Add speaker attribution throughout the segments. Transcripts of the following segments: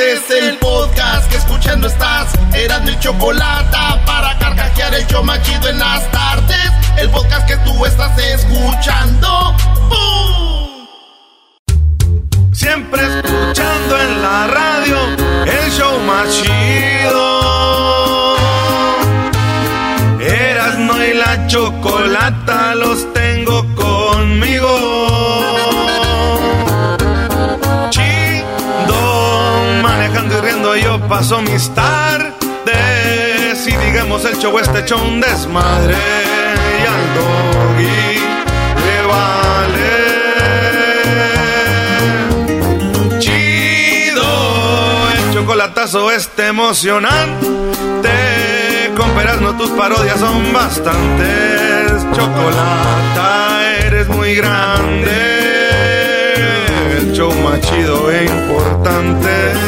Speaker 1: Este es el podcast que escuchando estás. Eran mi chocolate para carcajear el yo machido en las tardes. El podcast que tú estás escuchando. ¡Bum!
Speaker 2: Siempre escuchando en la radio el show machido. Eras no y la chocolata los paso mis tardes y digamos el show este hecho desmadre y al doggy le vale. Chido el chocolatazo este emocionante. Con no tus parodias son bastantes. Chocolata eres muy grande. El show más chido e importante.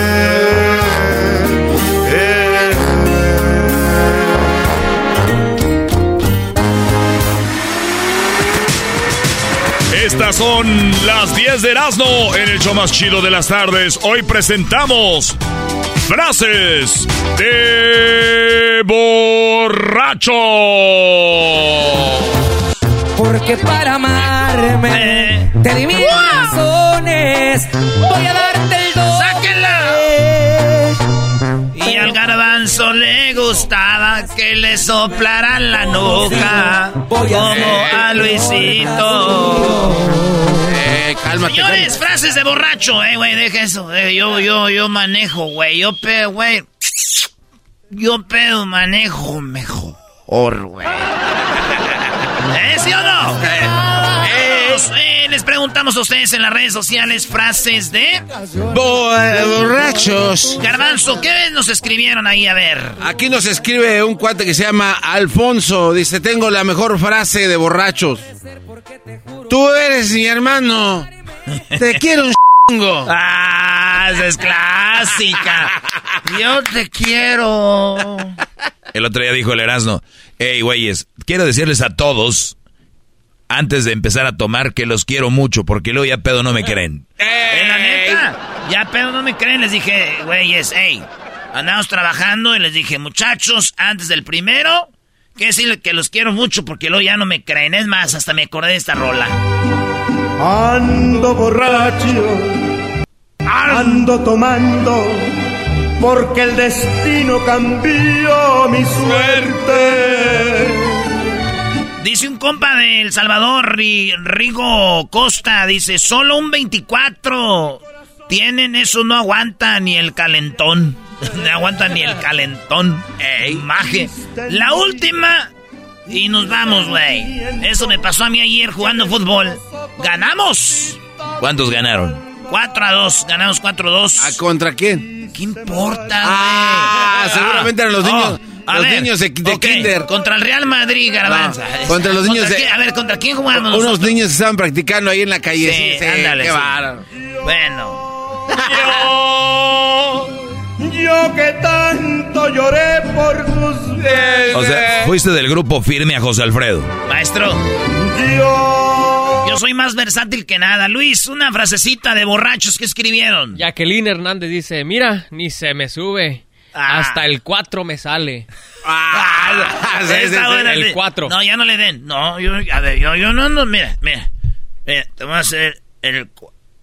Speaker 3: Estas son las 10 de Erasmo en el show más chido de las tardes. Hoy presentamos frases de borracho.
Speaker 4: Porque para amarme te di mil razones. Voy a darte
Speaker 5: garbanzo le gustaba que le soplaran la nuca. Como a Luisito.
Speaker 6: Eh, cálmate.
Speaker 5: Señores, frases de borracho, eh, güey, deja eso. eh, yo, yo, yo manejo, güey. Yo pedo, güey. Yo pedo, manejo mejor, güey. ¿Eh, sí o no? Pues, eh, les preguntamos a ustedes en las redes sociales frases de...
Speaker 6: Bo- eh, borrachos.
Speaker 5: Garbanzo, ¿qué nos escribieron ahí? A ver.
Speaker 6: Aquí nos escribe un cuate que se llama Alfonso. Dice, tengo la mejor frase de borrachos. Tú eres mi hermano. Te quiero un chingo.
Speaker 5: Ah, esa es clásica. Yo te quiero.
Speaker 3: El otro día dijo el Erasmo, hey, güeyes, quiero decirles a todos, antes de empezar a tomar, que los quiero mucho, porque luego ya pedo no me creen.
Speaker 5: En la neta, ya pero no me creen, les dije, güeyes, hey, andamos trabajando y les dije, muchachos, antes del primero, que decirle que los quiero mucho porque luego ya no me creen. Es más, hasta me acordé de esta rola.
Speaker 2: Ando borracho, ando tomando, porque el destino cambió mi suerte.
Speaker 5: Dice un compa de El Salvador, Ri- Rigo Costa, dice, solo un 24 tienen eso, no aguanta ni el calentón. No aguanta ni el calentón. Ey, maje. La última y nos vamos, güey. Eso me pasó a mí ayer jugando fútbol. ¡Ganamos!
Speaker 3: ¿Cuántos ganaron?
Speaker 5: 4 a 2, ganamos 4 a 2.
Speaker 6: ¿A contra quién?
Speaker 5: ¿Qué importa, güey?
Speaker 6: Ah, seguramente eran los niños,
Speaker 5: a
Speaker 6: los
Speaker 5: ver,
Speaker 6: niños de, kinder.
Speaker 5: Contra el Real Madrid, Garbanza.
Speaker 6: No, contra los niños de-?
Speaker 5: A ver, ¿contra quién jugamos
Speaker 6: Unos
Speaker 5: nosotros?
Speaker 6: niños que estaban practicando ahí en la calle.
Speaker 5: Sí, ándale,
Speaker 6: qué
Speaker 5: sí. Bueno.
Speaker 2: Yo que tanto lloré por tus
Speaker 3: O sea, fuiste del grupo firme a José Alfredo.
Speaker 5: Maestro,
Speaker 2: Yo.
Speaker 5: yo soy más versátil que nada. Luis, una frasecita de borrachos que escribieron.
Speaker 7: Jacqueline Hernández dice, mira, ni se me sube.
Speaker 5: Ah.
Speaker 7: Hasta el 4 me sale.
Speaker 5: Ah,
Speaker 6: sí, sí,
Speaker 5: está
Speaker 6: sí,
Speaker 5: buena,
Speaker 7: el
Speaker 5: sí.
Speaker 7: cuatro.
Speaker 5: No, ya no le den. No, yo, a ver, yo, yo no, no, mira, mira. Mira, te voy a hacer el,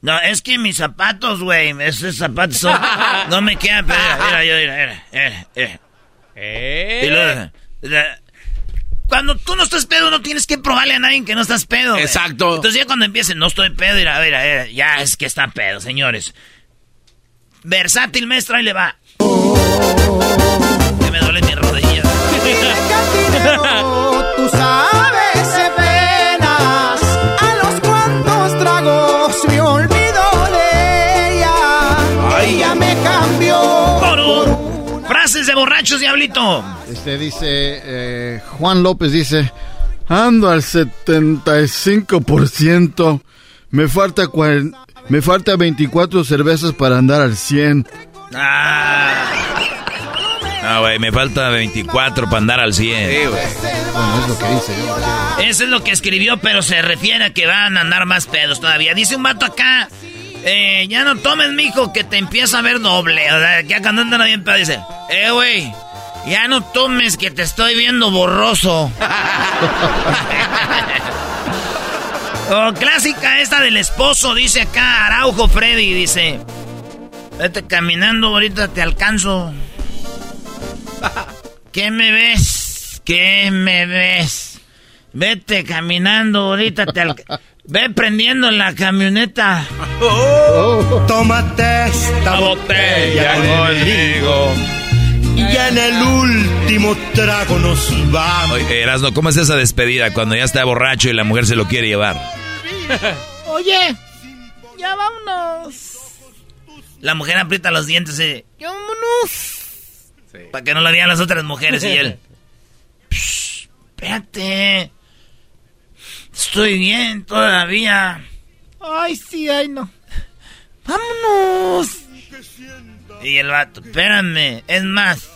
Speaker 5: No, es que mis zapatos, güey, esos zapatos son, no me quedan, pero mira, mira, mira, mira, mira,
Speaker 7: ¿Eh?
Speaker 5: Y luego, la- cuando tú no estás pedo, no tienes que probarle a nadie que no estás pedo. güey.
Speaker 6: Exacto.
Speaker 5: Entonces ya cuando empiecen, no estoy pedo, mira, a ver, a ver, ya es que está pedo, señores. Versátil, maestro, ahí le va. Que me duele mi rodilla.
Speaker 8: Tú sabes de penas a los cuantos tragos me olvido de ella. Ella me cambió.
Speaker 5: Por un- Frases de borrachos, diablito.
Speaker 9: Este dice, eh, Juan López dice, ando al 75%, me falta, cuaren- me falta 24 cervezas para andar al 100.
Speaker 5: Ah,
Speaker 10: Ah, güey, me falta 24 para andar al 100.
Speaker 9: Bueno, es lo que dice.
Speaker 5: eso es lo que escribió, pero se refiere a que van a andar más pedos todavía. Dice un vato acá, eh, ya no tomes, mijo, que te empieza a ver doble. O sea, ya cuando andan bien pedo, dice, eh, güey, ya no tomes, que te estoy viendo borroso. oh, clásica esta del esposo, dice acá Araujo Freddy, dice, vete caminando, ahorita te alcanzo. ¿Qué me ves? ¿Qué me ves? Vete caminando, ahorita te alca- Ve prendiendo la camioneta.
Speaker 8: Tómate esta
Speaker 10: botella conmigo.
Speaker 8: y ya en el último trago nos vamos.
Speaker 10: Oye, Erasno, ¿cómo es esa despedida cuando ya está borracho y la mujer se lo quiere llevar?
Speaker 5: Oye, ya vámonos. La mujer aprieta los dientes y... "Ya vámonos. Para que no la vean las otras mujeres y él... "Psh, espérate. Estoy bien todavía. Ay, sí, ay, no. Vámonos. Y el vato, espérame, es más.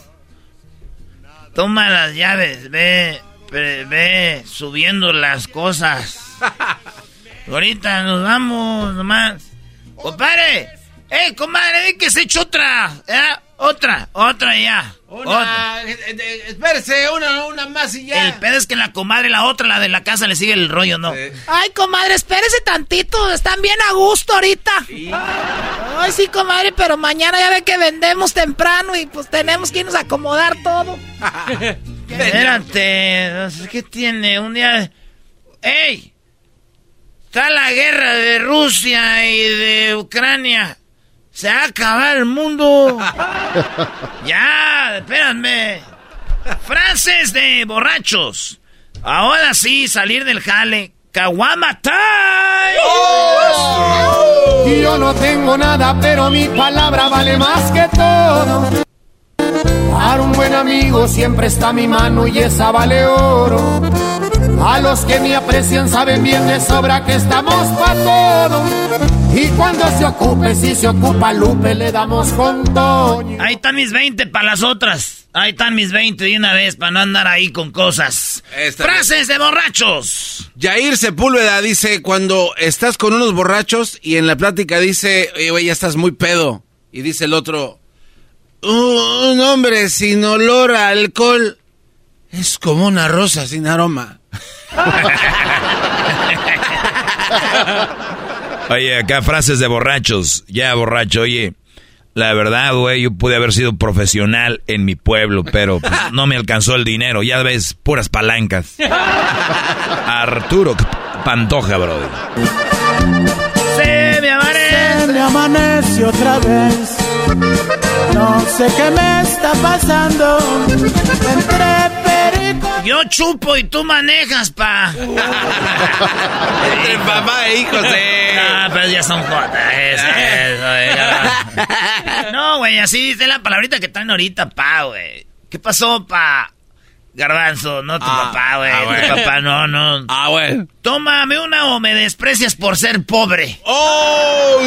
Speaker 5: Toma las llaves, ve, ve, ve subiendo las cosas. Ahorita nos vamos nomás. ¡Compadre! ¡Eh, comadre! ¡Ve que se echa otra! ¿eh? Otra, otra ya. Otra.
Speaker 6: eh, eh, espérese, una, una más y ya.
Speaker 5: El pedo es que la comadre, la otra, la de la casa, le sigue el rollo, ¿no? Ay, comadre, espérese tantito. Están bien a gusto ahorita. Ay, sí, comadre, pero mañana ya ve que vendemos temprano y pues tenemos que irnos a acomodar todo. Espérate, ¿qué tiene? Un día... ¡Ey! Está la guerra de Rusia y de Ucrania. Se va a acabar el mundo. ya, espérame. Frases de borrachos. Ahora sí, salir del jale. Kawama time.
Speaker 8: Yo no tengo nada, pero mi palabra vale más que todo. Para un buen amigo siempre está mi mano y esa vale oro. A los que me aprecian saben bien de sobra que estamos pa' todo. Y cuando se ocupe, si se ocupa Lupe, le damos con Toño.
Speaker 5: Ahí están mis 20 para las otras. Ahí están mis 20 de una vez para no andar ahí con cosas. Frases de borrachos.
Speaker 6: Yair Sepúlveda dice, cuando estás con unos borrachos y en la plática dice, oye, güey, ya estás muy pedo. Y dice el otro, un hombre sin olor a alcohol es como una rosa sin aroma.
Speaker 10: Oye, acá frases de borrachos. Ya, borracho, oye. La verdad, güey, yo pude haber sido profesional en mi pueblo, pero pues, no me alcanzó el dinero. Ya ves, puras palancas. Arturo Pantoja, brother.
Speaker 5: Se me amaré.
Speaker 8: Se me amanece otra vez. No sé qué me está pasando. Entre.
Speaker 5: Yo chupo y tú manejas, pa.
Speaker 6: Entre papá e hijos, eh.
Speaker 5: Ah, pero ya son jotas. Eso, eso. No, güey, así dice la palabrita que traen ahorita, pa, güey. ¿Qué pasó, pa? Garbanzo, no tu
Speaker 6: Ah,
Speaker 5: papá, güey.
Speaker 6: ah,
Speaker 5: tu papá, no, no.
Speaker 6: Ah, güey.
Speaker 5: Tómame una o me desprecias por ser pobre.
Speaker 6: ¡Oh!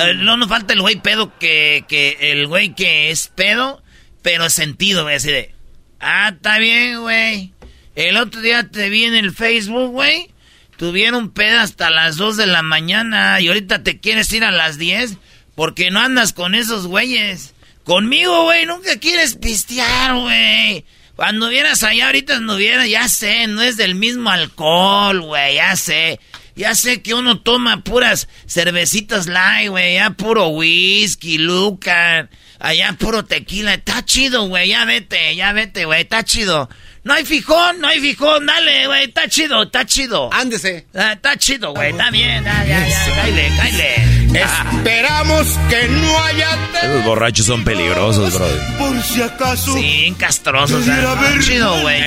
Speaker 5: Eh, no nos falta el güey pedo que, que el güey que es pedo, pero es sentido, güey, así de. Ah, está bien, güey. El otro día te vi en el Facebook, güey. Tuvieron pedo hasta las 2 de la mañana y ahorita te quieres ir a las 10 porque no andas con esos güeyes. Conmigo, güey, nunca quieres pistear, güey. Cuando vieras allá, ahorita no vieras, ya sé, no es del mismo alcohol, güey, ya sé. Ya sé que uno toma puras cervecitas light, güey. Ya puro whisky, Lucan. Allá puro tequila. Está chido, güey. Ya vete, ya vete, güey. Está chido. No hay fijón, no hay fijón. Dale, güey. Está chido, está chido.
Speaker 6: Ándese.
Speaker 5: Ah, está chido, güey. Está bien. Ya, ya, ya. Cáile, cáile.
Speaker 1: Esperamos que no haya
Speaker 10: Esos borrachos son peligrosos, brother.
Speaker 1: por si acaso.
Speaker 5: Sí, bien castrosos. Chido, güey.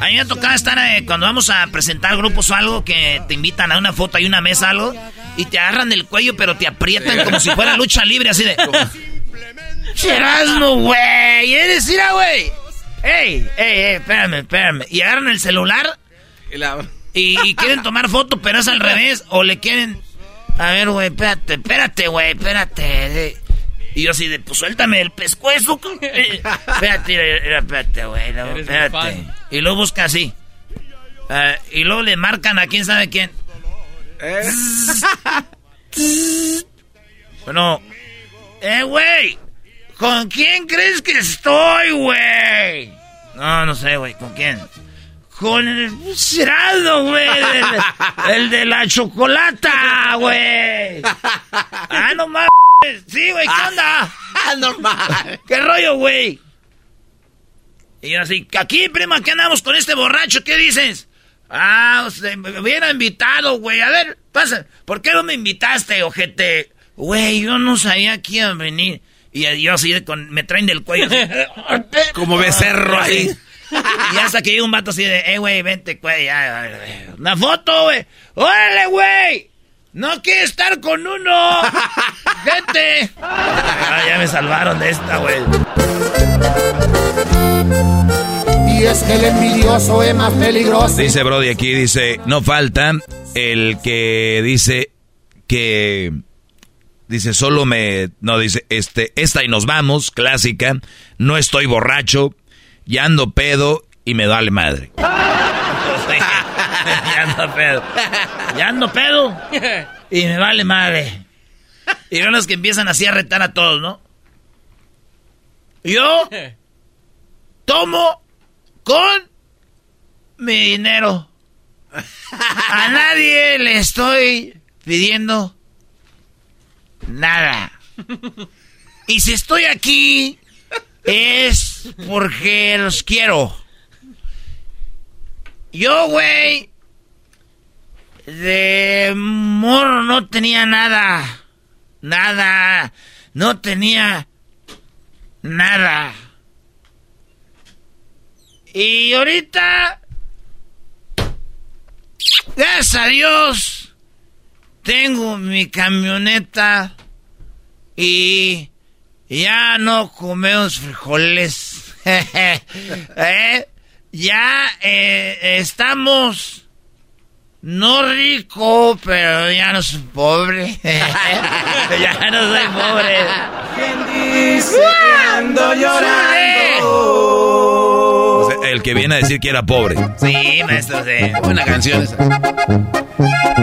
Speaker 5: A mí me ha tocado estar eh, cuando vamos a presentar grupos o algo que te invitan a una foto y una mesa algo y te agarran el cuello pero te aprietan como si fuera lucha libre así de... Serasno, güey. Eres ira, güey. Ey, ey, ey, espérame, espérame. Y agarran el celular
Speaker 6: Y
Speaker 5: quieren tomar foto, pero es al revés. O le quieren. A ver, güey, espérate, espérate, güey, espérate. Y yo así de, pues suéltame el pescuezo. eh, Espérate, espérate, güey, no, espérate. Y luego busca así. Ah, y luego le marcan a quién sabe quién. Bueno, eh, güey, ¿con quién crees que estoy, güey? No, no sé, güey, ¿con quién? Con el Geraldo, güey, el, el de la chocolata, güey. Ah, no mames. Sí, güey, ¿qué onda?
Speaker 6: Ah, normal.
Speaker 5: ¿Qué rollo, güey? Y yo así, aquí, prima, ¿qué andamos con este borracho? ¿Qué dices? Ah, usted me hubiera invitado, güey. A ver, pasa. ¿Por qué no me invitaste, ojete? Güey, yo no sabía que a venir. Y yo así, de con, me traen del cuello. así.
Speaker 6: Como becerro ahí.
Speaker 5: Y hasta que llega un vato así de, eh, güey, vente, güey. Una foto, güey. ¡Órale, güey! No quiere estar con uno. Vete. Ah, ya me salvaron de esta, güey.
Speaker 8: Y es que el envidioso es más peligroso.
Speaker 10: Dice Brody aquí, dice, no falta el que dice que... Dice, solo me... No, dice, este, esta y nos vamos, clásica. No estoy borracho, ya ando pedo y me vale madre.
Speaker 5: ya ando pedo. Ya ando pedo. Y me vale madre. Y son los que empiezan así a retar a todos, ¿no? Yo tomo con mi dinero. A nadie le estoy pidiendo nada. Y si estoy aquí es porque los quiero. Yo, güey, de morro no tenía nada. Nada. No tenía nada. Y ahorita, gracias a Dios, tengo mi camioneta y ya no comemos frijoles. ¿Eh? Ya eh, estamos no rico, pero ya no soy pobre. ya no soy pobre.
Speaker 1: ando
Speaker 10: O sea, el que viene a decir que era pobre.
Speaker 5: Sí, maestro, sí.
Speaker 6: Buena canción esa.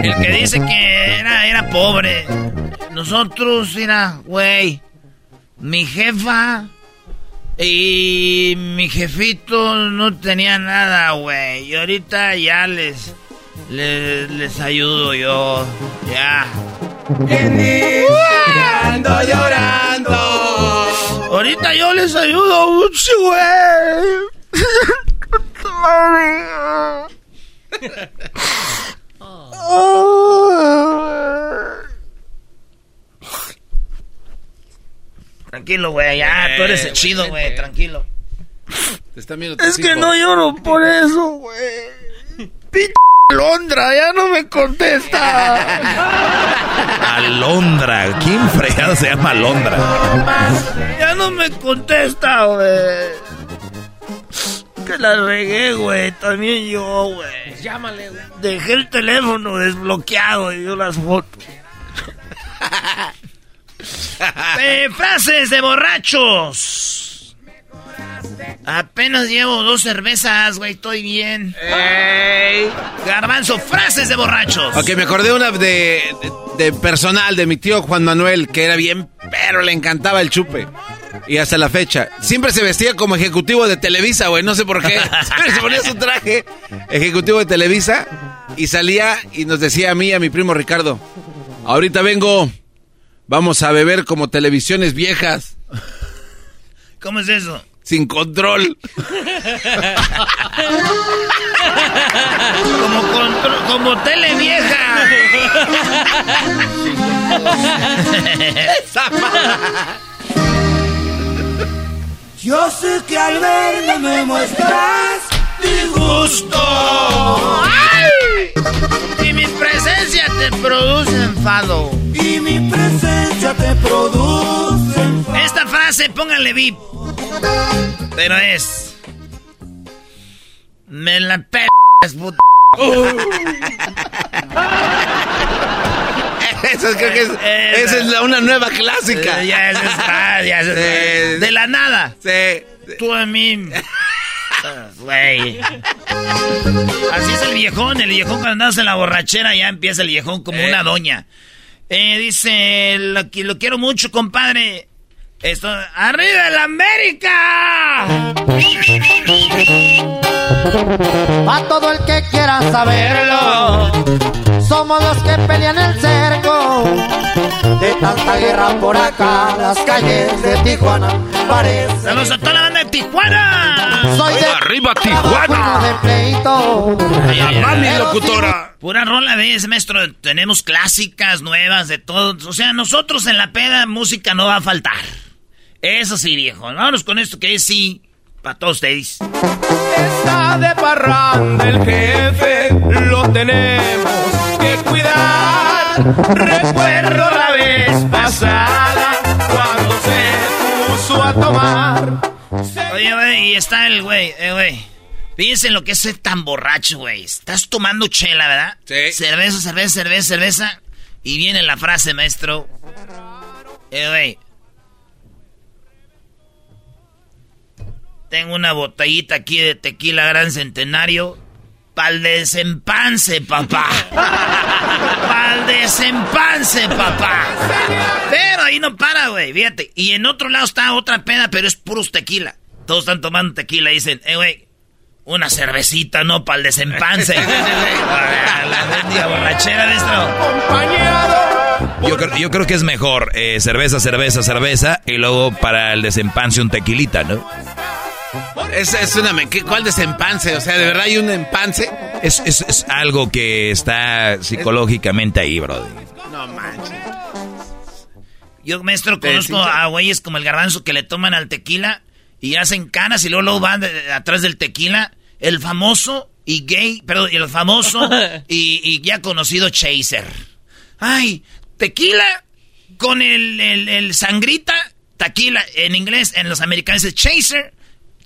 Speaker 5: El que dice que era, era pobre. Nosotros, era, güey, mi jefa y mi jefito no tenían nada, güey. Y ahorita ya les, les, les ayudo yo. Ya.
Speaker 1: ando llorando.
Speaker 5: Ahorita yo les ayudo mucho, güey. Tranquilo, güey, ya, tú eres el chido, güey, tranquilo.
Speaker 6: Te están viendo
Speaker 5: Es que no lloro por eso, güey. Pinche Londra, ya no me contesta.
Speaker 10: Alondra. ¿Quién fregado se llama Alondra?
Speaker 5: Ya no me contesta, güey. Que la regué, güey. También yo, güey.
Speaker 7: Llámale, güey.
Speaker 5: Dejé el teléfono desbloqueado y dio las fotos. Eh, frases de borrachos. Apenas llevo dos cervezas, güey. Estoy bien. Garbanzo, frases de borrachos.
Speaker 6: Ok, me acordé una de, de, de personal de mi tío Juan Manuel, que era bien, pero le encantaba el chupe. Y hasta la fecha. Siempre se vestía como ejecutivo de Televisa, güey. No sé por qué. Siempre se ponía su traje ejecutivo de Televisa. Y salía y nos decía a mí, a mi primo Ricardo, ahorita vengo, vamos a beber como televisiones viejas.
Speaker 5: ¿Cómo es eso?
Speaker 6: Sin control.
Speaker 5: como, contro- como tele vieja.
Speaker 8: Yo sé que al verme me muestras
Speaker 5: disgusto. Y mi presencia te produce enfado.
Speaker 8: Y mi presencia te produce
Speaker 5: Esta frase, pónganle VIP. Pero es. Me la p puta.
Speaker 6: Creo que es, esa es la- una nueva clásica.
Speaker 5: Eh, ya eso está, ya eso está. De la nada.
Speaker 6: Sí.
Speaker 5: Tú a mí. Güey. Así es el viejón. El viejón cuando andas en la borrachera ya empieza el viejón como una doña. Eh, dice, lo quiero mucho, compadre. Esto, ¡Arriba el América!
Speaker 8: A todo el que quiera saberlo, somos los que pelean el cerco. De tanta guerra por acá, las calles de Tijuana parecen.
Speaker 5: Saludos a toda la banda de Tijuana.
Speaker 8: Soy de
Speaker 5: Arriba
Speaker 8: Fuimos de pleito.
Speaker 5: Pura rola ves, maestro. Tenemos clásicas nuevas de todos. O sea, nosotros en la peda música no va a faltar. Eso sí, viejo. Vámonos con esto que es sí para todos ustedes.
Speaker 8: Está de parranda el jefe, lo tenemos que cuidar. Recuerdo la vez pasada cuando se puso a tomar.
Speaker 5: Oye, güey, y está el güey, eh, güey. Fíjense en lo que es ser tan borracho, güey. Estás tomando chela, ¿verdad? Sí. Cerveza, cerveza, cerveza, cerveza. Y viene la frase, maestro. Eh, güey. Tengo una botellita aquí de tequila gran centenario. Pa'l desempance, papá. Pa'l desempance, papá. Pero ahí no para, güey, fíjate. Y en otro lado está otra peda, pero es puros tequila. Todos están tomando tequila y dicen, eh, güey, una cervecita, no, pa'l desempance. la borrachera, maestro.
Speaker 10: Yo creo, yo creo que es mejor eh, cerveza, cerveza, cerveza y luego para el desempance un tequilita, ¿no?
Speaker 6: Es, es una... me- ¿qué- ¿Cuál desempance? O sea, ¿de verdad hay un empance?
Speaker 10: Es, es, es algo que está psicológicamente ahí, brother.
Speaker 6: No manches.
Speaker 5: Yo, maestro, conozco a güeyes como el garbanzo que le toman al tequila y hacen canas y luego, luego van de- atrás del tequila. El famoso y gay, perdón, el famoso y, y ya conocido chaser. Ay, tequila con el, el- el sangrita, tequila, en inglés, en los americanos es chaser.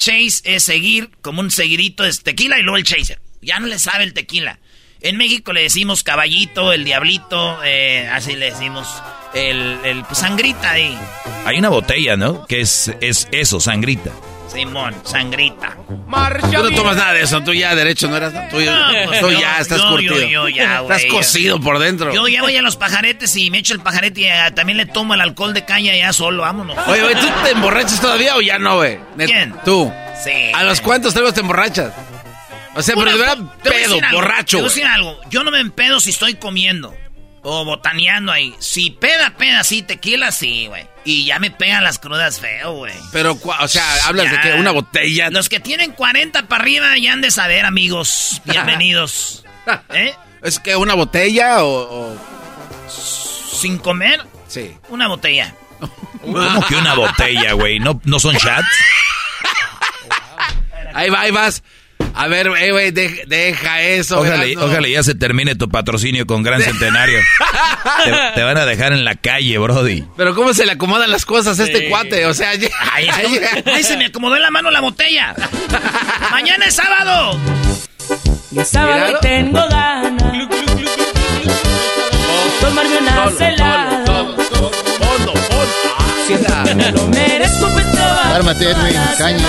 Speaker 5: Chase es seguir, como un seguidito es tequila y luego el chaser. Ya no le sabe el tequila. En México le decimos caballito, el diablito, eh, así le decimos el, el pues, sangrita ahí.
Speaker 10: Hay una botella, ¿no? Que es, es eso, sangrita.
Speaker 5: Simón, sangrita.
Speaker 6: Tú no tomas nada de eso, tú ya derecho no eras. Tú,
Speaker 5: No, pues
Speaker 6: tú
Speaker 5: yo-
Speaker 6: ya estás
Speaker 5: yo-
Speaker 6: curtido.
Speaker 5: yo- yo ya, güey,
Speaker 6: estás cocido por dentro.
Speaker 5: Yo ya voy a los pajaretes y me echo el pajarete y eh, también le tomo el alcohol de caña ya solo, vámonos.
Speaker 6: Oye, güey, ¿tú te emborrachas todavía o ya no, güey?
Speaker 5: ¿Quién?
Speaker 6: Tú.
Speaker 5: Sí.
Speaker 6: ¿A los cuántos tragos te emborrachas? O sea, pero de verdad, pedo,
Speaker 5: algo,
Speaker 6: borracho.
Speaker 5: Te voy a
Speaker 6: güey.
Speaker 5: decir algo. Yo no me empedo si estoy comiendo o botaneando ahí. Si peda, peda, sí, tequila, sí, güey. Y ya me pegan las crudas feo, güey.
Speaker 6: Pero, o sea, hablas de que una botella.
Speaker 5: Los que tienen 40 para arriba ya han de saber, amigos. Bienvenidos. ¿Eh?
Speaker 6: ¿Es que una botella o.?
Speaker 5: ¿Sin comer?
Speaker 6: Sí.
Speaker 5: Una botella.
Speaker 10: ¿Cómo que una botella, güey? ¿No, ¿No son shots?
Speaker 6: Ahí va, ahí vas. A ver, eh, güey, de- deja eso.
Speaker 10: Ojalá,
Speaker 6: Erasmo.
Speaker 10: ojalá ya se termine tu patrocinio con Gran Centenario. te, te van a dejar en la calle, Brody.
Speaker 6: Pero ¿cómo se le acomodan las cosas a este
Speaker 10: Sí.
Speaker 6: cuate? O sea, ya-
Speaker 5: Ay, ay, se me acomodó en la mano la botella. Mañana es sábado.
Speaker 11: Y el sábado
Speaker 6: Míralo.
Speaker 11: tengo ganas. Tomarme una celada. Pues
Speaker 9: Cálmate, Edwin, caña.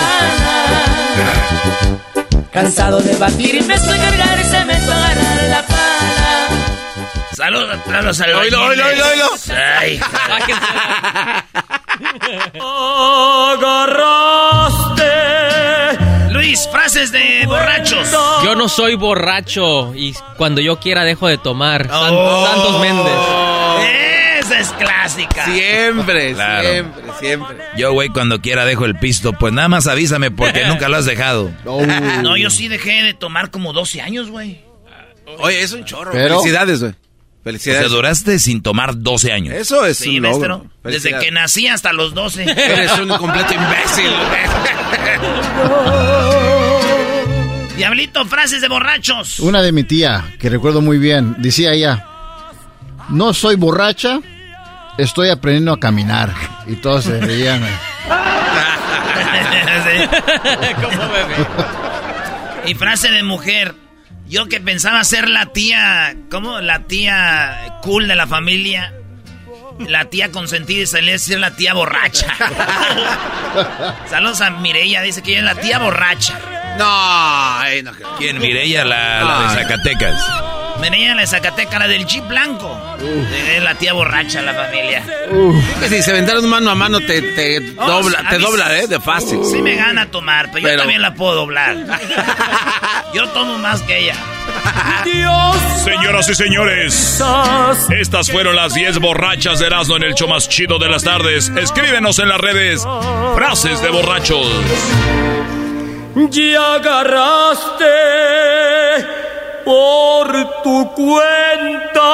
Speaker 11: Cansado de batir y me estoy cargar y se me a agarrar la pala.
Speaker 5: Saludos a los
Speaker 6: Oilo, oilo, oilo, oilo.
Speaker 5: Ay,
Speaker 11: Agarraste
Speaker 5: Luis, frases de borrachos.
Speaker 7: Yo no soy borracho y cuando yo quiera dejo de tomar.
Speaker 5: Oh.
Speaker 7: Santos Méndez.
Speaker 5: Esa es clásica.
Speaker 6: Siempre,
Speaker 10: Claro.
Speaker 6: siempre, siempre.
Speaker 10: Yo, güey, cuando quiera dejo el pisto. Pues nada más avísame porque nunca lo has dejado.
Speaker 5: No, yo sí dejé de tomar como 12 años, güey.
Speaker 6: Oye, es un chorro.
Speaker 10: Pero-
Speaker 6: Felicidades, güey.
Speaker 10: O
Speaker 6: Felicidades.
Speaker 10: sea, duraste sin tomar 12 años.
Speaker 6: Eso es
Speaker 5: Sí,
Speaker 6: un logro.
Speaker 5: maestro. Desde que nací hasta los 12.
Speaker 6: Eres un completo imbécil.
Speaker 5: Diablito, frases de borrachos.
Speaker 9: Una de mi tía, que recuerdo muy bien, decía ella, no soy borracha, estoy aprendiendo a caminar. Y todos se reían. güey.
Speaker 5: Y frase de mujer. Yo que pensaba ser la tía, ¿cómo? La tía cool de la familia. La tía consentida y salía a ser la tía borracha. Saludos a Mireya, dice que ella es la tía borracha.
Speaker 6: No, ay, no.
Speaker 10: ¿Quién? Mireya, la, la de Zacatecas.
Speaker 5: Mireya, la de Zacatecas, la del Jeep blanco. Es la tía borracha de la familia.
Speaker 6: Que si se aventaron mano a mano te, te
Speaker 5: Oh,
Speaker 6: dobla, te dobla, ¿eh? De fácil.
Speaker 5: Sí me gana tomar, pero, yo también la puedo doblar. yo tomo más que ella.
Speaker 3: Señoras y señores, estas fueron las 10 borrachas de Erasmo en el show más chido de las tardes. Escríbenos en las redes frases de borrachos.
Speaker 11: Ya agarraste por tu cuenta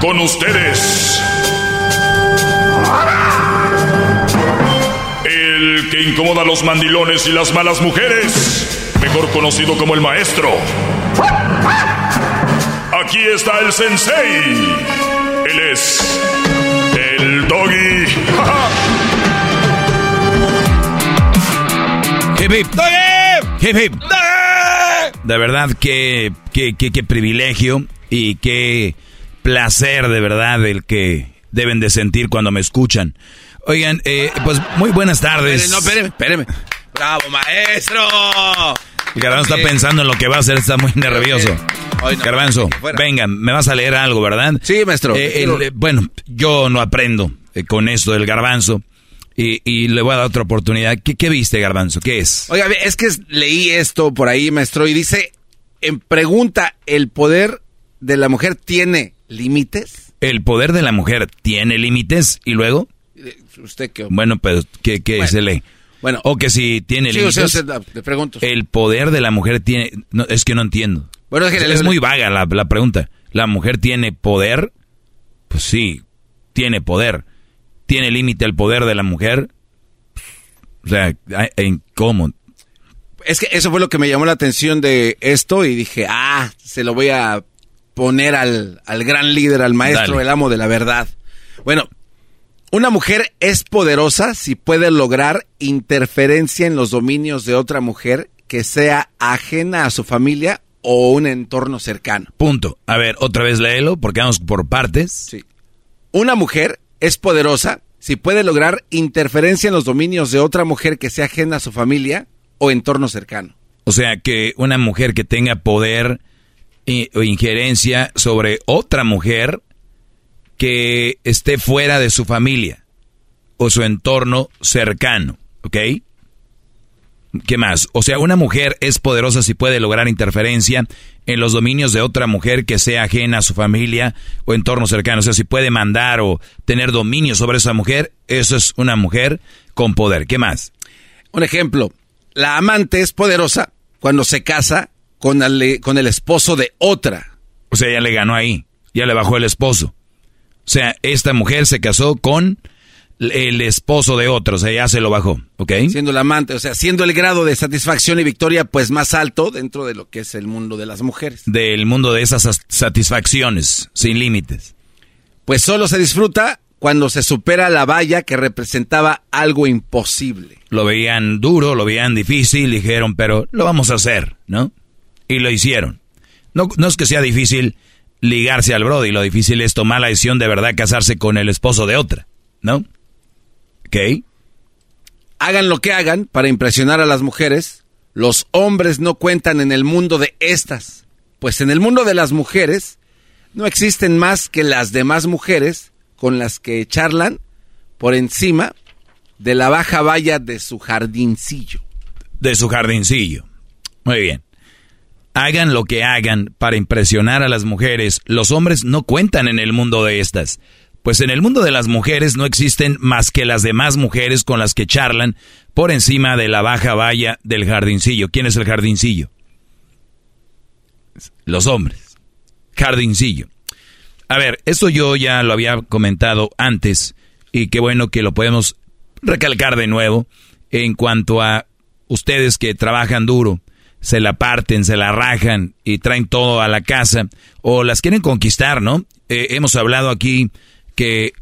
Speaker 3: Con ustedes. El que incomoda a los mandilones y las malas mujeres. Mejor conocido como el maestro. Aquí está el sensei. Él es. El doggy.
Speaker 10: Hip, hip. Hip, hip. De verdad, qué, qué, qué, qué privilegio y qué placer de verdad el que deben de sentir cuando me escuchan. Oigan, eh, pues muy buenas tardes.
Speaker 6: No, espéreme, espéreme. ¡Bravo, maestro!
Speaker 10: El Garbanzo está pensando en lo que va a hacer, está muy nervioso.
Speaker 6: No,
Speaker 10: Garbanzo, venga, me vas a leer algo, ¿verdad?
Speaker 6: Sí, maestro.
Speaker 10: Eh, el- eh, bueno, yo no aprendo eh, con esto del garbanzo y, y le voy a dar otra oportunidad. ¿Qué, qué viste, garbanzo? ¿Qué es?
Speaker 6: Oiga, es que leí esto por ahí, maestro, y dice, en pregunta, el poder de la mujer tiene límites?
Speaker 10: El poder de la mujer tiene límites y luego...
Speaker 6: Eh, ¿Usted qué?
Speaker 10: Bueno, pero ¿qué, qué se lee?
Speaker 6: Bueno.
Speaker 10: O que si tiene
Speaker 6: Sí,
Speaker 10: límites...
Speaker 6: o sea, o sea, te pregunto.
Speaker 10: El poder de la mujer tiene... no, es que no entiendo.
Speaker 6: Bueno, es que le-
Speaker 10: es muy vaga la, la pregunta. ¿La mujer tiene poder? Pues sí, tiene poder. ¿Tiene límite el poder de la mujer? O sea, ¿en cómo?
Speaker 6: Es que eso fue lo que me llamó la atención de esto y dije, ah, se lo voy a poner al, al gran líder, al maestro,
Speaker 10: Dale.
Speaker 6: el amo de la verdad. Bueno, una mujer es poderosa si puede lograr interferencia en los dominios de otra mujer que sea ajena a su familia o un entorno cercano.
Speaker 10: Punto. A ver, otra vez léelo porque vamos por partes.
Speaker 6: Sí. Una mujer es poderosa si puede lograr interferencia en los dominios de otra mujer que sea ajena a su familia o entorno cercano.
Speaker 10: O sea, que una mujer que tenga poder injerencia sobre otra mujer que esté fuera de su familia o su entorno cercano, ¿ok? ¿Qué más? O sea, una mujer es poderosa si puede lograr interferencia en los dominios de otra mujer que sea ajena a su familia o entorno cercano. O sea, si puede mandar o tener dominio sobre esa mujer, eso es una mujer con poder. ¿Qué más?
Speaker 6: Un ejemplo, la amante es poderosa cuando se casa con el, con el esposo de otra.
Speaker 10: O sea, ya le ganó ahí, ya le bajó el esposo. O sea, esta mujer se casó con el esposo de otro, o sea, ya se lo bajó, ¿ok?
Speaker 6: Siendo la amante, o sea, siendo el grado de satisfacción y victoria pues más alto dentro de lo que es el mundo de las mujeres.
Speaker 10: Del mundo de esas sas- satisfacciones, sin límites.
Speaker 6: Pues solo se disfruta cuando se supera la valla que representaba algo imposible.
Speaker 10: Lo veían duro, lo veían difícil, dijeron, pero lo vamos a hacer, ¿no? Y lo hicieron. No, no es que sea difícil ligarse al Brody, lo difícil es tomar la decisión de verdad casarse con el esposo de otra, ¿no? ¿Ok?
Speaker 6: Hagan lo que hagan para impresionar a las mujeres, los hombres no cuentan en el mundo de estas, pues en el mundo de las mujeres no existen más que las demás mujeres con las que charlan por encima de la baja valla de su jardincillo.
Speaker 10: de su jardincillo. Muy bien. Hagan lo que hagan para impresionar a las mujeres, los hombres no cuentan en el mundo de estas. Pues en el mundo de las mujeres no existen más que las demás mujeres con las que charlan por encima de la baja valla del jardincillo. ¿Quién es el jardincillo? Los hombres. Jardincillo. A ver, esto yo ya lo había comentado antes y qué bueno que lo podemos recalcar de nuevo en cuanto a ustedes que trabajan duro, se la parten, se la rajan y traen todo a la casa o las quieren conquistar, ¿no? Eh, hemos hablado aquí que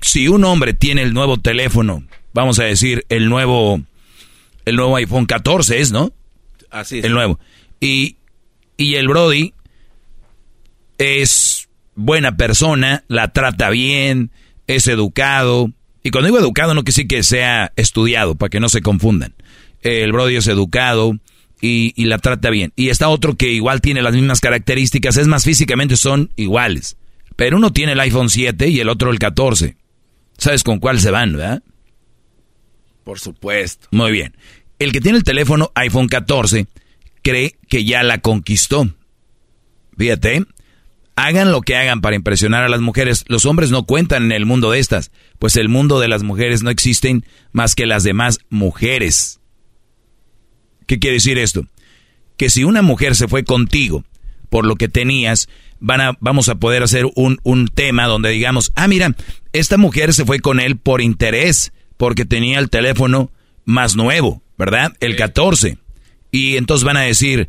Speaker 10: si un hombre tiene el nuevo teléfono, vamos a decir el nuevo el nuevo iPhone 14 es, ¿no?
Speaker 6: Así es.
Speaker 10: El nuevo. Y y el Brody es buena persona, la trata bien, es educado. Y cuando digo educado no quiere decir que sea estudiado, para que no se confundan. El Brody es educado y, y la trata bien. Y está otro que igual tiene las mismas características, es más físicamente son iguales. Pero uno tiene el iPhone 7 y el otro el 14. ¿Sabes con cuál se van, verdad?
Speaker 6: Por supuesto.
Speaker 10: Muy bien. El que tiene el teléfono iPhone 14 cree que ya la conquistó. Fíjate, hagan lo que hagan para impresionar a las mujeres. Los hombres no cuentan en el mundo de estas, pues el mundo de las mujeres no existen más que las demás mujeres. ¿Qué quiere decir esto? Que si una mujer se fue contigo por lo que tenías, van a, vamos a poder hacer un, un tema donde digamos, ah, mira, esta mujer se fue con él por interés, porque tenía el teléfono más nuevo, ¿verdad? El 14. Y entonces van a decir,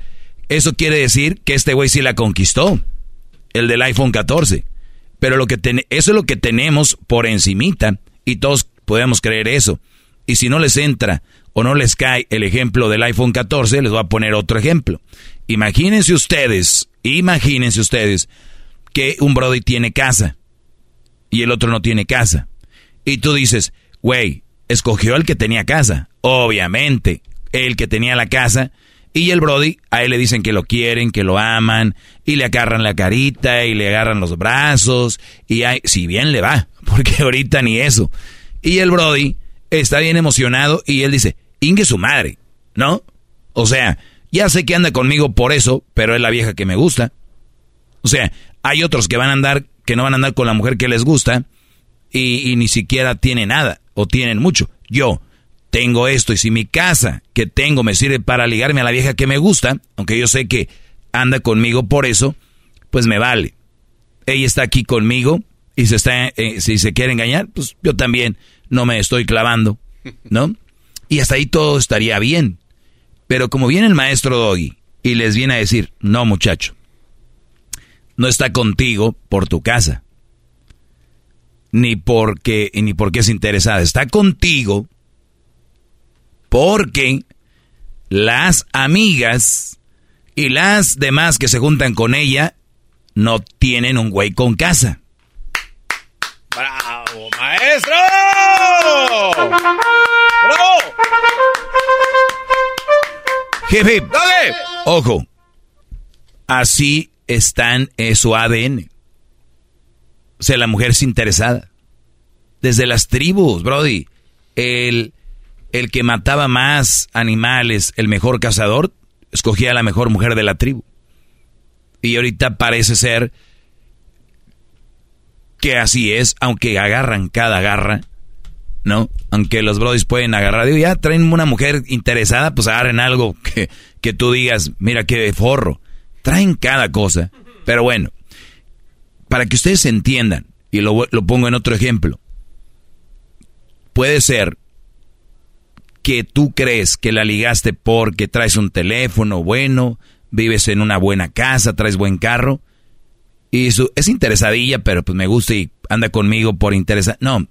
Speaker 10: eso quiere decir que este güey sí la conquistó, el del iPhone 14. Pero lo que ten- eso es lo que tenemos por encimita y todos podemos creer eso. Y si no les entra o no les cae el ejemplo del iPhone 14, les voy a poner otro ejemplo. Imagínense ustedes, imagínense ustedes que un Brody tiene casa y el otro no tiene casa. Y tú dices, güey, escogió el que tenía casa. Obviamente, el que tenía la casa. Y el Brody, a él le dicen que lo quieren, que lo aman, y le agarran la carita, y le agarran los brazos, y hay, si bien le va, porque ahorita ni eso. Y el Brody está bien emocionado, y él dice, ingue su madre, ¿no? O sea, ya sé que anda conmigo por eso, pero es la vieja que me gusta. O sea, hay otros que van a andar, que no van a andar con la mujer que les gusta y, ni siquiera tienen nada o tienen mucho. Yo tengo esto y si mi casa que tengo me sirve para ligarme a la vieja que me gusta, aunque yo sé que anda conmigo por eso, pues me vale. Ella está aquí conmigo y se está, eh, si se quiere engañar, pues yo también no me estoy clavando, ¿no? Y hasta ahí todo estaría bien. Pero como viene el maestro Doggy y les viene a decir, no muchacho, no está contigo por tu casa, ni porque, ni porque es interesada, está contigo porque las amigas y las demás que se juntan con ella no tienen un güey con casa.
Speaker 3: ¡Bravo, maestro!
Speaker 10: ¡Bravo! Jefe, ojo, así están en su ADN. O sea, la mujer es interesada. Desde las tribus, Brody. El, el que mataba más animales, el mejor cazador, escogía a la mejor mujer de la tribu. Y ahorita parece ser que así es, aunque agarran cada garra, ¿no? Aunque los brodis pueden agarrar, digo, ya traen una mujer interesada, pues agarren algo que, que tú digas, mira qué forro. Traen cada cosa. Pero bueno, para que ustedes entiendan, y lo, lo pongo en otro ejemplo, puede ser que tú crees que la ligaste porque traes un teléfono bueno, vives en una buena casa, traes buen carro, y su, es interesadilla, pero pues me gusta y anda conmigo por interesa. No,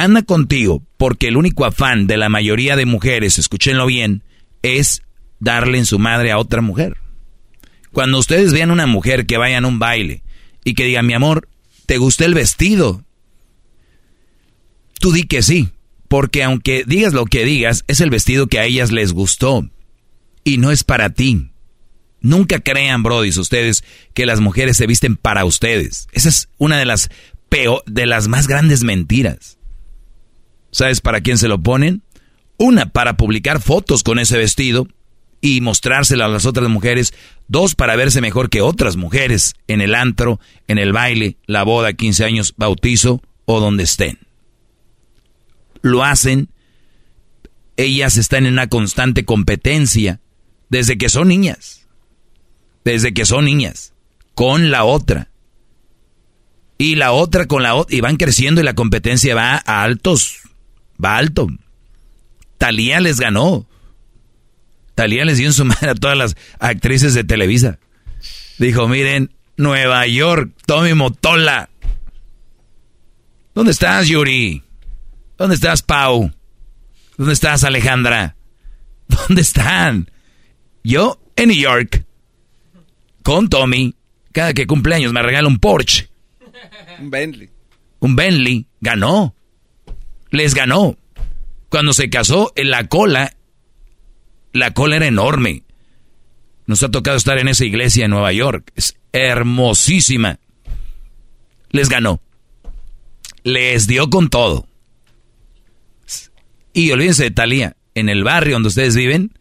Speaker 10: anda contigo porque el único afán de la mayoría de mujeres, escúchenlo bien, es darle en su madre a otra mujer. Cuando ustedes vean una mujer que vaya a un baile y que diga, mi amor, ¿te gusta el vestido? Tú di que sí, porque aunque digas lo que digas, es el vestido que a ellas les gustó y no es para ti. Nunca crean, brodis, ustedes que las mujeres se visten para ustedes. Esa es una de las peor, de las más grandes mentiras. ¿Sabes para quién se lo ponen? Una, para publicar fotos con ese vestido y mostrárselo a las otras mujeres. Dos, para verse mejor que otras mujeres en el antro, en el baile, la boda, 15 años, bautizo o donde estén. Lo hacen. Ellas están en una constante competencia desde que son niñas. Desde que son niñas. Con la otra. Y la otra con la otra. Y van creciendo y la competencia va a altos. Va alto. Talía les ganó. Talía les dio en su madre a todas las actrices de Televisa. Dijo, miren, Nueva York, Tommy Motola. ¿Dónde estás, Yuri? ¿Dónde estás, Pau? ¿Dónde estás, Alejandra? ¿Dónde están? Yo en New York. Con Tommy. Cada que cumpleaños me regala un Porsche.
Speaker 6: Un Bentley.
Speaker 10: Un Bentley. Ganó. Les ganó. Cuando se casó, en la cola la cola era enorme. Nos ha tocado estar en esa iglesia en Nueva York. Es hermosísima. Les ganó. Les dio con todo. Y olvídense de Talía. En el barrio donde ustedes viven,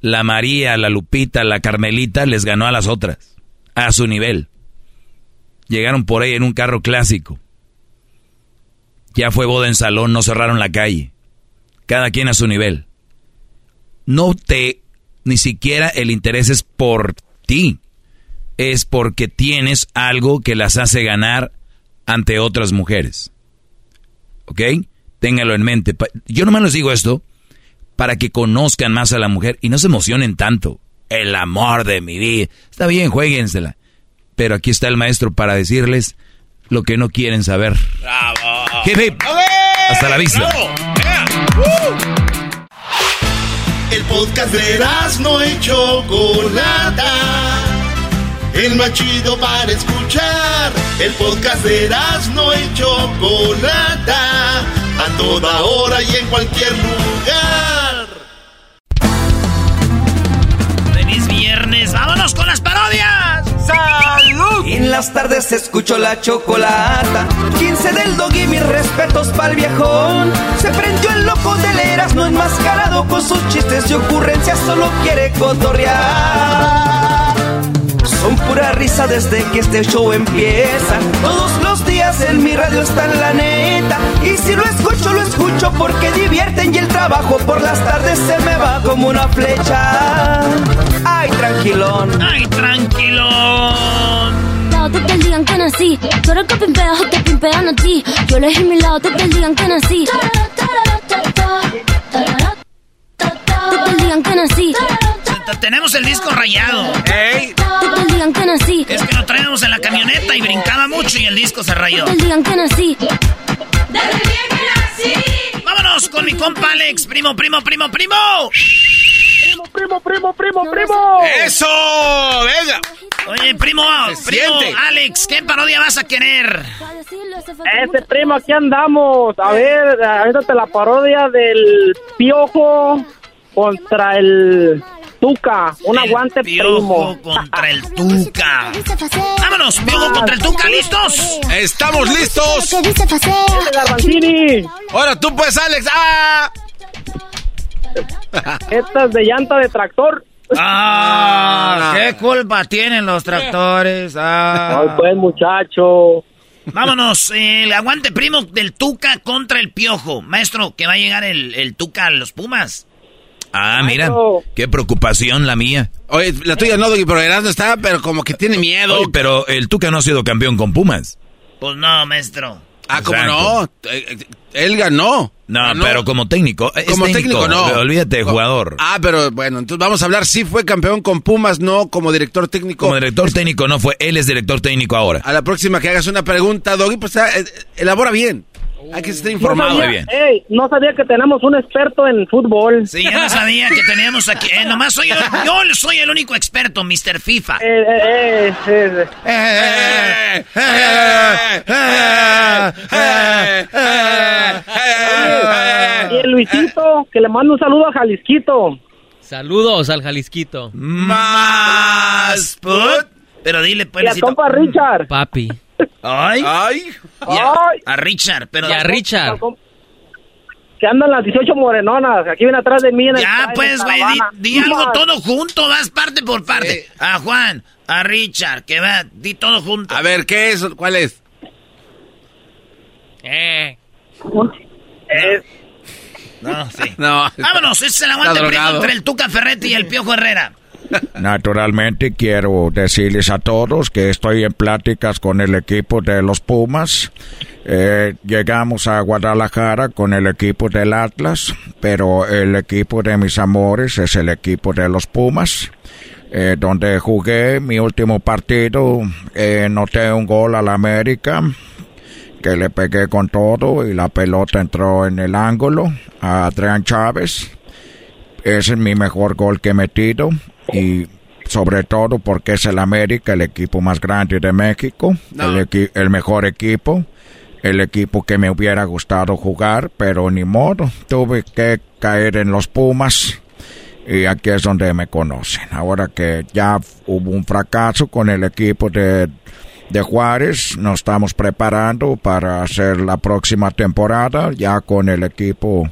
Speaker 10: la María, la Lupita, la Carmelita les ganó a las otras. A su nivel. Llegaron por ahí en un carro clásico. Ya fue boda en salón, no cerraron la calle. Cada quien a su nivel no te, ni siquiera el interés es por ti, es porque tienes algo que las hace ganar ante otras mujeres. ¿Ok? Téngalo en mente. Yo nomás les digo esto para que conozcan más a la mujer y no se emocionen tanto. El amor de mi vida. Está bien, jueguensela. Pero aquí está el maestro para decirles lo que no quieren saber.
Speaker 3: ¡Bravo!
Speaker 10: Hasta la vista.
Speaker 1: El podcast de no y Chocolata. El más chido para escuchar. El podcast de no y Chocolata. A toda hora y en cualquier lugar.
Speaker 5: Feliz viernes. ¡Vámonos con las parodias!
Speaker 4: ¡Salud! En las tardes escucho la chocolata. 15 del dog y mis respetos pa'l viejón. Se prendió el loco del Erasmo enmascarado con sus chistes y ocurrencias, solo quiere cotorrear. Son pura risa desde que este show empieza. Todos los días en mi radio está la neta. Y si lo escucho, lo escucho porque divierten y el trabajo por las tardes se me va como una flecha. Ay, tranquilón.
Speaker 5: Ay, tranquilón.
Speaker 12: Te el día que nací. Tú eres que pimpeas o te pimpean a ti. Yo elegí mi lado te el día que nací. Te el día que nací.
Speaker 5: Tenemos el disco rayado.
Speaker 12: ¡Ey! Que nací.
Speaker 5: Es que lo traíamos en la camioneta y brincaba mucho y el disco se rayó.
Speaker 12: Que nací.
Speaker 5: Vámonos con mi compa Alex. Primo, primo, primo, primo.
Speaker 13: Primo, primo, primo, primo, primo.
Speaker 6: ¡Eso! ¡Venga!
Speaker 5: Oye, primo, primo, Alex, ¿qué parodia vas a querer?
Speaker 13: Ese primo, aquí andamos. A ver, te la parodia del piojo contra el Tuca. Un aguante
Speaker 5: piojo contra el Tuca. Vámonos, piojo contra el Tuca, ¿listos?
Speaker 6: ¡Estamos listos!
Speaker 13: Ahora
Speaker 6: tú pues, Alex. ¡Ah!
Speaker 13: Estas de llanta de tractor.
Speaker 5: Ah, qué culpa tienen los tractores. Ah.
Speaker 13: Ay, pues, muchacho.
Speaker 5: Vámonos, el aguante primo del Tuca contra el Piojo. Maestro, que va a llegar el, el Tuca a los Pumas.
Speaker 10: Ah, mira, qué preocupación la mía.
Speaker 6: Oye, la tuya no, pero no está, pero como que tiene miedo.
Speaker 10: Oye, pero el Tuca no ha sido campeón con Pumas.
Speaker 5: Pues no, maestro.
Speaker 6: Ah, ¿cómo no? Eh, eh, él ganó.
Speaker 10: No, pero como técnico. como técnico, no. Olvídate de jugador.
Speaker 6: Ah, pero bueno, entonces vamos a hablar. Sí fue campeón con Pumas, no como director técnico.
Speaker 10: Como director técnico no fue. Él es director técnico ahora.
Speaker 6: A la próxima que hagas una pregunta, Doggy, pues eh, elabora bien. Hay que estar informado.
Speaker 13: No
Speaker 6: sabía, bien.
Speaker 13: Ey, no sabía que tenemos un experto en fútbol.
Speaker 5: Sí, ya no sabía que teníamos aquí. Eh, nomás soy yo, yo soy el único experto, Mr. FIFA.
Speaker 13: Eh, eh, eh, y el Luisito, que le mando un saludo a Jalisquito.
Speaker 7: Saludos al Jalisquito.
Speaker 5: Más put. Pero dile, pues.
Speaker 13: Y a compa Richard.
Speaker 7: Papi.
Speaker 5: Ay.
Speaker 6: Ay.
Speaker 5: A, Richard, pero.
Speaker 7: Y a Richard.
Speaker 13: Que andan las 18 morenonas. Aquí viene atrás de mí en el
Speaker 5: Ya, pues, güey, di, algo todo junto, vas parte por parte. A Juan, a Richard, que va, di todo junto.
Speaker 6: A ver, ¿qué es? ¿Cuál es?
Speaker 5: Eh. eh. No, sí.
Speaker 6: No.
Speaker 5: Vámonos, ese es el aguante primo entre el Tuca Ferretti y el Piojo Herrera.
Speaker 14: Naturalmente quiero decirles a todos que estoy en pláticas con el equipo de los Pumas. Eh, llegamos a Guadalajara con el equipo del Atlas, pero el equipo de mis amores es el equipo de los Pumas. Eh, donde jugué mi último partido, eh, noté un gol al América, que le pegué con todo y la pelota entró en el ángulo a Adrián Chávez. Ese es mi mejor gol que he metido y sobre todo porque es el América, el equipo más grande de México, el, el mejor equipo, el equipo que me hubiera gustado jugar, pero ni modo, tuve que caer en los Pumas y aquí es donde me conocen. Ahora que ya hubo un fracaso con el equipo de, de Juárez, nos estamos preparando para hacer la próxima temporada ya con el equipo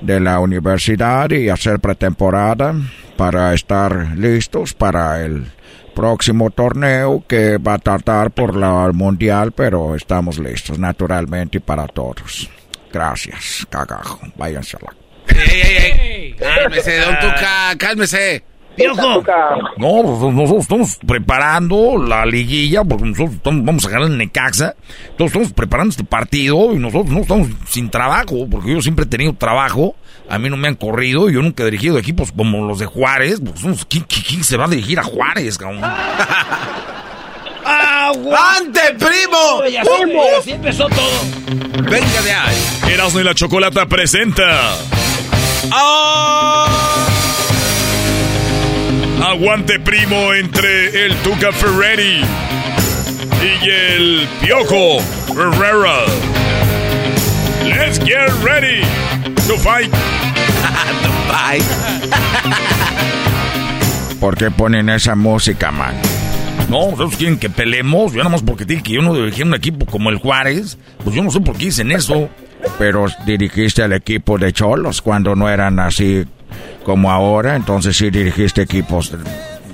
Speaker 14: de la universidad y hacer pretemporada para estar listos para el próximo torneo que va a tratar por la mundial, pero estamos listos naturalmente para todos. Gracias, cagajo. Váyanse a la...
Speaker 6: ¡Ey, cálmese don cálmese.
Speaker 5: Piojo.
Speaker 14: No, pues, nosotros estamos preparando la liguilla, porque nosotros vamos a ganar el Necaxa. Entonces estamos preparando este partido y nosotros no estamos sin trabajo, porque yo siempre he tenido trabajo. A mí no me han corrido, yo nunca he dirigido equipos como los de Juárez. Pues, ¿quién, se va a dirigir a Juárez, cabrón?
Speaker 6: ¡Aguante, primo!
Speaker 5: Y así, así, empezó todo.
Speaker 6: Venga de ahí.
Speaker 3: Erasmo y la Chocolata presenta. ¡Ah! Aguante primo entre el Tuca Ferretti y el Piojo Herrera. Let's get ready to fight.
Speaker 6: to fight.
Speaker 14: ¿Por qué ponen esa música, man? No, ustedes quieren que peleemos. Yo nada más porque tiene que yo no dirigí un equipo como el Juárez. Pues yo no sé por qué dicen eso. Pero dirigiste al equipo de Cholos cuando no eran así como ahora, entonces sí dirigiste equipos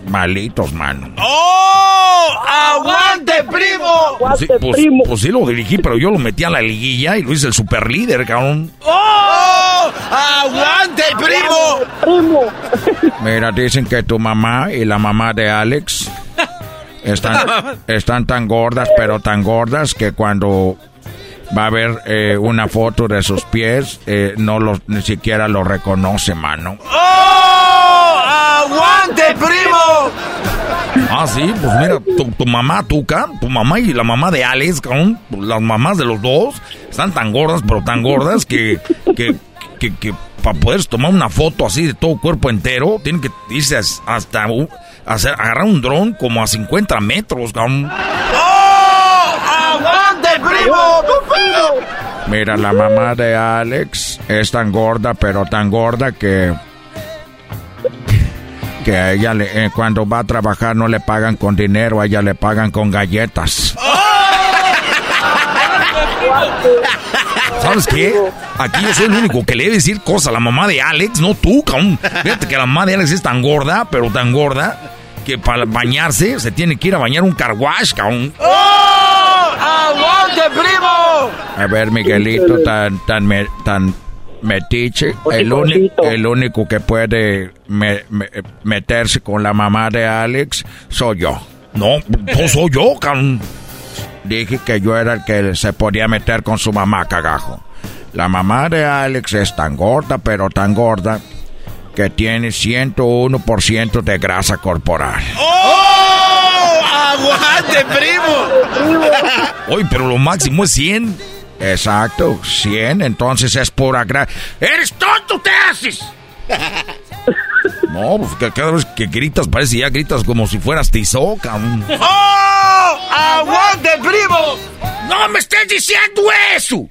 Speaker 14: malitos, mano.
Speaker 6: ¡Oh! ¡Aguante, primo!
Speaker 14: Pues sí, pues, pues sí lo dirigí, pero yo lo metí a la liguilla y lo hice el super líder, cabrón.
Speaker 6: ¡Oh! ¡Aguante, primo!
Speaker 13: Primo.
Speaker 14: Mira, dicen que tu mamá y la mamá de Alex están, están tan gordas, pero tan gordas que cuando va a ver eh, una foto de sus pies, eh, no los, ni siquiera lo reconoce, mano.
Speaker 6: ¡Oh! ¡Aguante, primo!
Speaker 14: Ah, sí, pues mira, tu, tu mamá, Tuca, tu mamá y la mamá de Alex, cabrón, pues las mamás de los dos, están tan gordas, pero tan gordas que, que, que, que para poder tomar una foto así de todo cuerpo entero, tienen que irse as- hasta hacer, agarrar un dron como a 50 metros, cabrón.
Speaker 6: ¡Oh! ¡Aguante, primo!
Speaker 14: Mira, la mamá de Alex es tan gorda, pero tan gorda que. Que a ella le- eh, cuando va a trabajar no le pagan con dinero, a ella le pagan con galletas. ¿Sabes qué? Aquí yo soy el único que le debe decir cosas a la mamá de Alex, no tú, cabrón. Fíjate que la mamá de Alex es tan gorda, pero tan gorda, que para bañarse se tiene que ir a bañar un carwash, cabrón.
Speaker 6: ¡Oh! ¡Aguante, primo!
Speaker 14: A ver, Miguelito, tan, tan, me- tan metiche, el, uni- el único que puede me- me- meterse con la mamá de Alex soy yo. No, no soy yo, cabrón. Dije que yo era el que se podía meter con su mamá, cagajo. La mamá de Alex es tan gorda, pero tan gorda, que tiene 101% de grasa corporal.
Speaker 6: ¡Oh! ¡Aguante, primo!
Speaker 14: Oye, pero lo máximo es 100. Exacto, 100, entonces es pura grasa. ¡Eres tonto, te haces! No, pues cada vez que gritas parece ya gritas como si fueras tizoc, cabrón.
Speaker 6: ¡Oh! ¡Aguante, primo!
Speaker 5: ¡No me estés diciendo eso!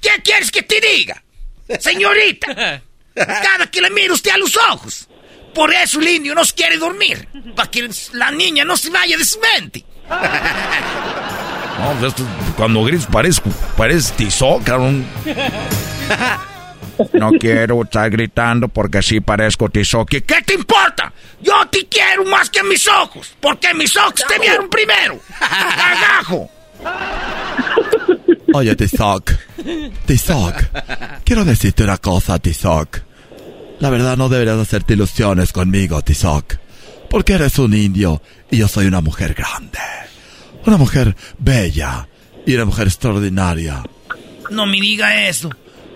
Speaker 5: ¿Qué quieres que te diga? Señorita, cada que le mire usted a los ojos. Por eso el indio no quiere dormir. Para que la niña no se vaya de su mente.
Speaker 14: No, pues esto, cuando gritas parece, parece tizoc, cabrón. No quiero estar gritando porque sí parezco tizoc. ¿Qué?
Speaker 5: ¿Qué te importa? Yo te quiero más que a mis ojos. Porque mis ojos te vieron primero. ¡Cagajo!
Speaker 15: Oye, Tizoc. Tizoc. Quiero decirte una cosa, Tizoc. La verdad no deberías hacerte ilusiones conmigo, Tizoc. Porque eres un indio y yo soy una mujer grande. Una mujer bella y una mujer extraordinaria.
Speaker 5: No me diga eso.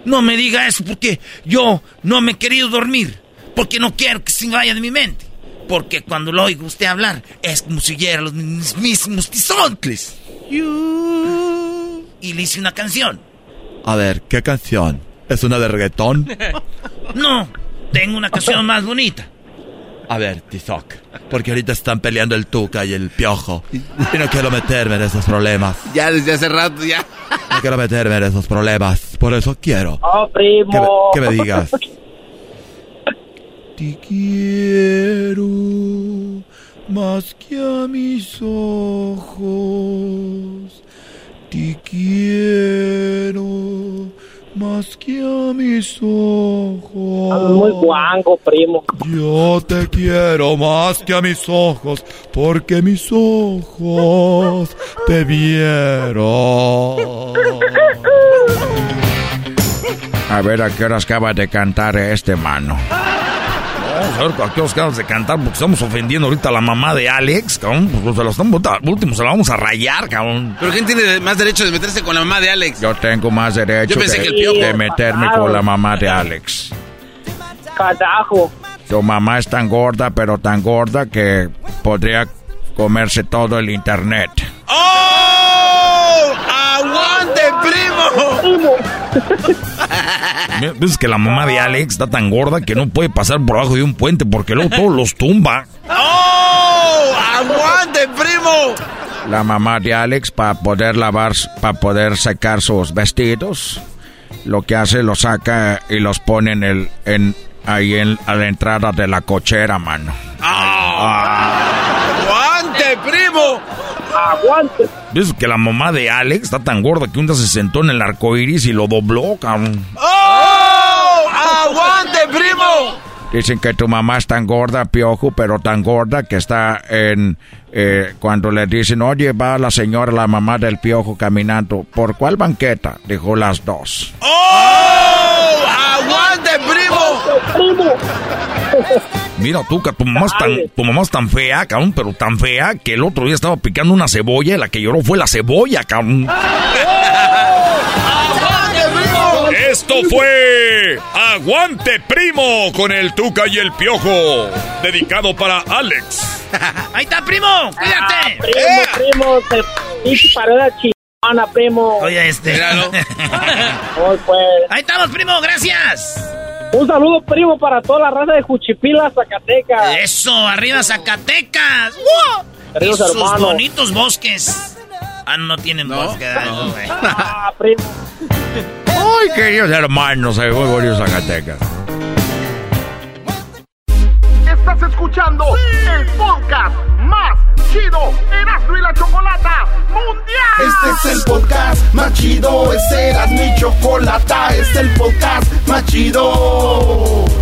Speaker 5: No me diga eso porque yo no me he querido dormir. Porque no quiero que se vaya de mi mente. Porque cuando lo oigo usted hablar es como si oyera los mismos tizoncles. Y le hice una canción.
Speaker 15: A ver, ¿qué canción? ¿Es una de reggaetón?
Speaker 5: No, tengo una canción más bonita.
Speaker 15: A ver, Tizoc. Porque ahorita están peleando el Tuca y el Piojo. Y no quiero meterme en esos problemas.
Speaker 6: Ya desde hace rato, ya.
Speaker 15: No quiero meterme en esos problemas. Por eso quiero
Speaker 13: Oh,
Speaker 15: que me,
Speaker 13: primo.
Speaker 15: que me digas. Te quiero más que a mis ojos. Te quiero más que a mis ojos.
Speaker 13: Muy guango, primo.
Speaker 15: Yo te quiero más que a mis ojos, porque mis ojos te vieron.
Speaker 14: A ver a qué horas acaba de cantar este mano. Vamos a ver a qué horas acabas de cantar porque estamos ofendiendo ahorita a la mamá de Alex, cabrón. Pues se lo estamos, último se la vamos a rayar, cabrón.
Speaker 6: Pero ¿quién tiene más derecho de meterse con la mamá de Alex?
Speaker 14: Yo tengo más derecho
Speaker 6: Yo pensé
Speaker 14: de,
Speaker 6: que el Piojo.
Speaker 14: de meterme con la mamá de Alex.
Speaker 13: Carajo.
Speaker 14: Tu mamá es tan gorda, pero tan gorda que podría comerse todo el internet.
Speaker 6: ¡Oh! ¡Aguante, primo!
Speaker 14: ¿Ves que la mamá de Alex está tan gorda que no puede pasar por abajo de un puente porque luego todos los tumba?
Speaker 6: ¡Oh! ¡Aguante, primo!
Speaker 14: La mamá de Alex para poder lavar, para poder secar sus vestidos, lo que hace lo saca y los pone en el, en ahí en a la entrada de la cochera, mano.
Speaker 6: ¡Aguante, primo!
Speaker 13: ¡Aguante!
Speaker 14: ¿Ves que la mamá de Alex está tan gorda que un día se sentó en el arco iris y lo dobló, cabrón?
Speaker 6: ¡Oh! ¡Aguante, primo!
Speaker 14: Dicen que tu mamá es tan gorda, piojo, pero tan gorda que está en... eh, cuando le dicen, oye, va la señora, la mamá del piojo caminando. ¿Por cuál banqueta? Dijo las dos.
Speaker 6: ¡Oh! ¡Aguante, primo!
Speaker 10: Mira tú, que tu mamá, es tan, tu mamá es tan fea, cabrón, pero tan fea que el otro día estaba picando una cebolla y la que lloró fue la cebolla, cabrón. Esto fue Aguante Primo con el Tuca y el Piojo, dedicado para Alex.
Speaker 5: Ahí está, primo, cuídate.
Speaker 13: Primo, primo, te pinche parodia chingona, primo.
Speaker 5: Oye, este.
Speaker 13: Hoy, pues.
Speaker 5: Ahí estamos, primo, gracias.
Speaker 13: Un saludo, primo, para toda la raza de Juchipila, Zacatecas.
Speaker 5: Eso, arriba Zacatecas. ¡Wow! Y sus
Speaker 13: hermanos.
Speaker 5: bonitos bosques. Ah, no tienen bosques. ay, no, güey.
Speaker 13: Ah, primo.
Speaker 10: Ay, queridos hermanos, muy bonito Zacatecas.
Speaker 1: Estás escuchando el podcast más chido Erasmo y la Chocolata Mundial.
Speaker 16: Este es el podcast más chido, es Erasmo y Chocolata, este es el podcast más chido.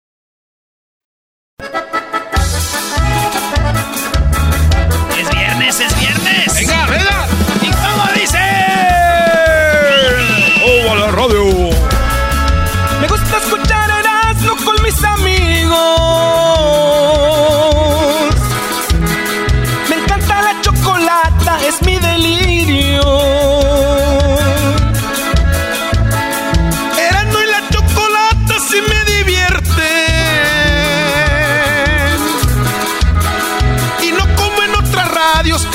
Speaker 5: Es viernes, es viernes.
Speaker 3: Venga, venga.
Speaker 5: ¿Y cómo dice?
Speaker 3: ¡Oh, a la radio!
Speaker 4: Me gusta escuchar Erasmo con mis amigos. Me encanta la chocolata, es mi delirio.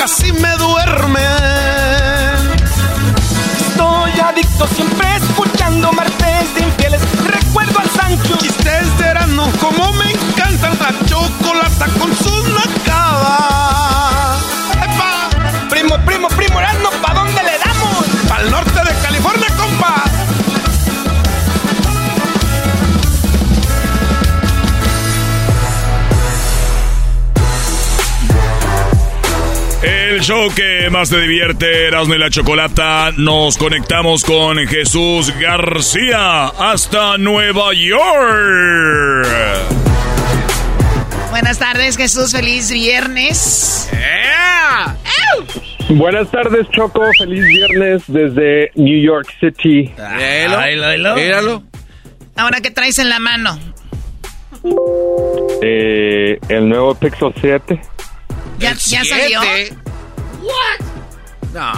Speaker 4: Casi me duermen. Estoy adicto siempre escuchando martes de infieles. Recuerdo al Sancho. Chistes de Erasmo, como me encanta la chocolata con sus
Speaker 3: El show que más te divierte, Erasmo y la Chocolata. Nos conectamos con Jesús García hasta Nueva York.
Speaker 5: Buenas tardes, Jesús. Feliz viernes.
Speaker 17: Buenas tardes, Choco. Feliz viernes desde New York City.
Speaker 5: Míralo. Ahora, ¿qué traes en la mano?
Speaker 17: Eh, el nuevo Pixel 7.
Speaker 5: ¿Ya, ya salió?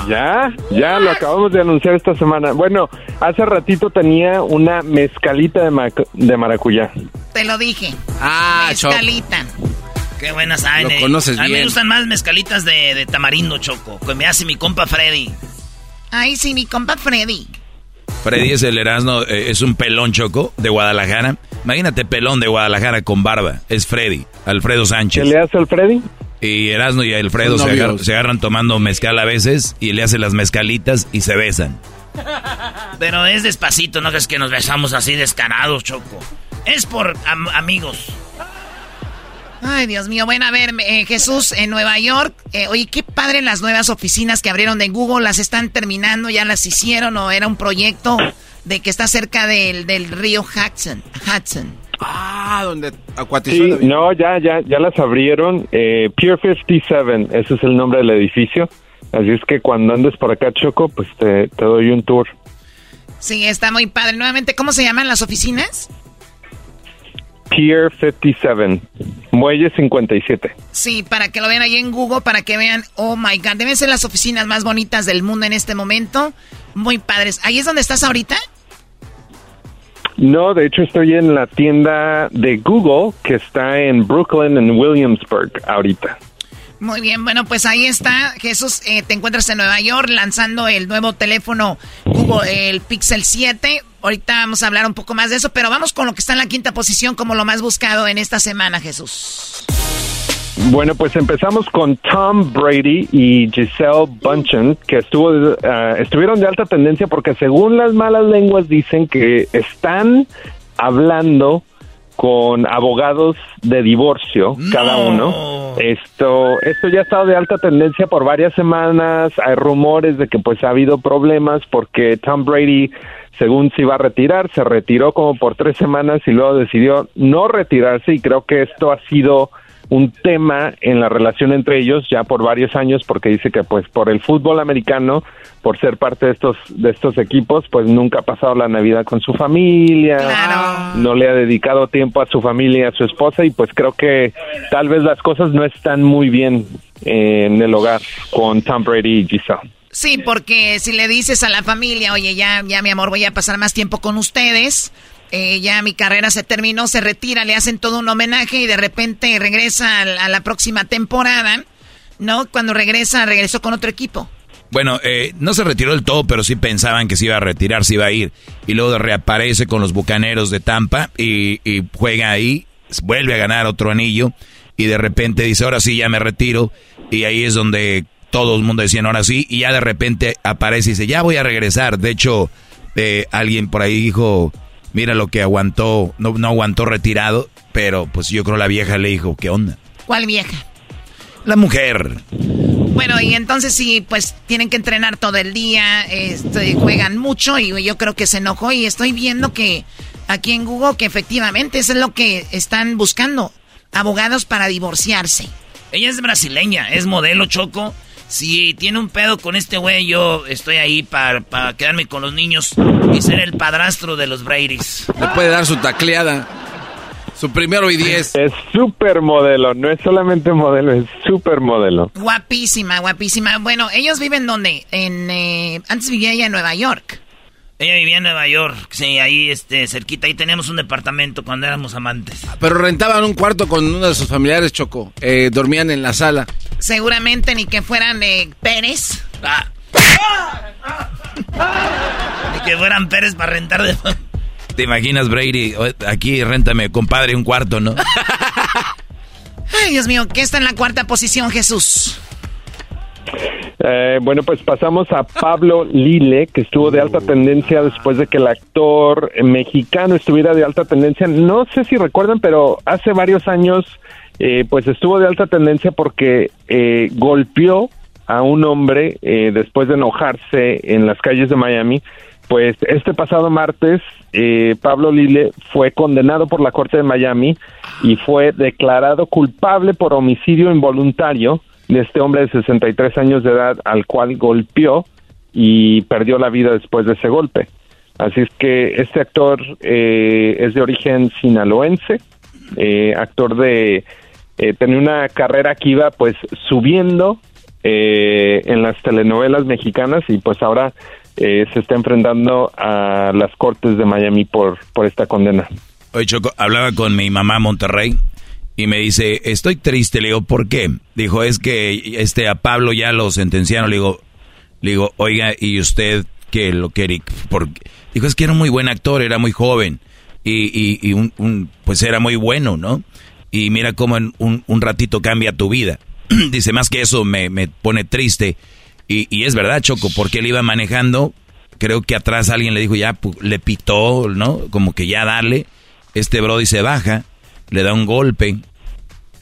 Speaker 17: Ya, ya lo acabamos de anunciar esta semana. Bueno, hace ratito tenía una mezcalita de, ma- de maracuyá.
Speaker 5: Te lo dije.
Speaker 6: Ah, Choco.
Speaker 5: Mezcalita. Qué buenas saben.
Speaker 6: Lo
Speaker 5: eh.
Speaker 6: conoces
Speaker 5: A mí me
Speaker 6: bien.
Speaker 5: gustan más mezcalitas de, de tamarindo, Choco. Que me hace mi compa Freddy. Ay, sí, mi compa Freddy.
Speaker 10: Freddy es el Erasmo, eh, es un pelón choco de Guadalajara. Imagínate pelón de Guadalajara con barba. Es Freddy, Alfredo Sánchez.
Speaker 17: ¿Qué le hace al Freddy?
Speaker 10: Y Erasmo y Alfredo se, agarran tomando mezcal a veces y le hace las mezcalitas y se besan.
Speaker 5: Pero es despacito, no es que nos besamos así descarados, Choco. Es por amigos. Ay, Dios mío. Bueno, a ver, eh, Jesús, en Nueva York. Eh, oye, qué padre las nuevas oficinas que abrieron de Google. ¿Las están terminando? ¿Ya las hicieron? ¿O era un proyecto de que está cerca del, del río Hudson? Hudson.
Speaker 6: Ah, donde
Speaker 17: acuatizó. Sí, no, ya, ya, ya las abrieron. Eh, Pier 57, ese es el nombre del edificio. Así es que cuando andes por acá, Choco, pues te, te doy un tour.
Speaker 5: Sí, está muy padre. Nuevamente, ¿cómo se llaman las oficinas?
Speaker 17: Pier 57, Muelle 57.
Speaker 5: Sí, para que lo vean ahí en Google, para que vean, oh my God, deben ser las oficinas más bonitas del mundo en este momento. Muy padres. ¿Ahí es donde estás ahorita?
Speaker 17: No, de hecho estoy en la tienda de Google que está en Brooklyn, en Williamsburg, ahorita.
Speaker 5: Muy bien, bueno, pues ahí está, Jesús, eh, te encuentras en Nueva York lanzando el nuevo teléfono Google, el Pixel 7. Ahorita vamos a hablar un poco más de eso, pero vamos con lo que está en la quinta posición como lo más buscado en esta semana, Jesús.
Speaker 17: Bueno, pues empezamos con Tom Brady y Giselle Bunchen, que estuvo, eh, estuvieron de alta tendencia porque según las malas lenguas dicen que están hablando con abogados de divorcio cada uno. Esto esto ya ha estado de alta tendencia por varias semanas. Hay rumores de que pues ha habido problemas porque Tom Brady según se iba a retirar, se retiró como por tres semanas y luego decidió no retirarse y creo que esto ha sido un tema en la relación entre ellos ya por varios años porque dice que pues por el fútbol americano por ser parte de estos de estos equipos pues nunca ha pasado la navidad con su familia no le ha dedicado tiempo a su familia y a su esposa y pues creo que tal vez las cosas no están muy bien en el hogar con Tom Brady y Giselle.
Speaker 5: Sí, porque si le dices a la familia, oye, ya, ya mi amor, voy a pasar más tiempo con ustedes, eh, ya mi carrera se terminó, se retira, le hacen todo un homenaje y de repente regresa a, la próxima temporada, ¿no? Cuando regresa, regresó con otro equipo.
Speaker 10: Bueno, eh, no se retiró del todo, pero sí pensaban que se iba a retirar, se iba a ir. Y luego reaparece con los Bucaneros de Tampa y, y juega ahí, vuelve a ganar otro anillo y de repente dice, ahora sí, ya me retiro. Y ahí es donde todo el mundo decía, ahora sí, y ya de repente aparece y dice, ya voy a regresar. De hecho, eh, alguien por ahí dijo, Mira lo que aguantó, no, no aguantó retirado, pero pues yo creo la vieja le dijo, ¿qué onda?
Speaker 5: ¿Cuál vieja?
Speaker 10: La mujer.
Speaker 5: Bueno, y entonces sí, pues tienen que entrenar todo el día, este, juegan mucho y yo creo que se enojó y estoy viendo que aquí en Google que efectivamente eso es lo que están buscando, abogados para divorciarse. Ella es brasileña, es modelo choco si tiene un pedo con este güey, yo estoy ahí para, quedarme con los niños y ser el padrastro de los Brady's.
Speaker 6: Le puede dar su tacleada. Su primero y diez.
Speaker 17: Es súper modelo, no es solamente modelo, es súper modelo.
Speaker 5: Guapísima, guapísima. Bueno, ¿ellos viven dónde? En, eh, antes vivía ella en Nueva York. Ella vivía en Nueva York, sí, ahí este, cerquita, ahí teníamos un departamento cuando éramos amantes.
Speaker 6: Pero rentaban un cuarto con uno de sus familiares, Choco. Eh, dormían en la sala.
Speaker 5: Seguramente ni que fueran eh, Pérez. Ah. ni que fueran Pérez para rentar de...
Speaker 10: ¿Te imaginas, Brady? Aquí, réntame, compadre, un cuarto, ¿no?
Speaker 5: Ay, Dios mío, ¿qué está en la cuarta posición, Jesús?
Speaker 17: Eh, bueno, pues pasamos a Pablo Lile, que estuvo de alta tendencia después de que el actor mexicano estuviera de alta tendencia. No sé si recuerdan, pero hace varios años, eh, pues estuvo de alta tendencia porque eh, golpeó a un hombre después de enojarse en las calles de Miami. Pues este pasado martes, Pablo Lile fue condenado por la Corte de Miami y fue declarado culpable por homicidio involuntario de este hombre de 63 años de edad al cual golpeó y perdió la vida después de ese golpe. Así es que este actor eh, es de origen sinaloense, eh, actor de... Eh, tenía una carrera que iba pues subiendo en las telenovelas mexicanas y pues ahora se está enfrentando a las cortes de Miami por, por esta condena.
Speaker 10: Oye, Choco, hablaba con mi mamá Monterrey y me dice, estoy triste. Le digo, ¿por qué? Dijo, es que este a Pablo ya lo sentenciaron. Le digo, le digo oiga, ¿y usted qué lo? Porque, dijo, es que era un muy buen actor, era muy joven. Y, y, un, pues era muy bueno, ¿no? Y mira cómo en un, un ratito cambia tu vida. Dice, más que eso me, me pone triste. Y, y, es verdad, Choco, porque él iba manejando. Creo que atrás alguien le dijo, ya, le pitó, ¿no? Como que ya dale Este Brody se baja, le da un golpe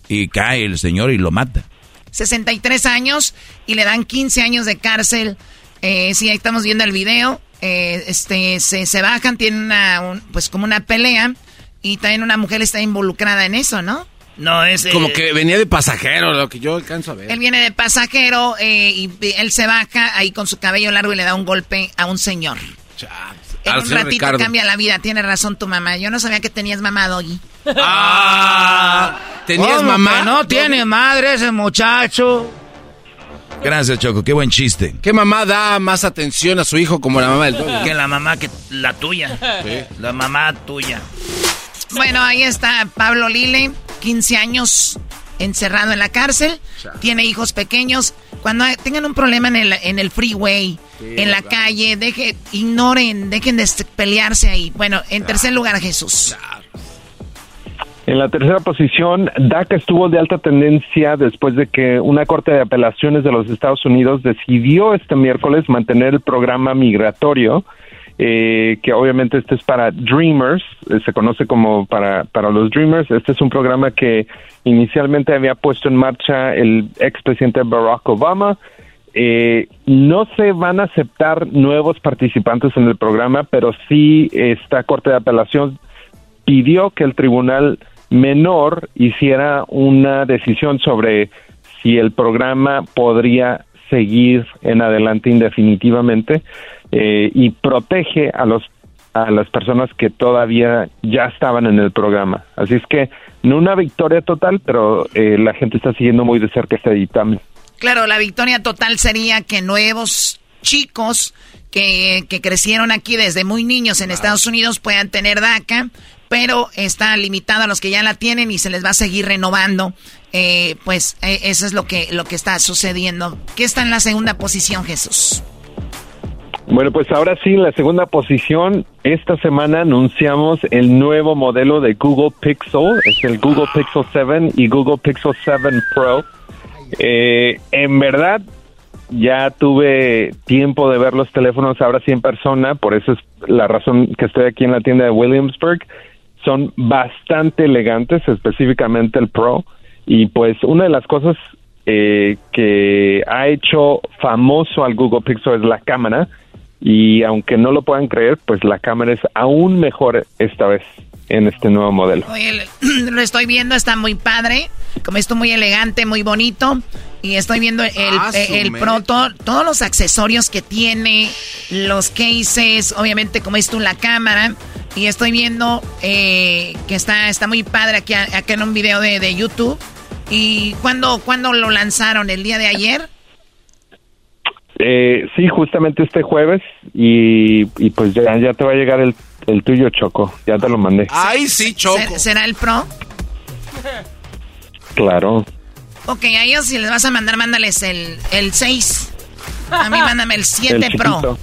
Speaker 10: y cae el señor y lo mata.
Speaker 5: 63 años y le dan 15 años de cárcel. Eh, sí, ahí estamos viendo el video. Eh, este, se, bajan, tienen una, pues como una pelea y también una mujer está involucrada en eso, ¿no?
Speaker 6: No, es... Como que venía de pasajero, lo que yo alcanzo a ver.
Speaker 5: Él viene de pasajero eh, y él se baja ahí con su cabello largo y le da un golpe a un señor. En un ratito cambia la vida, tiene razón tu mamá. Yo no sabía que tenías mamá, Doggy.
Speaker 6: Ah, ¿tenías mamá?
Speaker 18: no tiene madre ese muchacho.
Speaker 10: Gracias, Choco. Qué buen chiste.
Speaker 6: ¿Qué mamá da más atención a su hijo como la mamá del Doggy?
Speaker 18: Que la mamá que la tuya. La mamá tuya.
Speaker 5: Bueno, ahí está Pablo Lile, 15 años encerrado en la cárcel. Tiene hijos pequeños. Cuando tengan un problema en el, en el freeway, en la calle, deje, ignoren, dejen de pelearse ahí. Bueno, en tercer lugar, Jesús.
Speaker 17: En la tercera posición, DACA estuvo de alta tendencia después de que una corte de apelaciones de los Estados Unidos decidió este miércoles mantener el programa migratorio, eh, que obviamente este es para Dreamers, eh, se conoce como para, para los Dreamers. Este es un programa que inicialmente había puesto en marcha el expresidente Barack Obama. Eh, no se van a aceptar nuevos participantes en el programa, pero sí esta Corte de Apelación pidió que el tribunal menor hiciera una decisión sobre si el programa podría seguir en adelante indefinitivamente eh, y protege a los a las personas que todavía ya estaban en el programa. Así es que no una victoria total, pero eh, la gente está siguiendo muy de cerca este dictamen.
Speaker 5: Claro, la victoria total sería que nuevos chicos que, que crecieron aquí desde muy niños en Estados Unidos puedan tener DACA, pero está limitado a los que ya la tienen y se les va a seguir renovando. Eh, pues eh, eso es lo que, lo que está sucediendo. ¿Qué está en la segunda posición, Jesús?
Speaker 17: Bueno, pues ahora sí, en la segunda posición, esta semana anunciamos el nuevo modelo de Google Pixel, es el Google Pixel 7 y Google Pixel 7 Pro. Eh, en verdad, ya tuve tiempo de ver los teléfonos ahora sí en persona, por eso es la razón que estoy aquí en la tienda de Williamsburg son bastante elegantes, específicamente el Pro. Y pues una de las cosas eh, que ha hecho famoso al Google Pixel es la cámara. Y aunque no lo puedan creer, pues la cámara es aún mejor esta vez en este nuevo modelo.
Speaker 5: lo estoy viendo, está muy padre, como esto muy elegante, muy bonito. Y estoy viendo el, ah, el, Pro, todos los accesorios que tiene, los cases, obviamente como es tú la cámara. Y estoy viendo eh, que está, está muy padre aquí, acá en un video de, YouTube. ¿Y cuándo, cuándo lo lanzaron? ¿El día de ayer?
Speaker 17: Eh, sí, justamente este jueves. Y, pues ya, ya te va a llegar el, el tuyo, Choco. Ya te lo mandé.
Speaker 6: ¡Ay, sí, Choco!
Speaker 5: ¿Será el Pro?
Speaker 17: Claro.
Speaker 5: Ok, a ellos si les vas a mandar, mándales el, el 6. A mí mándame el 7 Pro.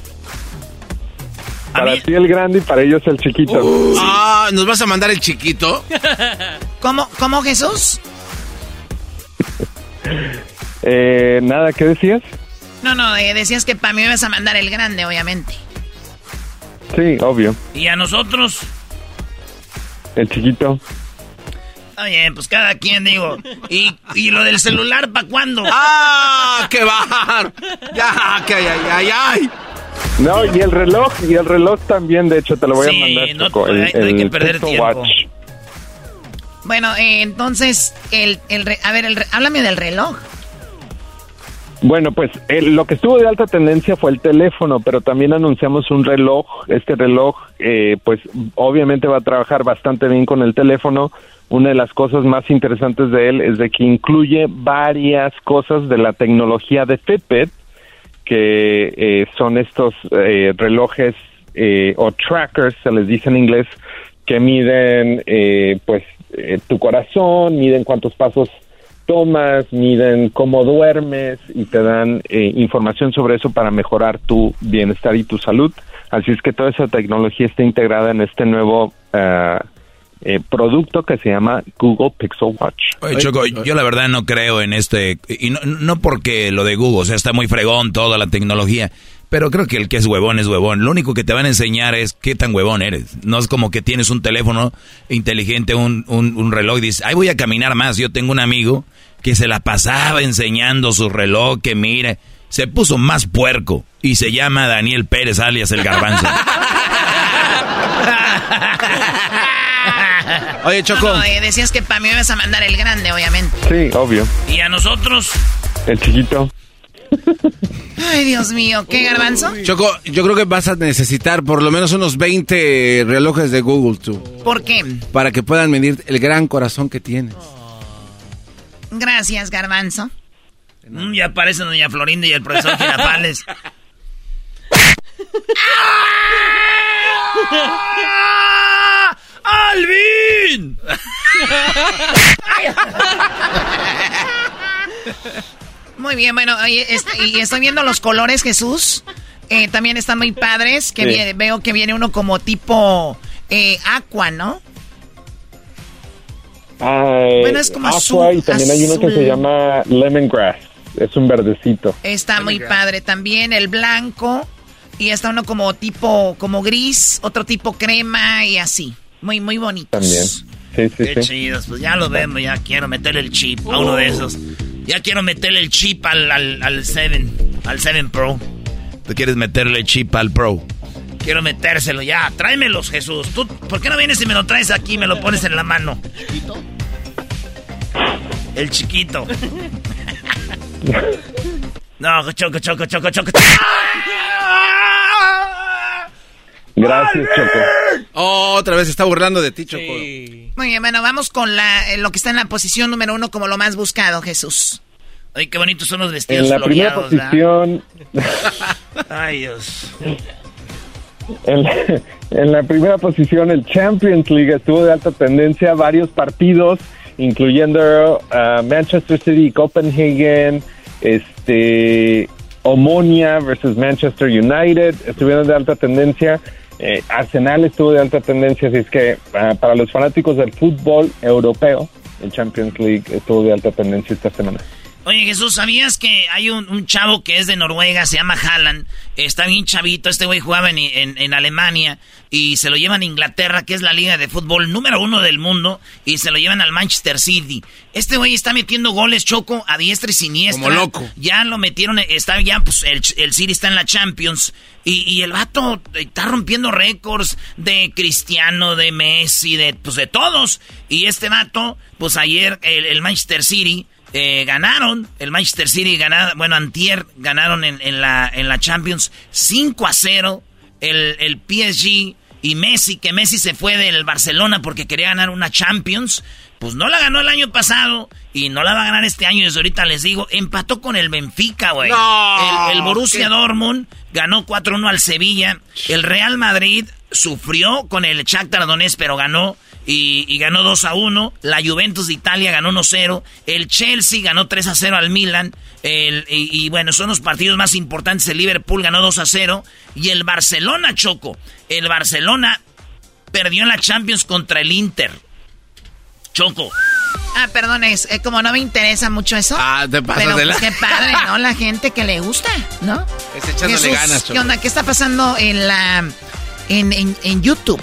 Speaker 17: Para ti el grande y para ellos el chiquito.
Speaker 6: ah, ¿nos vas a mandar el chiquito?
Speaker 5: ¿Cómo, cómo Jesús?
Speaker 17: eh, nada, ¿qué decías?
Speaker 5: No, no, eh, decías que para mí me vas a mandar el grande, obviamente.
Speaker 17: Sí, obvio.
Speaker 18: ¿Y a nosotros?
Speaker 17: El chiquito.
Speaker 18: Oye, pues cada quien, digo. ¿Y, y lo del celular para cuándo?
Speaker 6: ¡Ah! ¡Qué bajar! ¡Ya! ¡Que ay, ay, ay! ay.
Speaker 17: No, y el reloj, y el reloj también, de hecho, te lo voy a mandar.
Speaker 18: No, el, no hay que perder tiempo.
Speaker 5: Bueno, eh, entonces, el, el, a ver, el, háblame del reloj.
Speaker 17: Bueno, pues lo que estuvo de alta tendencia fue el teléfono, pero también anunciamos un reloj. Este reloj, eh, pues obviamente va a trabajar bastante bien con el teléfono. Una de las cosas más interesantes de él es de que incluye varias cosas de la tecnología de Fitbit, que eh, son estos eh, relojes eh, o trackers, se les dice en inglés, que miden pues tu corazón, miden cuántos pasos tomas, miden cómo duermes y te dan información sobre eso para mejorar tu bienestar y tu salud. Así es que toda esa tecnología está integrada en este nuevo uh, eh, producto que se llama Google Pixel Watch.
Speaker 10: Oye, Choco, yo la verdad no creo en este, y no, no porque lo de Google, o sea, está muy fregón toda la tecnología, Pero creo que el que es huevón es huevón. Lo único que te van a enseñar es qué tan huevón eres. No es como que tienes un teléfono inteligente, un, un, reloj y dices, ay, voy a caminar más. Yo tengo un amigo que se la pasaba enseñando su reloj, que mire, se puso más puerco y se llama Daniel Pérez, alias el garbanzo.
Speaker 6: Oye, Choco.
Speaker 5: decías que para mí me ibas a mandar el grande, obviamente.
Speaker 17: Sí, obvio.
Speaker 5: ¿Y a nosotros?
Speaker 17: El chiquito.
Speaker 5: Ay, Dios mío, ¿qué garbanzo?
Speaker 6: Choco, yo creo que vas a necesitar por lo menos unos 20 relojes de Google, tú.
Speaker 5: ¿Por qué?
Speaker 6: Para que puedan medir el gran corazón que tienes.
Speaker 5: Gracias, garbanzo. Mm, ya aparecen doña Florinda y el profesor Girafales. ¡Alvin! Muy bien, bueno, este, y estoy viendo los colores, Jesús. Eh, también están muy padres. Que veo que viene uno como tipo eh, aqua, ¿no?
Speaker 17: bueno, es como azul, y también hay uno que se llama lemongrass. Es un verdecito.
Speaker 5: Está muy padre también el blanco y está uno como tipo como gris, otro tipo crema y así. Muy muy bonitos.
Speaker 17: También. Sí, sí,
Speaker 5: Qué chidos, pues ya lo vemos, ya quiero meterle el chip a uno de esos. Ya quiero meterle el chip al, al, al 7, al 7 Pro.
Speaker 10: ¿Tú quieres meterle el chip al Pro?
Speaker 5: Quiero metérselo ya. Tráemelos, Jesús. ¿Tú, ¿Por qué no vienes y me lo traes aquí y me lo pones en la mano? ¿Chiquito? El chiquito. no, choco, choco, choco, choco.
Speaker 17: Gracias, Choco.
Speaker 6: Oh, otra vez está burlando de ti, Choco.
Speaker 5: Muy bien, bueno, vamos con la, eh, lo que está en la posición número uno como lo más buscado, Jesús. Ay, qué bonitos son los vestidos
Speaker 17: En la primera posición...
Speaker 5: Ay, Dios.
Speaker 17: En la, primera posición, el Champions League estuvo de alta tendencia, varios partidos, incluyendo uh, Manchester City, Copenhagen, este, Omonia versus Manchester United, estuvieron de alta tendencia. Eh, Arsenal estuvo de alta tendencia, así es que ah, para los fanáticos del fútbol europeo, el Champions League estuvo de alta tendencia esta semana.
Speaker 5: Oye Jesús, ¿sabías que hay un, chavo que es de Noruega, se llama Haaland? Está bien chavito, este güey jugaba en, en, Alemania y se lo llevan a Inglaterra, que es la liga de fútbol número uno del mundo, y se lo llevan al Manchester City. Este güey está metiendo goles choco a diestra y siniestra.
Speaker 6: Como loco.
Speaker 5: Ya lo metieron, está ya, pues el, el City está en la Champions y, y el vato está rompiendo récords de Cristiano, de Messi, de, pues de todos. Y este vato, pues ayer el Manchester City eh, ganaron, el Manchester City ganaron, bueno, Antier ganaron en, la, en la Champions 5 a 0. El, el PSG y Messi, que Messi se fue del Barcelona porque quería ganar una Champions, pues no la ganó el año pasado y no la va a ganar este año. Desde ahorita les digo, empató con el Benfica, güey. el, Borussia Dortmund ganó 4-1 al Sevilla. El Real Madrid sufrió con el Shakhtar Donetsk, pero ganó y, ganó 2 a 1. La Juventus de Italia ganó 1 0. El Chelsea ganó 3 a 0 al Milan. El, y, bueno, son los partidos más importantes. El Liverpool ganó 2 a 0. Y el Barcelona, Choco. El Barcelona perdió en la Champions contra el Inter. Choco. Ah, perdón, es, eh, como no me interesa mucho eso.
Speaker 6: Ah, te pasas
Speaker 5: pero,
Speaker 6: de la...
Speaker 5: Qué padre, ¿no? La gente que le gusta, ¿no?
Speaker 6: Es echándole ganas, Choco.
Speaker 5: ¿Qué onda? ¿Qué está pasando en la... en, en, en YouTube?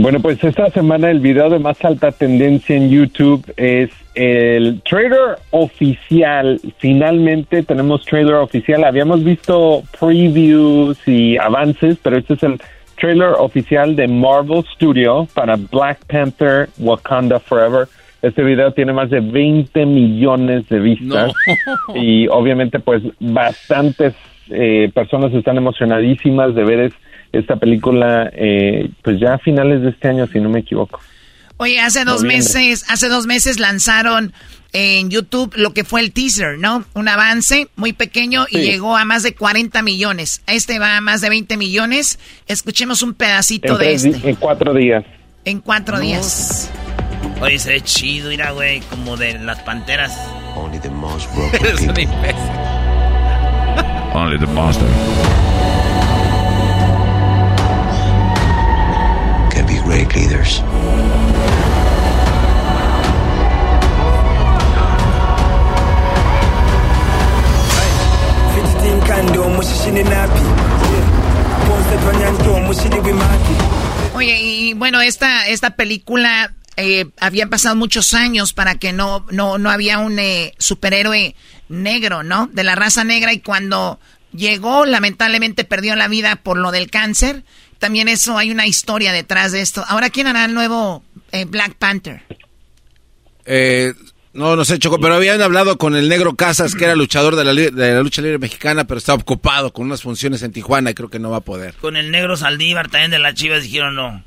Speaker 17: Bueno, pues esta semana el video de más alta tendencia en YouTube es el trailer oficial. Finalmente tenemos trailer oficial. Habíamos visto previews y avances, pero este es el trailer oficial de Marvel Studio para Black Panther Wakanda Forever. Este video tiene más de 20 millones de vistas y obviamente pues bastantes eh, personas están emocionadísimas de ver este esta película, eh, pues ya a finales de este año, si no me equivoco.
Speaker 5: Oye, hace dos meses, hace dos meses lanzaron en YouTube lo que fue el teaser, ¿no? Un avance muy pequeño y llegó a más de 40 millones. Este va a más de 20 millones. Escuchemos un pedacito de este.
Speaker 17: En cuatro días.
Speaker 5: En cuatro días. Oye, se ve chido, mira, güey, como de las panteras. Only the most broken
Speaker 14: Only the monster.
Speaker 19: great leaders.
Speaker 5: Oye, y bueno, esta, esta película eh, habían pasado muchos años para que no, no, no había un eh, superhéroe negro, ¿no? De la raza negra y cuando llegó, lamentablemente perdió la vida por lo del cáncer también eso, hay una historia detrás de esto. Ahora, ¿quién hará el nuevo eh, Black Panther?
Speaker 6: Eh, no, no sé, Choco, pero habían hablado con el negro Casas, que era luchador de la, de la lucha libre mexicana, pero estaba ocupado con unas funciones en Tijuana y creo que no va a poder.
Speaker 18: Con el negro Saldívar también de las chivas dijeron no.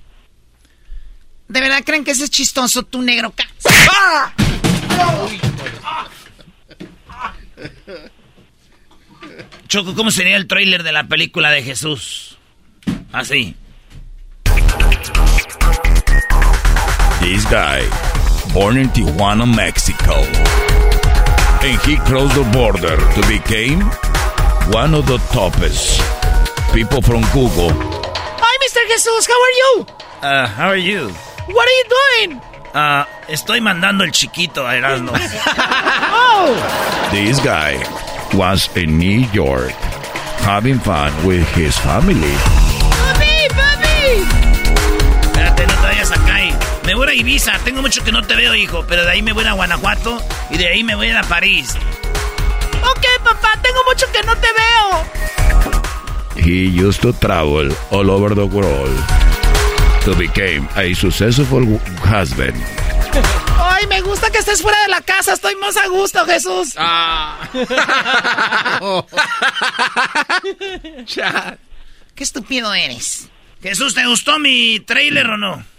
Speaker 5: ¿De verdad creen que ese es chistoso, tu negro Casas? ¡Ah!
Speaker 18: Choco, ¿cómo sería el tráiler de la película de Jesús? Así.
Speaker 10: This guy, born in Tijuana, Mexico, and he crossed the border to become one of the toppest people from Google.
Speaker 5: Hi, Mr. Jesus, how are you?
Speaker 18: Uh, how are you?
Speaker 5: What are you doing?
Speaker 18: Uh, estoy mandando el chiquito a Erasmo.
Speaker 5: oh!
Speaker 10: This guy was in New York having fun with his family.
Speaker 18: Me voy a Ibiza. Tengo mucho que no te veo, hijo. Pero de ahí me voy a Guanajuato y de ahí me voy a París.
Speaker 5: Ok, papá, tengo mucho que no te veo.
Speaker 10: He used to travel all over the world to become a successful husband.
Speaker 5: Ay, me gusta que estés fuera de la casa. Estoy más a gusto, Jesús.
Speaker 6: Ah.
Speaker 5: Qué estúpido eres.
Speaker 18: Jesús, ¿te gustó mi trailer o no?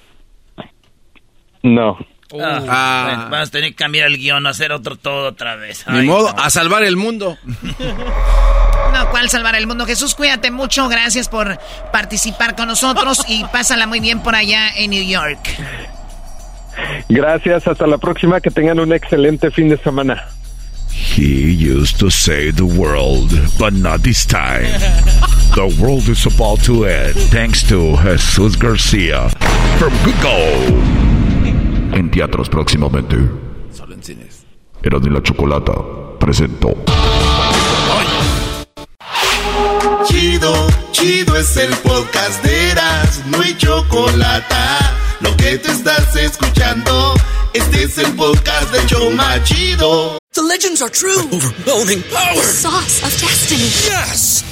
Speaker 17: No.
Speaker 18: Ah,
Speaker 6: Ah.
Speaker 18: bueno, vas a tener que cambiar el guion, hacer otro todo otra vez.
Speaker 6: Ni
Speaker 18: Ay,
Speaker 6: modo,
Speaker 18: no.
Speaker 6: a salvar el mundo.
Speaker 5: No, ¿cuál salvar el mundo? Jesús, cuídate mucho. Gracias por participar con nosotros y pásala muy bien por allá en New York.
Speaker 17: Gracias, hasta la próxima, que tengan un excelente fin de semana.
Speaker 10: He used to save the world, but not this time. The world is about to end thanks to Jesus Garcia from Google. En teatros próximamente.
Speaker 6: Solo en cines.
Speaker 10: Era de la Chocolata presentó.
Speaker 1: Chido, chido es el podcast de Eras, no hay chocolate. Lo que te estás escuchando, este es el podcast de Choma Chido.
Speaker 20: The legends are true. overwhelming power!
Speaker 12: The sauce of destiny.
Speaker 20: Yes!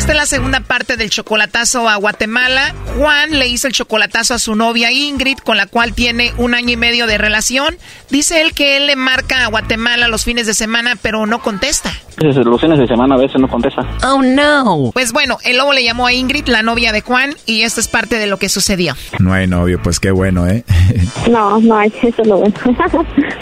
Speaker 5: Esta es la segunda parte del chocolatazo a Guatemala. Juan le hizo el chocolatazo a su novia Ingrid, con la cual tiene un año y medio de relación. Dice él que él le marca a Guatemala los fines de semana, pero no contesta.
Speaker 21: Los fines de semana a veces no contesta.
Speaker 5: Oh no. Pues bueno, el lobo le llamó a Ingrid, la novia de Juan, y esto es parte de lo que sucedió.
Speaker 22: No hay novio, pues qué bueno, ¿eh?
Speaker 23: No, no hay, eso es lo bueno.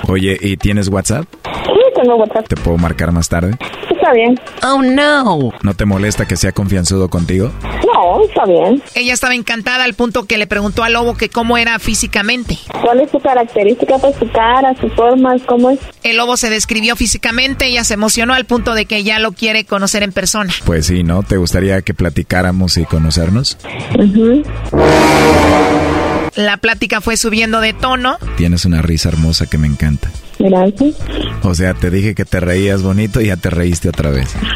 Speaker 22: Oye, ¿y tienes WhatsApp?
Speaker 23: sí, tengo WhatsApp.
Speaker 22: ¿Te puedo marcar más tarde?
Speaker 23: Está bien.
Speaker 5: Oh no.
Speaker 22: ¿No te molesta que sea confianzudo contigo?
Speaker 23: No, está bien.
Speaker 5: Ella estaba encantada al punto que le preguntó al lobo que cómo era físicamente.
Speaker 23: ¿Cuál es su característica? Pues su cara, su forma, ¿cómo es?
Speaker 5: El lobo se describió físicamente, ella se emocionó al punto de que ya lo quiere conocer en persona.
Speaker 22: Pues sí, ¿no? ¿Te gustaría que platicáramos y conocernos?
Speaker 5: La plática fue subiendo de tono.
Speaker 22: Tienes una risa hermosa que me encanta.
Speaker 23: Gracias.
Speaker 22: O sea, te dije que te reías bonito y ya te reíste otra vez.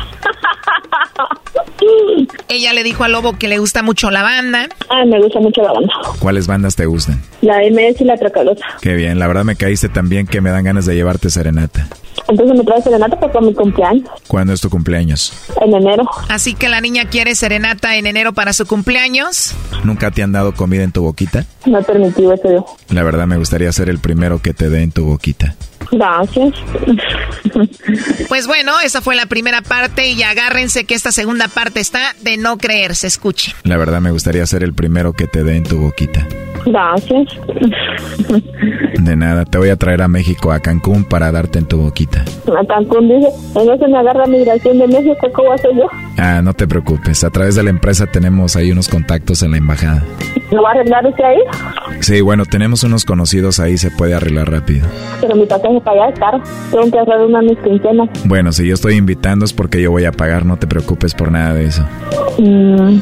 Speaker 5: Ella le dijo al lobo que le gusta mucho la banda.
Speaker 23: Ah, me gusta mucho la banda.
Speaker 22: ¿Cuáles bandas te gustan?
Speaker 23: La MS y la Tracalosa.
Speaker 22: Qué bien, la verdad me caíste tan bien que me dan ganas de llevarte serenata.
Speaker 23: Entonces me trae serenata para mi cumpleaños.
Speaker 22: ¿Cuándo es tu cumpleaños?
Speaker 23: En enero.
Speaker 24: Así que la niña quiere serenata en enero para su cumpleaños.
Speaker 22: ¿Nunca te han dado comida en tu boquita?
Speaker 23: No he permitido eso yo.
Speaker 22: La verdad me gustaría ser el primero que te dé en tu boquita.
Speaker 23: Gracias.
Speaker 24: Pues bueno, esa fue la primera parte y agárrense que esta segunda parte está de no creer, se escuche.
Speaker 22: La verdad me gustaría ser el primero que te dé en tu boquita.
Speaker 23: Gracias.
Speaker 22: De nada, te voy a traer a México, a Cancún, para darte en tu boquita.
Speaker 23: A Cancún dice, no se me agarra migración de México, ¿cómo hacer yo?
Speaker 22: Ah, no te preocupes, a través de la empresa tenemos ahí unos contactos en la embajada.
Speaker 23: ¿No va a arreglar ese ahí?
Speaker 22: Sí, bueno, tenemos unos conocidos ahí, se puede arreglar rápido.
Speaker 23: Pero mi pasaje para allá es caro. Tengo que hacer una mis quincenas.
Speaker 22: Bueno, si yo estoy invitando es porque yo voy a pagar, no te preocupes por nada de eso.
Speaker 23: Mm,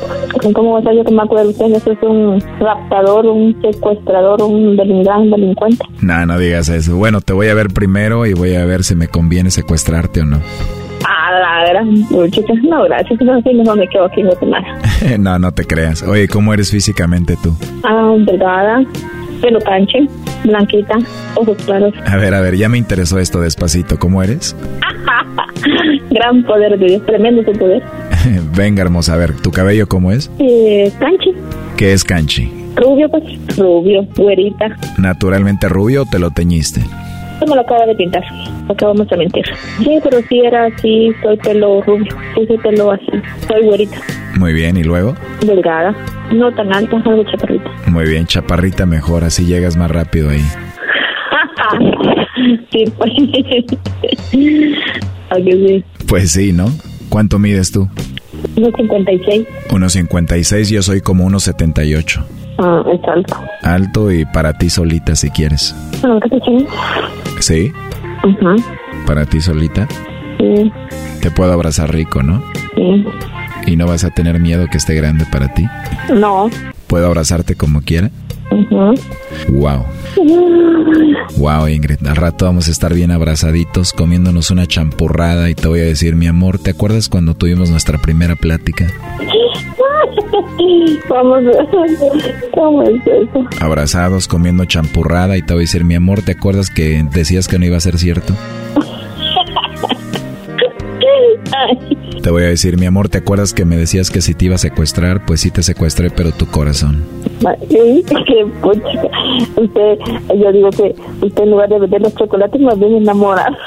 Speaker 23: ¿Cómo va a ser yo que me acuerdo usted? Eso es un raptador, un secuestrador, un gran delincuente.
Speaker 22: No, no digas eso. Bueno, te voy a ver primero y voy a ver si me conviene secuestrarte o no.
Speaker 23: A la gran muchacha. No, gracias. No, sí, mejor me quedo aquí en Guatemala.
Speaker 22: no, no te creas. Oye, ¿cómo eres físicamente tú?
Speaker 23: Ah, delgada, pelo canche, blanquita, ojos claros.
Speaker 22: A ver, a ver, ya me interesó esto despacito. ¿Cómo eres?
Speaker 23: Gran poder de Dios, tremendo su poder.
Speaker 22: Venga, hermosa, a ver, ¿tu cabello cómo es?
Speaker 23: Eh, canche,
Speaker 22: ¿Qué es canchi?
Speaker 23: Rubio, pues, rubio, güerita.
Speaker 22: ¿Naturalmente rubio o te lo teñiste?
Speaker 23: Esto me lo acaba de pintar, acabamos de mentir. Sí, pero sí era así, soy pelo rubio, sí, soy pelo así, soy güerita,
Speaker 22: Muy bien, ¿y luego?
Speaker 23: delgada, no tan alta, algo chaparrita.
Speaker 22: Muy bien, chaparrita mejor, así llegas más rápido ahí.
Speaker 23: sí, pues. ¿A que sí?
Speaker 22: Pues sí, ¿no? ¿Cuánto mides tú?
Speaker 23: 1.56.
Speaker 22: 1.56, yo soy como 1.78.
Speaker 23: Ah, es alto.
Speaker 22: Alto y para ti solita si quieres. ¿Sí?
Speaker 23: Ajá.
Speaker 22: Para ti solita.
Speaker 23: Sí,
Speaker 22: Te puedo abrazar rico, ¿no?
Speaker 23: sí.
Speaker 22: Y no vas a tener miedo que esté grande para ti.
Speaker 23: No.
Speaker 22: ¿Puedo abrazarte como quiera? Wow. Wow, Ingrid. Al rato vamos a estar bien abrazaditos, comiéndonos una champurrada y te voy a decir, mi amor, ¿te acuerdas cuando tuvimos nuestra primera plática?
Speaker 23: Vamos. ¿Cómo es eso?
Speaker 22: Abrazados, comiendo champurrada y te voy a decir, mi amor, ¿te acuerdas que decías que no iba a ser cierto? Te voy a decir, mi amor, ¿te acuerdas que me decías que si te iba a secuestrar? Pues sí te secuestré, pero tu corazón.
Speaker 23: Sí, qué pucha. Usted, yo digo que usted en lugar de vender los chocolates más bien enamorar.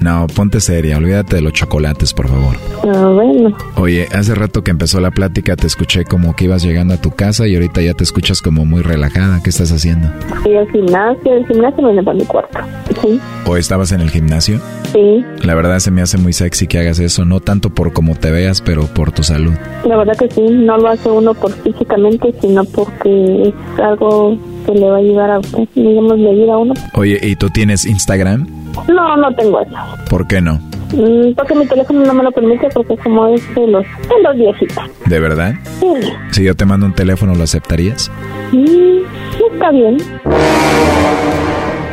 Speaker 22: No, ponte seria, olvídate de los chocolates, por favor.
Speaker 23: Ah, bueno.
Speaker 22: Oye, hace rato que empezó la plática te escuché como que ibas llegando a tu casa y ahorita ya te escuchas como muy relajada. ¿Qué estás haciendo?
Speaker 23: Fui al gimnasio, el gimnasio me viene para mi cuarto. Sí,
Speaker 22: ¿O estabas en el gimnasio?
Speaker 23: sí.
Speaker 22: La verdad se me hace muy sexy que hagas eso, no tanto por cómo te veas, pero por tu salud.
Speaker 23: La verdad que sí, no lo hace uno por físicamente, sino porque es algo que le va a ayudar a, digamos, de vida a uno.
Speaker 22: Oye, ¿y tú tienes Instagram?
Speaker 23: No, no tengo eso.
Speaker 22: ¿Por qué no?
Speaker 23: Mm, Porque mi teléfono no me lo permite porque como es de los, de los viejitos.
Speaker 22: ¿De verdad?
Speaker 23: Sí.
Speaker 22: Si yo te mando un teléfono, ¿lo aceptarías?
Speaker 23: Mm, está bien.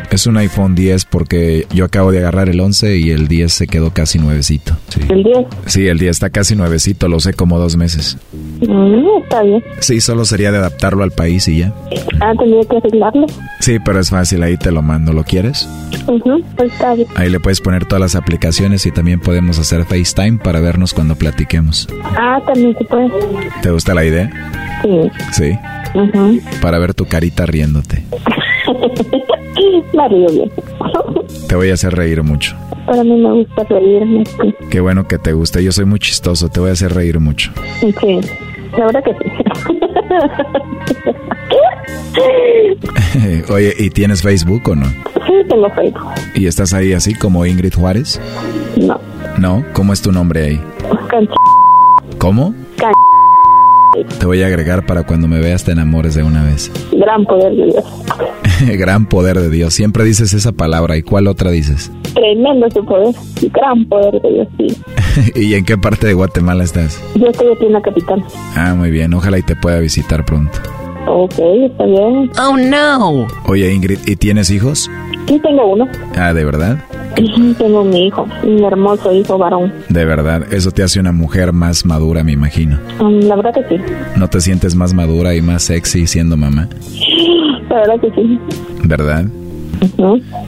Speaker 22: Es un iPhone 10 porque yo acabo de agarrar el 11 y el 10 se quedó casi nuevecito. Sí.
Speaker 23: El 10.
Speaker 22: Sí, el 10 está casi nuevecito, lo sé como dos meses.
Speaker 23: Mm, está bien.
Speaker 22: Sí, solo sería de adaptarlo al país y ya.
Speaker 23: Ah, tendría que arreglarlo.
Speaker 22: Sí, pero es fácil, ahí te lo mando, ¿lo quieres?
Speaker 23: Ujú, pues está bien.
Speaker 22: Ahí le puedes poner todas las aplicaciones y también podemos hacer FaceTime para vernos cuando platiquemos.
Speaker 23: Ah, también se puede.
Speaker 22: ¿Te gusta la idea?
Speaker 23: Sí.
Speaker 22: Sí.
Speaker 23: Ujú.
Speaker 22: Para ver tu carita riéndote.
Speaker 23: Me río bien.
Speaker 22: Te voy a hacer reír mucho.
Speaker 23: Para mí me gusta reírme. sí.
Speaker 22: Qué bueno que te guste. Yo soy muy chistoso, te voy a hacer reír mucho.
Speaker 23: Sí, la verdad que sí.
Speaker 22: Oye, ¿y tienes Facebook o no?
Speaker 23: Sí, tengo Facebook.
Speaker 22: ¿Y estás ahí así como Ingrid Juárez?
Speaker 23: No.
Speaker 22: ¿No? ¿Cómo es tu nombre ahí?
Speaker 23: Cancha.
Speaker 22: ¿Cómo?
Speaker 23: Can-
Speaker 22: Te voy a agregar para cuando me veas te enamores de una vez.
Speaker 23: Gran poder de Dios.
Speaker 22: Gran poder de Dios. Siempre dices esa palabra. ¿Y cuál otra dices?
Speaker 23: Tremendo su poder. Gran poder de Dios, sí.
Speaker 22: ¿Y en qué parte de Guatemala estás?
Speaker 23: Yo estoy aquí en la capital.
Speaker 22: Ah, muy bien. Ojalá y te pueda visitar pronto.
Speaker 23: Ok, está bien.
Speaker 24: Oh no.
Speaker 22: Oye, Ingrid, ¿y tienes hijos?
Speaker 23: Sí, tengo uno.
Speaker 22: Ah, ¿de verdad?
Speaker 23: Ujú, Tengo mi hijo, un hermoso hijo varón.
Speaker 22: De verdad. Eso te hace una mujer más madura, me imagino.
Speaker 23: Mm, La verdad que sí.
Speaker 22: ¿No te sientes más madura y más sexy siendo mamá?
Speaker 23: La verdad que sí.
Speaker 22: ¿Verdad?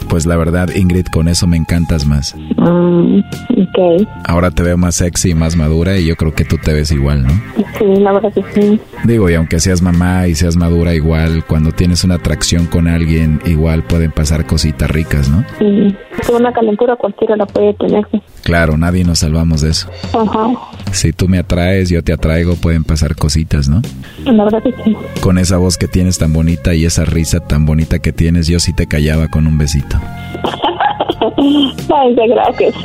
Speaker 22: Pues la verdad, Ingrid, con eso me encantas más.
Speaker 23: Mm, ok.
Speaker 22: Ahora te veo más sexy y más madura y yo creo que tú te ves igual, ¿no?
Speaker 23: Sí, la verdad que sí.
Speaker 22: Digo, y aunque seas mamá y seas madura igual, cuando tienes una atracción con alguien, igual pueden pasar cositas ricas, ¿no?
Speaker 23: Sí. Una calentura cualquiera la puede tener.
Speaker 22: Claro, nadie nos salvamos de eso.
Speaker 23: Ajá.
Speaker 22: Si tú me atraes, yo te atraigo, pueden pasar cositas, ¿no?
Speaker 23: La verdad que sí.
Speaker 22: Con esa voz que tienes tan bonita y esa risa tan bonita que tienes, yo sí te callaba con un besito.
Speaker 23: Ay, gracias.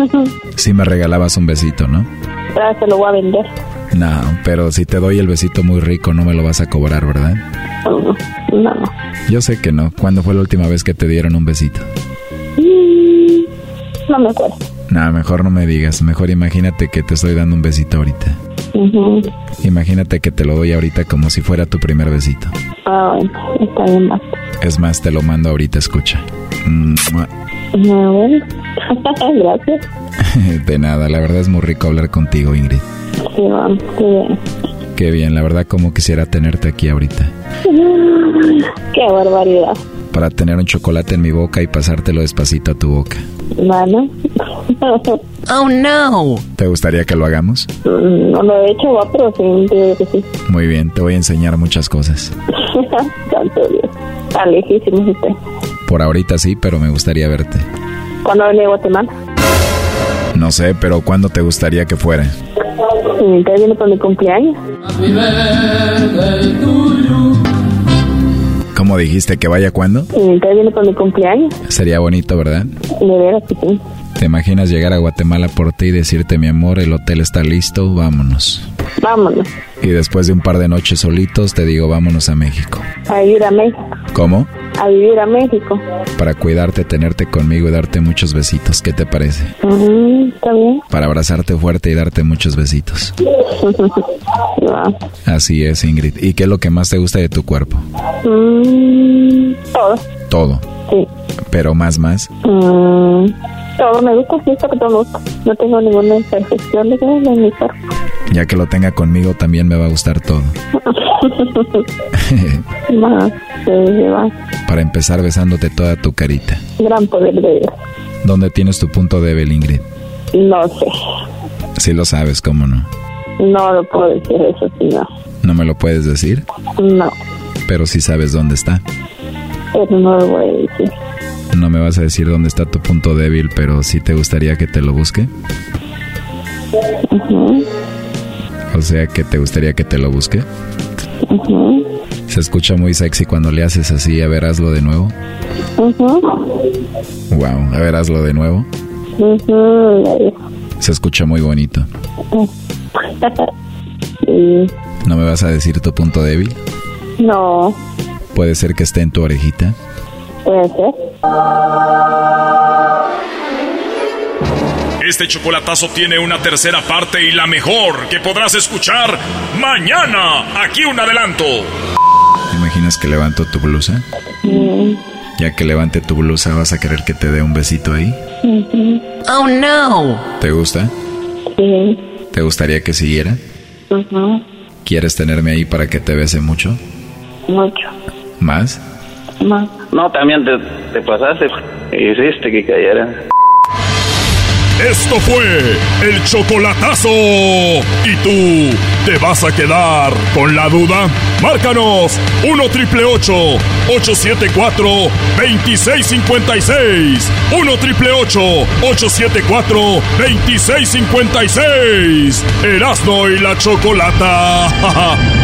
Speaker 22: Sí me regalabas un besito, ¿no?
Speaker 23: Gracias, lo voy a vender.
Speaker 22: No, pero si te doy el besito muy rico, no me lo vas a cobrar, ¿verdad?
Speaker 23: No.
Speaker 22: Yo sé que no. ¿Cuándo fue la última vez que te dieron un besito?
Speaker 23: Mm, no me acuerdo.
Speaker 22: No, mejor no me digas. Mejor imagínate que te estoy dando un besito ahorita. Imagínate que te lo doy ahorita como si fuera tu primer besito.
Speaker 23: Ah, está bien, basta.
Speaker 22: Es más, te lo mando ahorita, escucha.
Speaker 23: Ah, bueno, gracias.
Speaker 22: De nada, la verdad es muy rico hablar contigo, Ingrid.
Speaker 23: Sí, qué bien.
Speaker 22: Qué bien, la verdad como quisiera tenerte aquí ahorita.
Speaker 23: Qué barbaridad.
Speaker 22: Para tener un chocolate en mi boca y pasártelo despacito a tu boca.
Speaker 23: Bueno.
Speaker 24: Oh no.
Speaker 22: ¿Te gustaría que lo hagamos?
Speaker 23: No lo he hecho, va, pero sí, que sí.
Speaker 22: Muy bien, te voy a enseñar muchas cosas.
Speaker 23: Santo Dios. Está lejísimo usted.
Speaker 22: Por ahorita sí, pero me gustaría verte.
Speaker 23: ¿Cuándo viene a Guatemala?
Speaker 22: No sé, pero ¿cuándo te gustaría que fuera?
Speaker 23: Entonces viene por mi cumpleaños.
Speaker 22: ¿Cómo dijiste que vaya cuándo?
Speaker 23: Entonces viene por mi cumpleaños.
Speaker 22: Sería bonito, ¿verdad?
Speaker 23: De veras que sí.
Speaker 22: ¿Te imaginas llegar a Guatemala por ti y decirte, mi amor, el hotel está listo, vámonos?
Speaker 23: Vámonos.
Speaker 22: Y después de un par de noches solitos te digo, vámonos a México.
Speaker 23: A vivir a México.
Speaker 22: ¿Cómo?
Speaker 23: A vivir a México.
Speaker 22: Para cuidarte, tenerte conmigo y darte muchos besitos. ¿Qué te parece?
Speaker 23: Está bien.
Speaker 22: Para abrazarte fuerte y darte muchos besitos. Así es, Ingrid. ¿Y qué es lo que más te gusta de tu cuerpo?
Speaker 23: Mm, todo.
Speaker 22: Todo.
Speaker 23: Sí.
Speaker 22: Pero más, más.
Speaker 23: Mm, todo me gusta, sí, esto que todo me gusta. No tengo ninguna imperfección de en mi cuerpo.
Speaker 22: Ya que lo tenga conmigo, también me va a gustar todo.
Speaker 23: Más, sí, va.
Speaker 22: Para empezar besándote toda tu carita.
Speaker 23: Gran poder de Dios.
Speaker 22: ¿Dónde tienes tu punto débil, Ingrid?
Speaker 23: No sé.
Speaker 22: Si lo sabes, ¿cómo no?
Speaker 23: No lo puedo decir eso, sí, no.
Speaker 22: No me lo puedes decir,
Speaker 23: No,
Speaker 22: pero sí sabes dónde está.
Speaker 23: Pero no lo voy a decir.
Speaker 22: No me vas a decir dónde está tu punto débil, pero sí te gustaría que te lo busque. O sea, que te gustaría que te lo busque. Se escucha muy sexy cuando le haces así. A ver, hazlo de nuevo. Wow, a ver, hazlo de nuevo. Se escucha muy bonito. ¿No me vas a decir tu punto débil?
Speaker 23: No,
Speaker 22: Puede ser que esté en tu orejita.
Speaker 23: puede ser.
Speaker 3: Este chocolatazo tiene una tercera parte y la mejor que podrás escuchar mañana. Aquí un adelanto.
Speaker 22: ¿Te imaginas que levanto tu blusa?
Speaker 23: Mm,
Speaker 22: Ya que levante tu blusa, ¿vas a querer que te dé un besito ahí?
Speaker 24: Oh no.
Speaker 22: ¿Te gusta?
Speaker 23: Sí,
Speaker 22: ¿Te gustaría que siguiera? ¿Quieres tenerme ahí para que te bese mucho?
Speaker 23: mucho.
Speaker 22: ¿Más?
Speaker 23: Más.
Speaker 21: No, también te, te pasaste. Hiciste que cayera.
Speaker 3: Esto fue el chocolatazo. ¿Y tú te vas a quedar con la duda? Márcanos 1 triple 874 2656. 1 triple 874 2656. Erasno y la chocolata.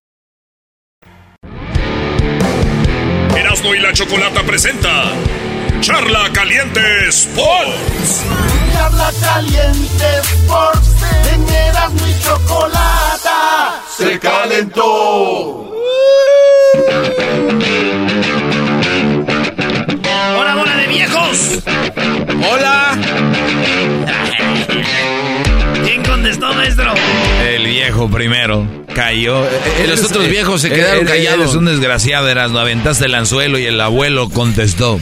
Speaker 3: Erasno y la chocolata presenta Charla Caliente Sports.
Speaker 1: Charla Caliente Sports. En Erasmo y Chocolata se calentó.
Speaker 5: ¡Hola, bola de viejos!
Speaker 6: ¡Hola!
Speaker 5: ¿Quién contestó, maestro?
Speaker 10: El viejo primero cayó.
Speaker 6: Y los otros viejos se quedaron callados.
Speaker 10: Eres un desgraciado, eras, no aventaste el anzuelo y el abuelo contestó.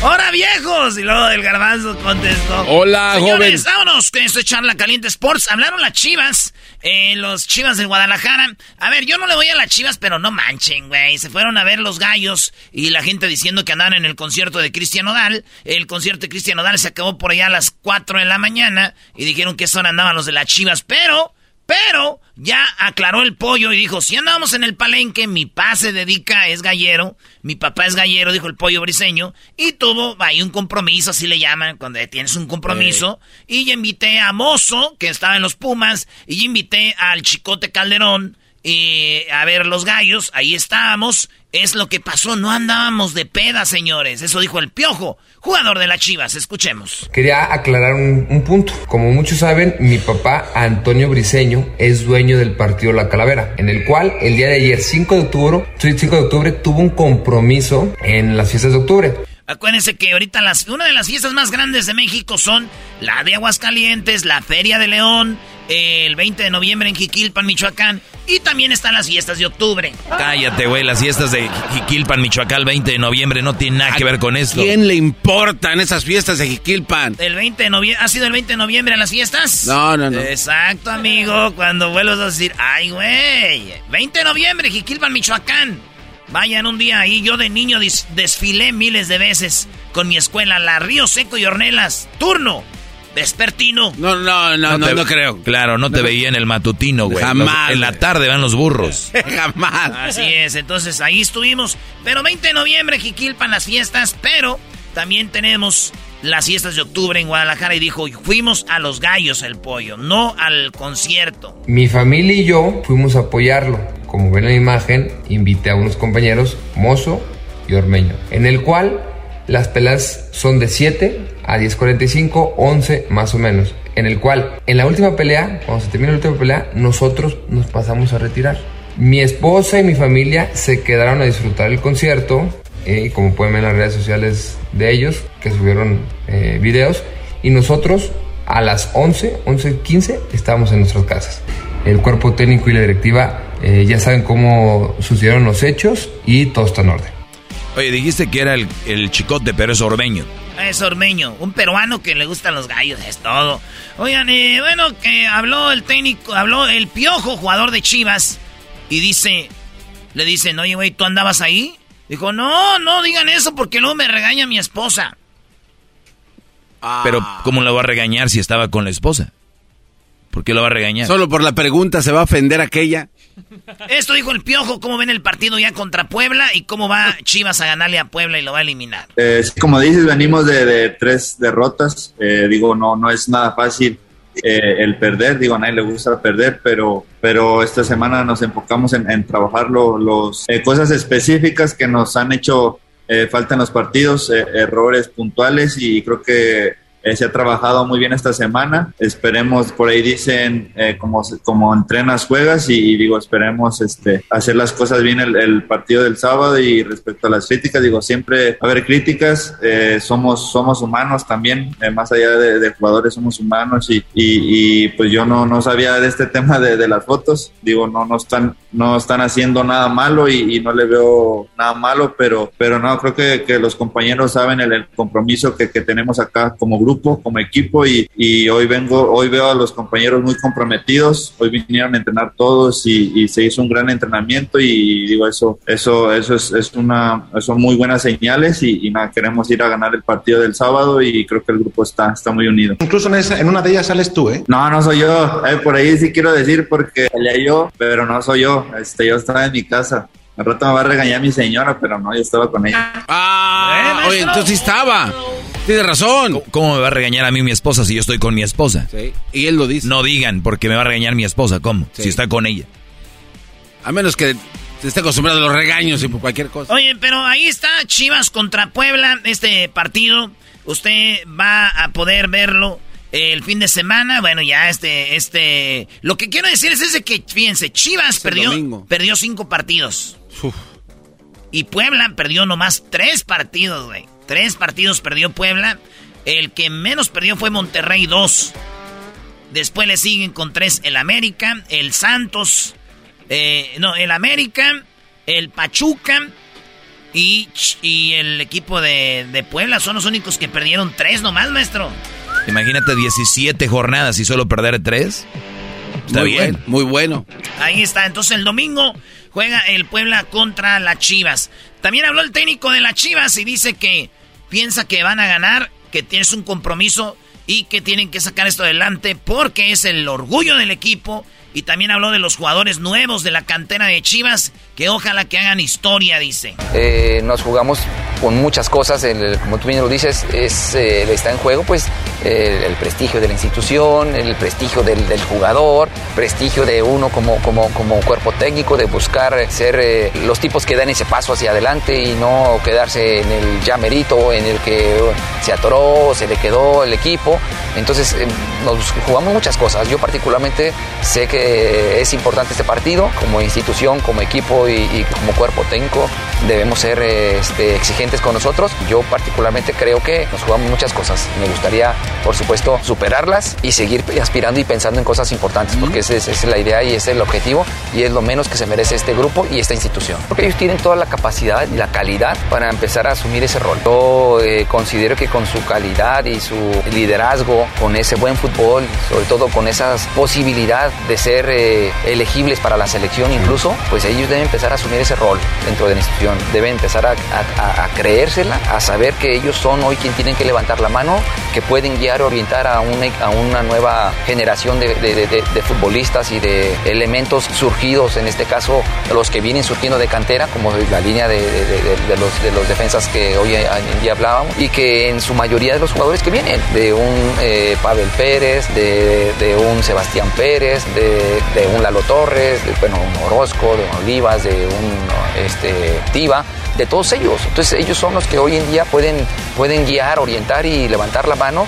Speaker 5: ¡Hola, viejos! Y luego el garbanzo contestó.
Speaker 6: Hola,
Speaker 5: Señores,
Speaker 6: joven.
Speaker 5: vámonos con esto de charla caliente sports. Hablaron las chivas, eh, los chivas de Guadalajara. A ver, yo no le voy a las chivas, pero no manchen, güey. Se fueron a ver los gallos y la gente diciendo que andaban en el concierto de Cristian Odal. El concierto de Cristian Odal se acabó por allá a las 4 de la mañana y dijeron que eso andaban los de las chivas, pero... Pero ya aclaró el pollo y dijo, si andamos en el palenque, mi pa se dedica, es gallero, mi papá es gallero, dijo el pollo briseño, y tuvo ahí un compromiso, así le llaman, cuando tienes un compromiso, y invité a Mozo, que estaba en los Pumas, y invité al Chicote Calderón, y a ver los gallos, ahí estábamos, es lo que pasó, no andábamos de peda, señores, eso dijo el piojo, jugador de las Chivas, escuchemos.
Speaker 25: Quería aclarar un, un, punto. Como muchos saben, mi papá, Antonio Briseño, es dueño del partido La Calavera, en el cual el día de ayer, 5 de octubre, 5 de octubre tuvo un compromiso en las fiestas de octubre.
Speaker 5: Acuérdense que ahorita las, una de las fiestas más grandes de México son la de Aguascalientes, la Feria de León, el 20 de noviembre en Jiquilpan, Michoacán. Y también están las fiestas de octubre.
Speaker 10: Cállate, güey. Las fiestas de Jiquilpan, Michoacán, el 20 de noviembre no tienen nada que ver con esto.
Speaker 6: ¿Quién le importan esas fiestas de Jiquilpan?
Speaker 5: El 20 de noviembre. ¿Ha sido el 20 de noviembre en las fiestas?
Speaker 6: No, no, no.
Speaker 5: Exacto, amigo. Cuando vuelvas a decir, ay, güey. 20 de noviembre, Jiquilpan, Michoacán. Vayan un día ahí. Yo de niño desfilé miles de veces con mi escuela, la Río Seco y Hornelas. Turno. Vespertino.
Speaker 6: No, no, no, no,
Speaker 10: te,
Speaker 6: no, creo.
Speaker 10: Claro, no te veía en el matutino, güey.
Speaker 6: Jamás.
Speaker 10: en la tarde van los burros.
Speaker 6: Jamás.
Speaker 5: Así es, entonces ahí estuvimos. Pero 20 de noviembre, Jiquilpan, las fiestas. Pero también tenemos las fiestas de octubre en Guadalajara. Y dijo, fuimos a los gallos el pollo, no al concierto.
Speaker 25: Mi familia y yo fuimos a apoyarlo. Como ven en la imagen, invité a unos compañeros, Mozo y Ormeño, en el cual las peleas son de 7 a 10.45, 11 más o menos. En el cual, en la última pelea, cuando se termina la última pelea, nosotros nos pasamos a retirar. Mi esposa y mi familia se quedaron a disfrutar el concierto, eh, como pueden ver en las redes sociales de ellos, que subieron eh, videos, y nosotros a las 11, 11.15 estábamos en nuestras casas. El cuerpo técnico y la directiva eh, ya saben cómo sucedieron los hechos y todo está en orden.
Speaker 10: Oye, dijiste que era el, el chicote, pero es ormeño.
Speaker 5: Es ormeño, un peruano que le gustan los gallos, es todo. Oigan, eh, bueno, que habló el técnico, habló el piojo, jugador de Chivas, y dice, le dicen, oye, güey, ¿tú andabas ahí? Dijo, no, no digan eso porque luego me regaña mi esposa.
Speaker 10: Ah. Pero, ¿cómo la va a regañar si estaba con la esposa? ¿Por qué lo va a regañar?
Speaker 6: Solo por la pregunta se va a ofender aquella.
Speaker 5: Esto dijo el Piojo, cómo ven el partido ya contra Puebla y cómo va Chivas a ganarle a Puebla y lo va a eliminar.
Speaker 21: Eh, como dices, venimos de, de tres derrotas. Eh, digo, no, no es nada fácil eh, el perder. Digo, a nadie le gusta perder, pero, pero esta semana nos enfocamos en, trabajar lo, los eh, cosas específicas que nos han hecho falta en los partidos, errores puntuales y creo que eh, se ha trabajado muy bien esta semana. Esperemos, por ahí dicen, eh, como, como entrenas, juegas y, y, digo, esperemos este, hacer las cosas bien el, el, partido del sábado y respecto a las críticas, digo, siempre a haber críticas, eh, somos, somos humanos también, eh, más allá de, de, jugadores somos humanos y, y, y, pues yo no, no sabía de este tema de, de, las fotos, digo, no, no, están, no están haciendo nada malo y, no le veo nada malo, pero, pero no, creo que, que los compañeros saben el, el compromiso que, que tenemos acá como grupo grupo, como equipo y, y, hoy vengo, hoy veo a los compañeros muy comprometidos, hoy vinieron a entrenar todos y, y se hizo un gran entrenamiento y digo eso, eso, eso es, es una, son muy buenas señales y, y, nada, queremos ir a ganar el partido del sábado y creo que el grupo está, está muy unido.
Speaker 26: Incluso en, esa, en una de ellas sales tú, ¿eh?
Speaker 21: No, no soy yo, eh, por ahí sí quiero decir porque salía yo, pero no soy yo, este, yo estaba en mi casa. Al rato me va a regañar mi señora, pero no, yo estaba con ella.
Speaker 6: Ah, ¿Eh, oye, entonces sí estaba. Tienes razón.
Speaker 10: ¿Cómo, ¿Cómo, me va a regañar a mí mi esposa si yo estoy con mi esposa?
Speaker 6: Sí. Y él lo dice.
Speaker 10: No digan, porque me va a regañar mi esposa. ¿Cómo? Sí. Si está con ella.
Speaker 6: A menos que está acostumbrado a los regaños y por cualquier cosa.
Speaker 5: Oye, pero ahí está Chivas contra Puebla, este partido. Usted va a poder verlo el fin de semana. Bueno, ya este, este. Lo que quiero decir es ese que, fíjense, Chivas perdió, perdió cinco partidos. Y Puebla perdió nomás tres partidos, güey. Tres partidos perdió Puebla. El que menos perdió fue Monterrey, dos. Después le siguen con tres el América, el Santos, eh, no, el América, el Pachuca y, y el equipo de, de, Puebla. Son los únicos que perdieron tres nomás, maestro.
Speaker 10: Imagínate 17 jornadas y solo perder tres.
Speaker 6: Está bien. muy bueno.
Speaker 5: Ahí está. Entonces el domingo juega el Puebla contra las Chivas. También habló el técnico de las Chivas y dice que piensa que van a ganar, que tienes un compromiso y que tienen que sacar esto adelante porque es el orgullo del equipo. Y también habló de los jugadores nuevos de la cantera de Chivas, que ojalá que hagan historia, dice.
Speaker 27: Eh, nos jugamos con muchas cosas, como tú bien lo dices, es, eh, está en juego pues el, prestigio de la institución, el prestigio del, jugador, prestigio de uno como, como, como cuerpo técnico, de buscar ser eh, los tipos que dan ese paso hacia adelante y no quedarse en el ya merito, en el que se atoró, se le quedó el equipo. Entonces nos jugamos muchas cosas. Yo particularmente sé que es importante este partido, como institución, como equipo y, como cuerpo técnico debemos ser este, exigentes con nosotros. Yo particularmente creo que nos jugamos muchas cosas. Me gustaría por supuesto, superarlas y seguir aspirando y pensando en cosas importantes, porque esa es, la idea y ese es el objetivo y es lo menos que se merece este grupo y esta institución. Porque ellos tienen toda la capacidad y la calidad para empezar a asumir ese rol. Yo eh, considero que con su calidad y su liderazgo, con ese buen fútbol, sobre todo con esa posibilidad de ser eh, elegibles para la selección incluso, pues ellos deben empezar a asumir ese rol dentro de la institución. Deben empezar a, creérsela, a saber que ellos son hoy quien tienen que levantar la mano, que pueden guiar orientar a una, nueva generación de, futbolistas y de elementos surgidos, en este caso los que vienen surgiendo de cantera, como la línea de, los, de los defensas que hoy hablábamos, y que en su mayoría de los jugadores que vienen, de un eh, Pavel Pérez, de, un Sebastián Pérez, de, un Lalo Torres, de bueno, un Orozco, de un Olivas, de un este, Tiva, de todos ellos. Entonces ellos son los que hoy en día pueden, pueden guiar, orientar y levantar la mano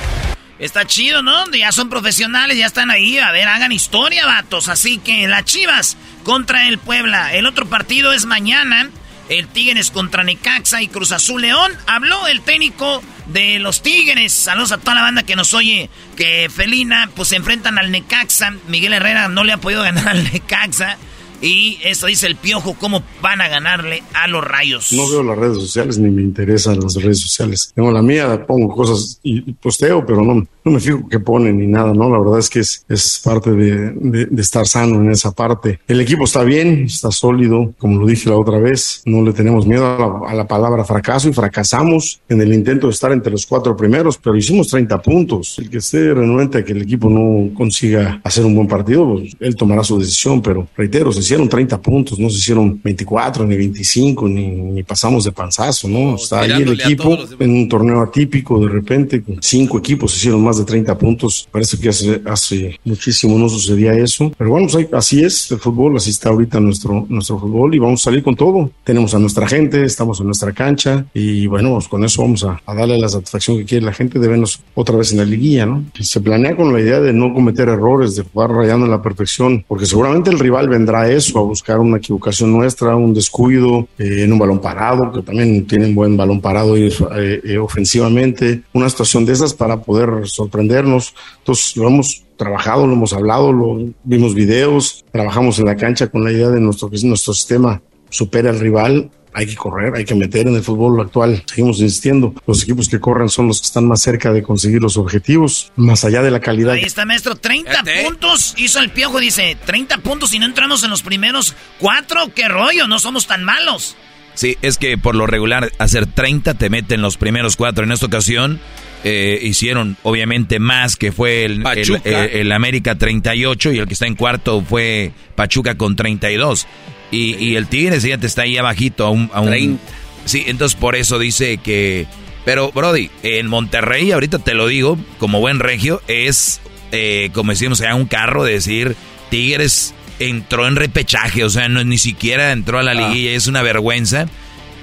Speaker 5: Está chido, ¿no? Ya son profesionales, ya están ahí. A ver, hagan historia, vatos. Así que las Chivas contra el Puebla. El otro partido es mañana. El Tigres contra Necaxa y Cruz Azul León. Habló el técnico de los Tigres. Saludos a toda la banda que nos oye. Que Felina, pues se enfrentan al Necaxa. Miguel Herrera no le ha podido ganar al Necaxa. Y eso dice el piojo, cómo van a ganarle a los rayos.
Speaker 28: No veo las redes sociales ni me interesan las redes sociales. Tengo la mía, pongo cosas y posteo, pero no, no me fijo qué ponen ni nada, ¿no? La verdad es que es, es parte de, de, estar sano en esa parte. El equipo está bien, está sólido, como lo dije la otra vez. No le tenemos miedo a la, palabra fracaso y fracasamos en el intento de estar entre los cuatro primeros, pero hicimos 30 puntos. El que esté renuente a que el equipo no consiga hacer un buen partido, pues él tomará su decisión, pero reitero, se hicieron 30 puntos, no se hicieron 24 ni 25 ni, pasamos de panzazo, ¿no? Está ahí el equipo en un torneo atípico, de repente, con cinco equipos se hicieron más de 30 puntos. Parece que hace, hace muchísimo no sucedía eso, pero bueno, pues así es el fútbol, así está ahorita nuestro, nuestro fútbol y vamos a salir con todo. Tenemos a nuestra gente, estamos en nuestra cancha y bueno, pues con eso vamos a, darle la satisfacción que quiere la gente de vernos otra vez en la liguilla, ¿no? se planea con la idea de no cometer errores, de jugar rayando en la perfección, porque seguramente el rival vendrá a eso, a buscar una equivocación nuestra, un descuido eh, en un balón parado, que también tienen buen balón parado y, eh, eh, ofensivamente, una situación de esas para poder sorprendernos. Entonces lo hemos trabajado, lo hemos hablado, lo vimos videos, trabajamos en la cancha con la idea de nuestro, que nuestro sistema supera al rival hay que correr, hay que meter en el fútbol actual. Seguimos insistiendo. Los equipos que corren son los que están más cerca de conseguir los objetivos, más allá de la calidad.
Speaker 5: Ahí está, maestro. 30 puntos hizo el piojo. Dice, 30 puntos y no entramos en los primeros cuatro. ¿Qué rollo? No somos tan malos.
Speaker 10: Sí, es que por lo regular hacer 30 te mete en los primeros cuatro. En esta ocasión eh, hicieron obviamente más, que fue el, el, América 38 y el que está en cuarto fue Pachuca con 32. Y, y el Tigres ya te está ahí abajito a un, a un... Sí, entonces por eso dice que... Pero, Brody, en Monterrey, ahorita te lo digo, como buen regio, es, eh, como decimos, sea un carro de decir, Tigres entró en repechaje, o sea, no, ni siquiera entró a la ah. liguilla, es una vergüenza.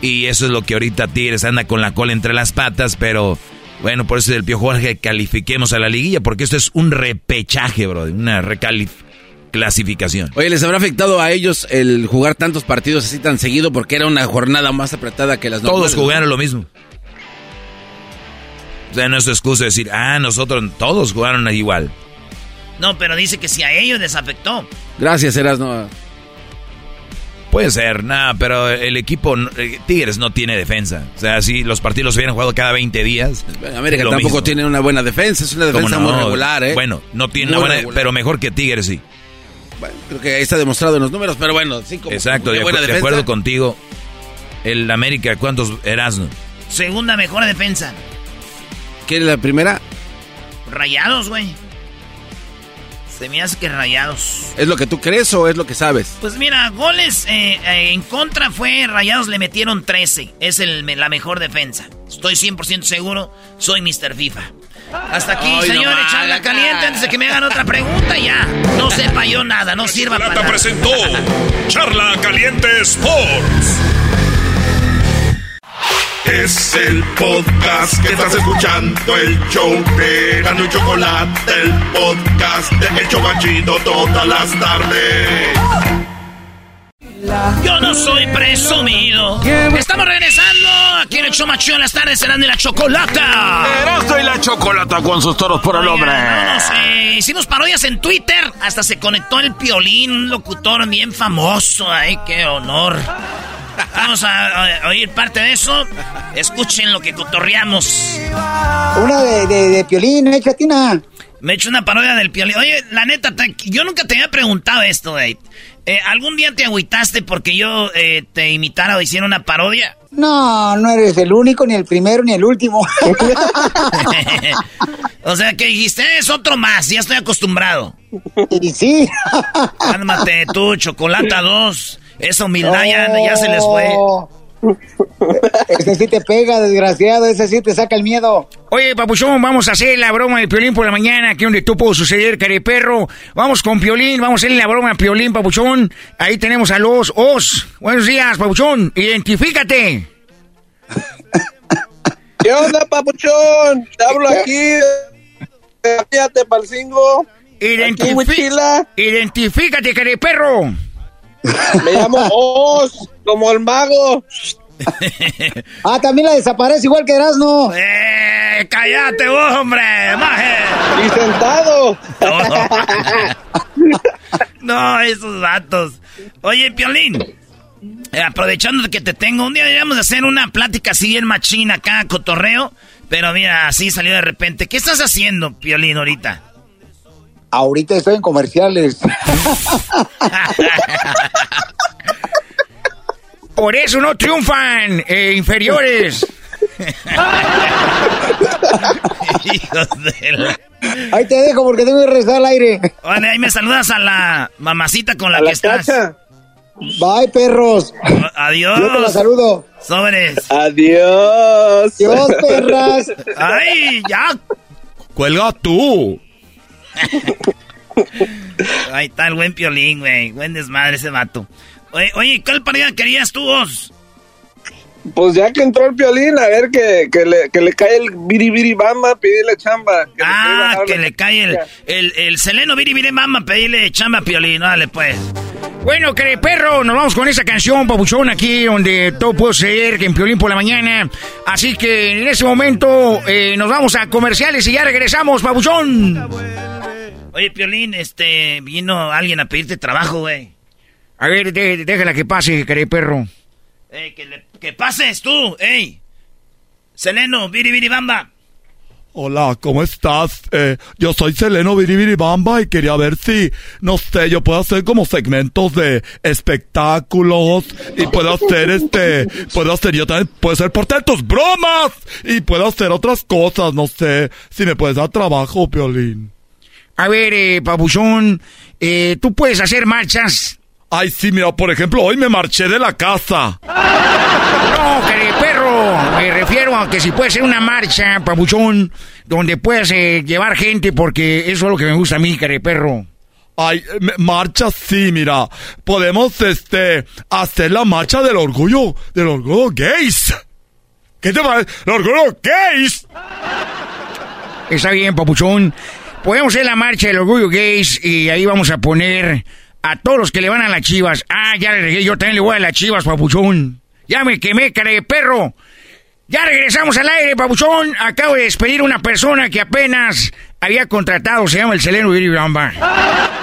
Speaker 10: Y eso es lo que ahorita Tigres anda con la cola entre las patas, pero bueno, por eso es el Pio Jorge califiquemos a la liguilla, porque esto es un repechaje, bro, una recalificación.
Speaker 6: Oye, ¿les habrá afectado a ellos el jugar tantos partidos así tan seguido porque era una jornada más apretada que las
Speaker 10: Todos jugaron lo mismo. O sea, no es excusa decir, ah, nosotros todos jugaron igual.
Speaker 5: No, pero dice que si a ellos les afectó.
Speaker 6: Gracias, Erasno.
Speaker 10: Puede ser, nada, pero el equipo eh, Tigres no tiene defensa. O sea, si los partidos hubieran jugado cada 20 días.
Speaker 6: América tampoco tiene una buena defensa, es una defensa muy regular, ¿eh?
Speaker 10: Bueno, no tiene una buena, pero mejor que Tigres sí.
Speaker 6: Bueno, creo que ahí está demostrado en los números, pero bueno, sí,
Speaker 10: como Exacto, de, de, acuerdo contigo. El América, ¿cuántos eras?
Speaker 5: Segunda mejor defensa.
Speaker 6: ¿Quién es la primera?
Speaker 5: Rayados, güey. Se me hace que rayados.
Speaker 6: ¿Es lo que tú crees o es lo que sabes?
Speaker 5: Pues mira, goles eh, eh, en contra fue rayados le metieron 13. Es el, la mejor defensa. Estoy 100% seguro. Soy Mr. FIFA. Hasta aquí, señores, charla caliente antes de que me hagan otra pregunta ya. No sepa yo nada, no sirva para nada.
Speaker 1: presentó Charla Caliente Sports. Es el podcast que estás escuchando, el show de Gano y Chocolate, el podcast de El Chocachito todas las tardes.
Speaker 5: Yo no soy presumido. Estamos regresando aquí en el show macho en las tardes serán de la chocolata.
Speaker 6: Erasmo y la chocolata con sus toros por el hombre.
Speaker 5: Eh, hicimos parodias en Twitter. Hasta se conectó el piolín, un locutor bien famoso. Ay, qué honor. Vamos a, oír parte de eso. Escuchen lo que cotorreamos.
Speaker 18: Una de, de, de Piolín, ¿eh, Chatina?
Speaker 5: Me he hecho una parodia del Piolín. Oye, la neta, yo nunca te había preguntado esto, Dave. Eh, ¿Algún día te agüitaste porque yo eh, te imitara o hiciera una parodia?
Speaker 18: No, no eres el único, ni el primero, ni el último.
Speaker 5: o sea, que dijiste, es otro más, ya estoy acostumbrado.
Speaker 18: Y sí.
Speaker 5: Cálmate tú, Chocolata 2. Esa humildad ya, se les fue.
Speaker 18: Ese sí te pega, desgraciado, ese sí te saca el miedo.
Speaker 29: Oye, papuchón, vamos a hacer la broma de Piolín por la mañana, aquí donde tú puedo suceder, perro. Vamos con Piolín, vamos a hacer la broma de Piolín, papuchón. Ahí tenemos a los Os. Buenos días, papuchón, identifícate.
Speaker 30: ¿Qué onda, papuchón? Te hablo aquí. Fíjate, palcingo.
Speaker 29: Identifícate, perro.
Speaker 30: Me llamo Oz, como el mago.
Speaker 18: ah, también la desaparece igual que Erasmo.
Speaker 5: ¡Eh! ¡Cállate, hombre! ¡Maje!
Speaker 30: ¡Y sentado!
Speaker 5: no, esos datos. Oye, Piolín. Eh, aprovechando que te tengo, un día deberíamos hacer una plática así en machina acá, cotorreo. Pero mira, así salió de repente. ¿Qué estás haciendo, Piolín, ahorita?
Speaker 18: Ahorita estoy en comerciales.
Speaker 29: Por eso no triunfan eh, inferiores.
Speaker 18: Hijos de la... Ahí te dejo porque tengo que rezar al aire.
Speaker 5: Vale, ahí me saludas a la mamacita con la que estás.
Speaker 18: Bye, perros.
Speaker 5: adiós.
Speaker 18: Yo te la saludo.
Speaker 5: Sobres.
Speaker 30: Adiós.
Speaker 18: Adiós, perras.
Speaker 5: Ay, ya.
Speaker 10: Cuelga tú.
Speaker 5: Ahí está el buen piolín, güey. Buen desmadre ese vato. Oye, oye ¿cuál pareja querías tú vos?
Speaker 30: Pues ya que entró el piolín, a ver que, que, le, que le cae el biribiri bamba, pedirle chamba.
Speaker 5: ah, que le cae el, el, el seleno biribiri bamba, pedirle chamba a piolín, dale pues.
Speaker 29: Bueno, que perro, nos vamos con esa canción, papuchón, aquí donde todo puede ser que en Piolín por la mañana. Así que en ese momento eh, nos vamos a comerciales y ya regresamos, papuchón.
Speaker 5: Oye, Piolín, este, vino alguien a pedirte trabajo, güey.
Speaker 29: A ver, déjala que pase, querido perro.
Speaker 5: Ey, que, pases tú, ey. Seleno, bamba.
Speaker 15: Hola, ¿cómo estás? Eh, yo soy Seleno Bamba y quería ver si, no sé, yo puedo hacer como segmentos de espectáculos y puedo hacer este, puedo hacer yo también, puedo ser por tantos bromas y puedo hacer otras cosas, no sé, si me puedes dar trabajo, Piolín.
Speaker 29: A ver, eh, Papuchón, eh, tú puedes hacer marchas.
Speaker 15: Ay, sí, mira, por ejemplo, hoy me marché de la casa.
Speaker 29: No, querido perro, me refiero a que si puede ser una marcha, Papuchón, donde puedas eh, llevar gente, porque eso es lo que me gusta a mí, querido perro.
Speaker 15: Ay, marcha sí, mira. Podemos, este, hacer la marcha del orgullo, del orgullo gays. ¿Qué te parece? ¡El orgullo gays!
Speaker 29: Está bien, papuchón. Podemos hacer la marcha del orgullo gays y ahí vamos a poner a todos los que le van a las chivas. Ah, ya le regué, yo también le voy a las chivas, papuchón. Ya me quemé, cara de perro. Ya regresamos al aire, papuchón. Acabo de despedir a una persona que apenas había contratado, se llama el Seleno Viribamba.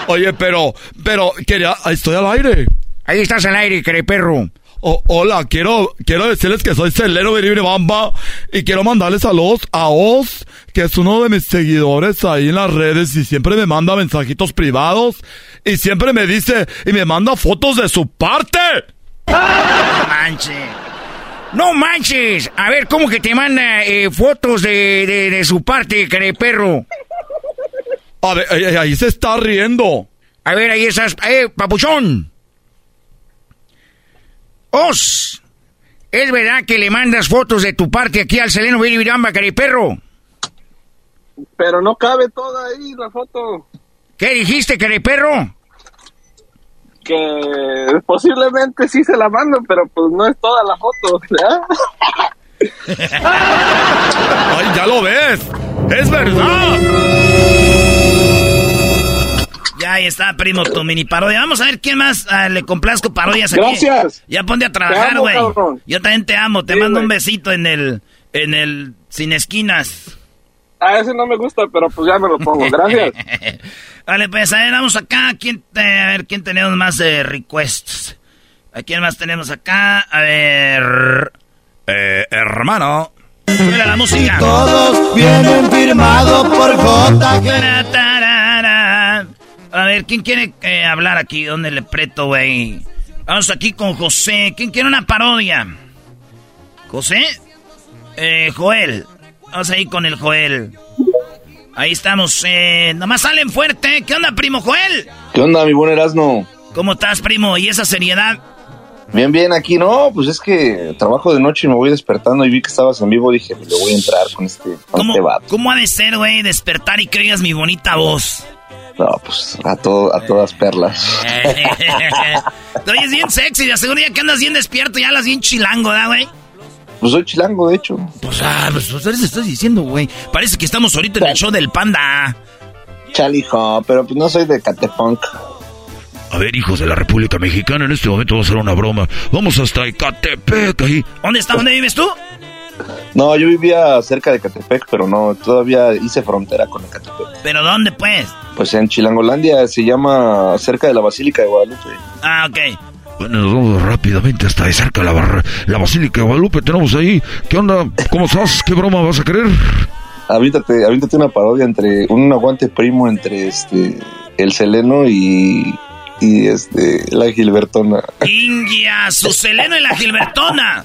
Speaker 15: Oye, pero, pero, quería, estoy al aire.
Speaker 29: Ahí estás al aire, perro.
Speaker 15: Oh, hola, quiero, quiero decirles que soy Celero Bamba y quiero mandarles saludos a Oz, que es uno de mis seguidores ahí en las redes y siempre me manda mensajitos privados y siempre me dice y me manda fotos de su parte.
Speaker 29: Manche. No manches. A ver, ¿cómo que te manda eh, fotos de, de, su parte, perro?
Speaker 15: A ver, ahí, se está riendo.
Speaker 29: A ver, ahí estás. Eh, papuchón. Os. ¿Es verdad que le mandas fotos de tu parte aquí al Seleno Viramba, perro?
Speaker 31: Pero no cabe toda ahí la foto.
Speaker 29: ¿Qué dijiste, perro?
Speaker 31: que posiblemente sí se la mando, pero pues no es toda la foto.
Speaker 15: ¡Ay, ya lo ves! ¡Es verdad!
Speaker 5: Ya ahí está, primo, tu mini parodia. Vamos a ver quién más ah, le complazco parodias aquí.
Speaker 31: Gracias.
Speaker 5: Ya ponte a trabajar, güey. Yo también te amo. Te mando un besito en el, en el sin esquinas.
Speaker 31: A ese no me gusta, pero pues ya me lo pongo. Gracias.
Speaker 5: vale, pues a ver, vamos acá. ¿Quién a ver, ¿quién tenemos más de requests? ¿A quién más tenemos acá? A ver...
Speaker 15: Eh, hermano.
Speaker 5: Mira la música.
Speaker 32: Todos vienen firmados por J.
Speaker 5: A ver, ¿quién quiere eh, hablar aquí? ¿Dónde le preto, güey? Vamos aquí con José. ¿Quién quiere una parodia? ¿José? Eh, Joel. Vamos ahí con el Joel. Ahí estamos. Eh, nomás salen fuerte. ¿Qué onda, primo Joel?
Speaker 33: ¿Qué onda, mi buen Erasmo?
Speaker 5: ¿Cómo estás, primo? ¿Y esa seriedad?
Speaker 33: Bien, bien, aquí no, pues es que trabajo de noche y me voy despertando y vi que estabas en vivo, dije, le voy a entrar con este,
Speaker 5: ¿Cómo,
Speaker 33: este
Speaker 5: ¿Cómo ha de ser, güey, despertar y que oigas mi bonita voz?
Speaker 33: No, pues a, todo, a todas perlas.
Speaker 5: Te oyes bien sexy, de seguro ya que andas bien despierto, ya las bien chilango, ¿da, güey?
Speaker 33: Pues soy chilango, de hecho.
Speaker 5: Pues, ah, pues, pues estás diciendo, güey. Parece que estamos ahorita en el show del panda.
Speaker 33: Chalijo, pero pues no soy de Catepunk.
Speaker 15: A ver, hijos de la República Mexicana, en este momento va a ser una broma. Vamos hasta Ecatepec ahí.
Speaker 5: ¿Dónde está? ¿Dónde vives tú?
Speaker 33: No, yo vivía cerca de Ecatepec, pero no, todavía hice frontera con Ecatepec.
Speaker 5: ¿Pero dónde, pues?
Speaker 33: Pues en Chilangolandia, se llama cerca de la Basílica de Guadalupe.
Speaker 5: Ah, ok.
Speaker 15: Bueno, nos vamos rápidamente hasta de cerca la, la Basílica de Guadalupe. Tenemos ahí. ¿Qué onda? ¿Cómo estás? ¿Qué broma vas a querer?
Speaker 33: Avíntate, avíntate una parodia entre un aguante primo entre este el Seleno y y este la Gilbertona.
Speaker 5: India, su Seleno y la Gilbertona.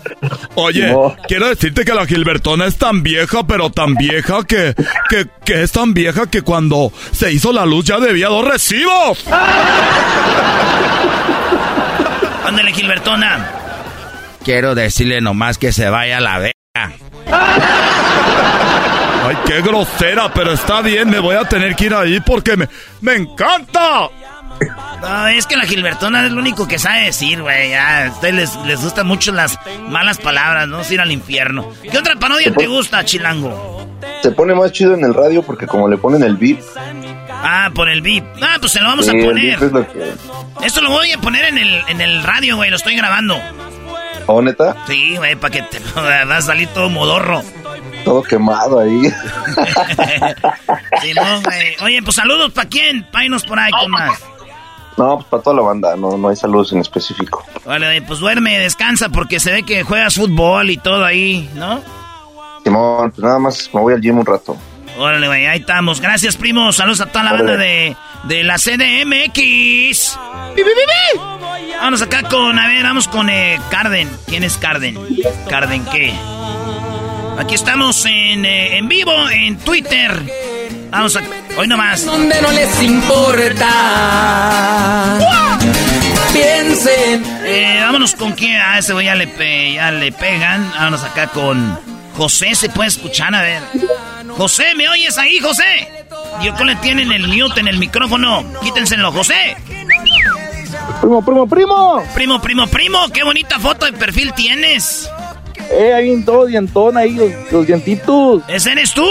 Speaker 15: Oye, quiero decirte que la Gilbertona es tan vieja, pero tan vieja que, que, que es tan vieja que cuando se hizo la luz ya debía dos recibos.
Speaker 5: Ándale, Gilbertona.
Speaker 29: Quiero decirle nomás que se vaya a la vea.
Speaker 15: Ay, qué grosera, pero está bien, me voy a tener que ir ahí porque me, me encanta.
Speaker 5: No, es que la Gilbertona es lo único que sabe decir, güey. A ustedes les, les gustan mucho las malas palabras, ¿no? Ir al infierno. ¿Qué otra parodia te gusta, Chilango?
Speaker 33: Se pone más chido en el radio porque como le ponen el beat,
Speaker 5: Ah, por el VIP. Ah, pues se lo vamos a poner. Esto lo voy a poner en el, en el radio, güey. Lo estoy grabando.
Speaker 33: ¿Oh, neta?
Speaker 5: Sí, güey, para que te va a salir todo modorro.
Speaker 33: Todo quemado ahí.
Speaker 5: sí, no, güey. Oye, pues saludos para quién. Painos por ahí, con más.
Speaker 33: No, pues para toda la banda, no, no hay saludos en específico.
Speaker 5: Vale, pues duerme, descansa, porque se ve que juegas fútbol y todo ahí, ¿no?
Speaker 33: Simón, pues nada más me voy al gym un rato.
Speaker 5: Órale, güey, ahí estamos. Gracias, primo. Saludos a toda la banda de, de la CDMX. Vamos acá con, a ver, vamos con eh, Carden. ¿Quién es Carden? ¿Carden qué? Aquí estamos en, eh, en vivo, en Twitter. Vamos a... Hoy nomás.
Speaker 32: Donde no les importa. Piensen.
Speaker 5: Eh, vámonos con quién. A ese güey ya le, ya le pegan. Vámonos acá con José. ¿Se puede escuchar? A ver. José, ¿me oyes ahí, José? Yo le tienen el mute en el micrófono. Quítenselo, José.
Speaker 31: Primo, primo, primo.
Speaker 5: Primo, primo, primo. Qué bonita foto de perfil tienes.
Speaker 31: Eh, ahí en todo dientón, ahí los, dientitos.
Speaker 5: ¿Ese eres tú?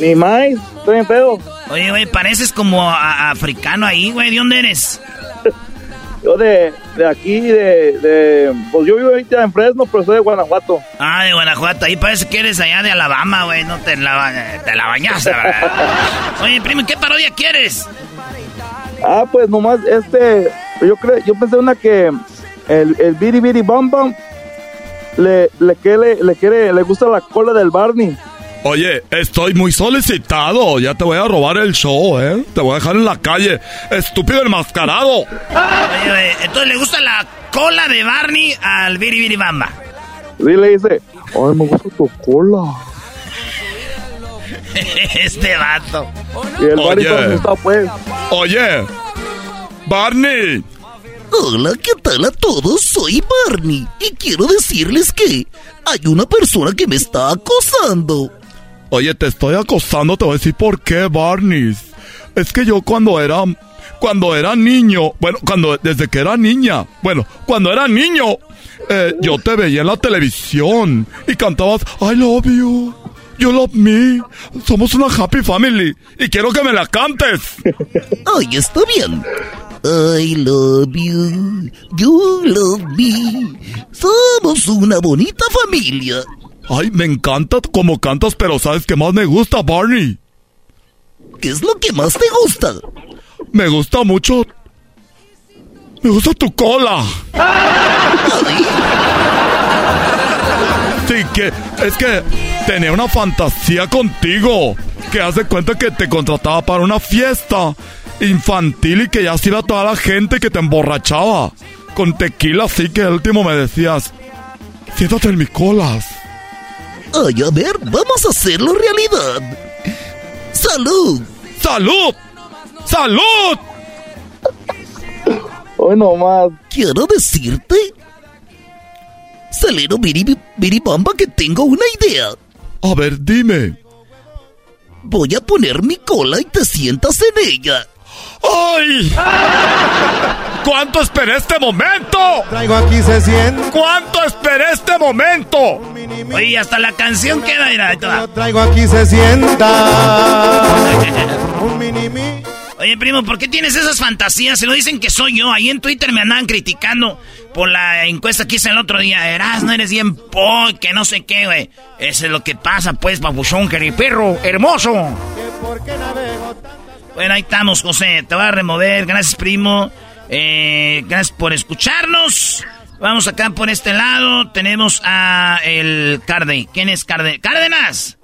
Speaker 31: Ni más, estoy en pedo.
Speaker 5: Oye, güey, pareces como africano ahí, güey. ¿De dónde eres?
Speaker 31: Yo de, de aquí, de, de, Pues yo vivo ahorita en Fresno, pero soy de Guanajuato.
Speaker 5: Ah, de Guanajuato. Ahí parece que eres allá de Alabama, güey. No te la, te la bañaste, ¿verdad? Oye, primo, ¿qué parodia quieres?
Speaker 31: Ah, pues nomás, este... Yo creo, yo pensé una que... El, el Biri Biri Bam Bam... Le, le, le, le, quiere, le gusta la cola del Barney.
Speaker 15: Oye, estoy muy solicitado. Ya te voy a robar el show, ¿eh? Te voy a dejar en la calle. Estúpido enmascarado.
Speaker 5: Oye, entonces le gusta la cola de Barney al Biri Bamba.
Speaker 31: Sí, le dice, ay, me gusta tu cola.
Speaker 5: este vato.
Speaker 31: Y el Barney está, pues.
Speaker 15: Oye, Barney.
Speaker 34: Hola, ¿qué tal a todos? Soy Barney y quiero decirles que hay una persona que me está acosando.
Speaker 15: Oye, te estoy acosando, te voy a decir por qué, Barney. Es que yo cuando era cuando era niño, bueno, cuando desde que era niña, bueno, cuando era niño, eh, yo te veía en la televisión y cantabas I love you, you love me, somos una happy family y quiero que me la cantes.
Speaker 34: Ay, está bien. I love you, you love me, somos una bonita familia.
Speaker 15: Ay, me encanta cómo cantas, pero ¿sabes qué más me gusta, Barney?
Speaker 34: ¿Qué es lo que más te gusta?
Speaker 15: Me gusta mucho. Me gusta tu cola. Sí, que es que tenía una fantasía contigo. Que hace cuenta que te contrataba para una fiesta infantil y que ya iba toda la gente que te emborrachaba. Con tequila, así que el último me decías: Siéntate en mi colas.
Speaker 34: Ay, a ver, vamos a hacerlo realidad. ¡Salud!
Speaker 15: ¡Salud! ¡Salud!
Speaker 31: Hoy nomás.
Speaker 34: Quiero decirte, Salero Biribamba, que tengo una idea.
Speaker 15: A ver, dime.
Speaker 34: Voy a poner mi cola y te sientas en ella.
Speaker 15: ¡Ay! ¿Cuánto esperé este momento?
Speaker 35: Traigo aquí se siente.
Speaker 15: ¿Cuánto esperé este momento?
Speaker 5: Oye, hasta la canción queda, mira.
Speaker 35: Traigo aquí se sienta. Un mini
Speaker 5: Oye, primo, ¿por qué tienes esas fantasías? Se lo dicen que soy yo. Ahí en Twitter me andaban criticando por la encuesta que hice el otro día. Eras, no eres bien po, que no sé qué, güey. Eso es lo que pasa, pues, babuchón, perro, hermoso. Bueno, ahí estamos, José. Te voy a remover. Gracias, primo. Eh, gracias por escucharnos. Vamos acá por este lado. Tenemos a el Carde. ¿Quién es Carde? ¡Cárdenas!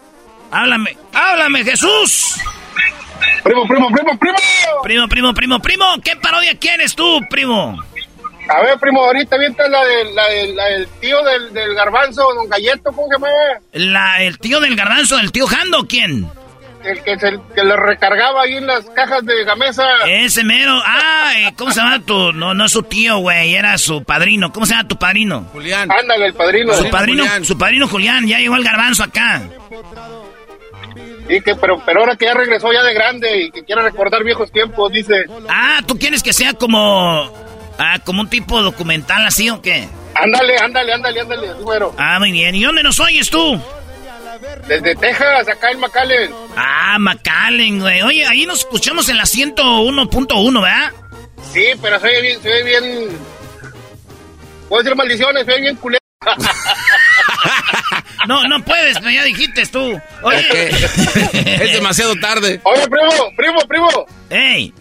Speaker 5: Háblame, háblame, Jesús.
Speaker 36: Primo, primo, primo, primo.
Speaker 5: Primo, primo, primo, primo. ¿Qué parodia quieres tú, primo?
Speaker 36: A ver, primo, ahorita viene la, de, la, del tío del, del, garbanzo, don Galleto, ¿cómo se llama?
Speaker 5: La, el tío del garbanzo, el tío Jando, ¿quién?
Speaker 36: El que, se, que le recargaba ahí en las cajas de gamesa.
Speaker 5: Ese mero. Ah, ¿cómo se llama tu.? No, no es su tío, güey, era su padrino. ¿Cómo se llama tu padrino?
Speaker 36: Julián. Ándale, el padrino.
Speaker 5: Su padrino, Julián. su padrino Julián, ya llegó el garbanzo acá.
Speaker 36: Y que, pero, pero ahora que ya regresó ya de grande y que quiere recordar viejos tiempos, dice.
Speaker 5: Ah, ¿tú quieres que sea como. Ah, como un tipo documental así o qué?
Speaker 36: Ándale, ándale, ándale, ándale, bueno.
Speaker 5: Ah, muy bien. ¿Y dónde nos oyes tú?
Speaker 36: Desde Texas, acá en McAllen.
Speaker 5: Ah, McAllen, güey. Oye, ahí nos escuchamos en la 101.1, ¿verdad?
Speaker 36: Sí, pero se ve bien, se ve bien... Puedo decir maldiciones, se ve bien culero.
Speaker 5: no, no puedes, ya dijiste tú. Oye.
Speaker 6: es demasiado tarde.
Speaker 36: Oye, primo, primo, primo.
Speaker 5: ¡Ey!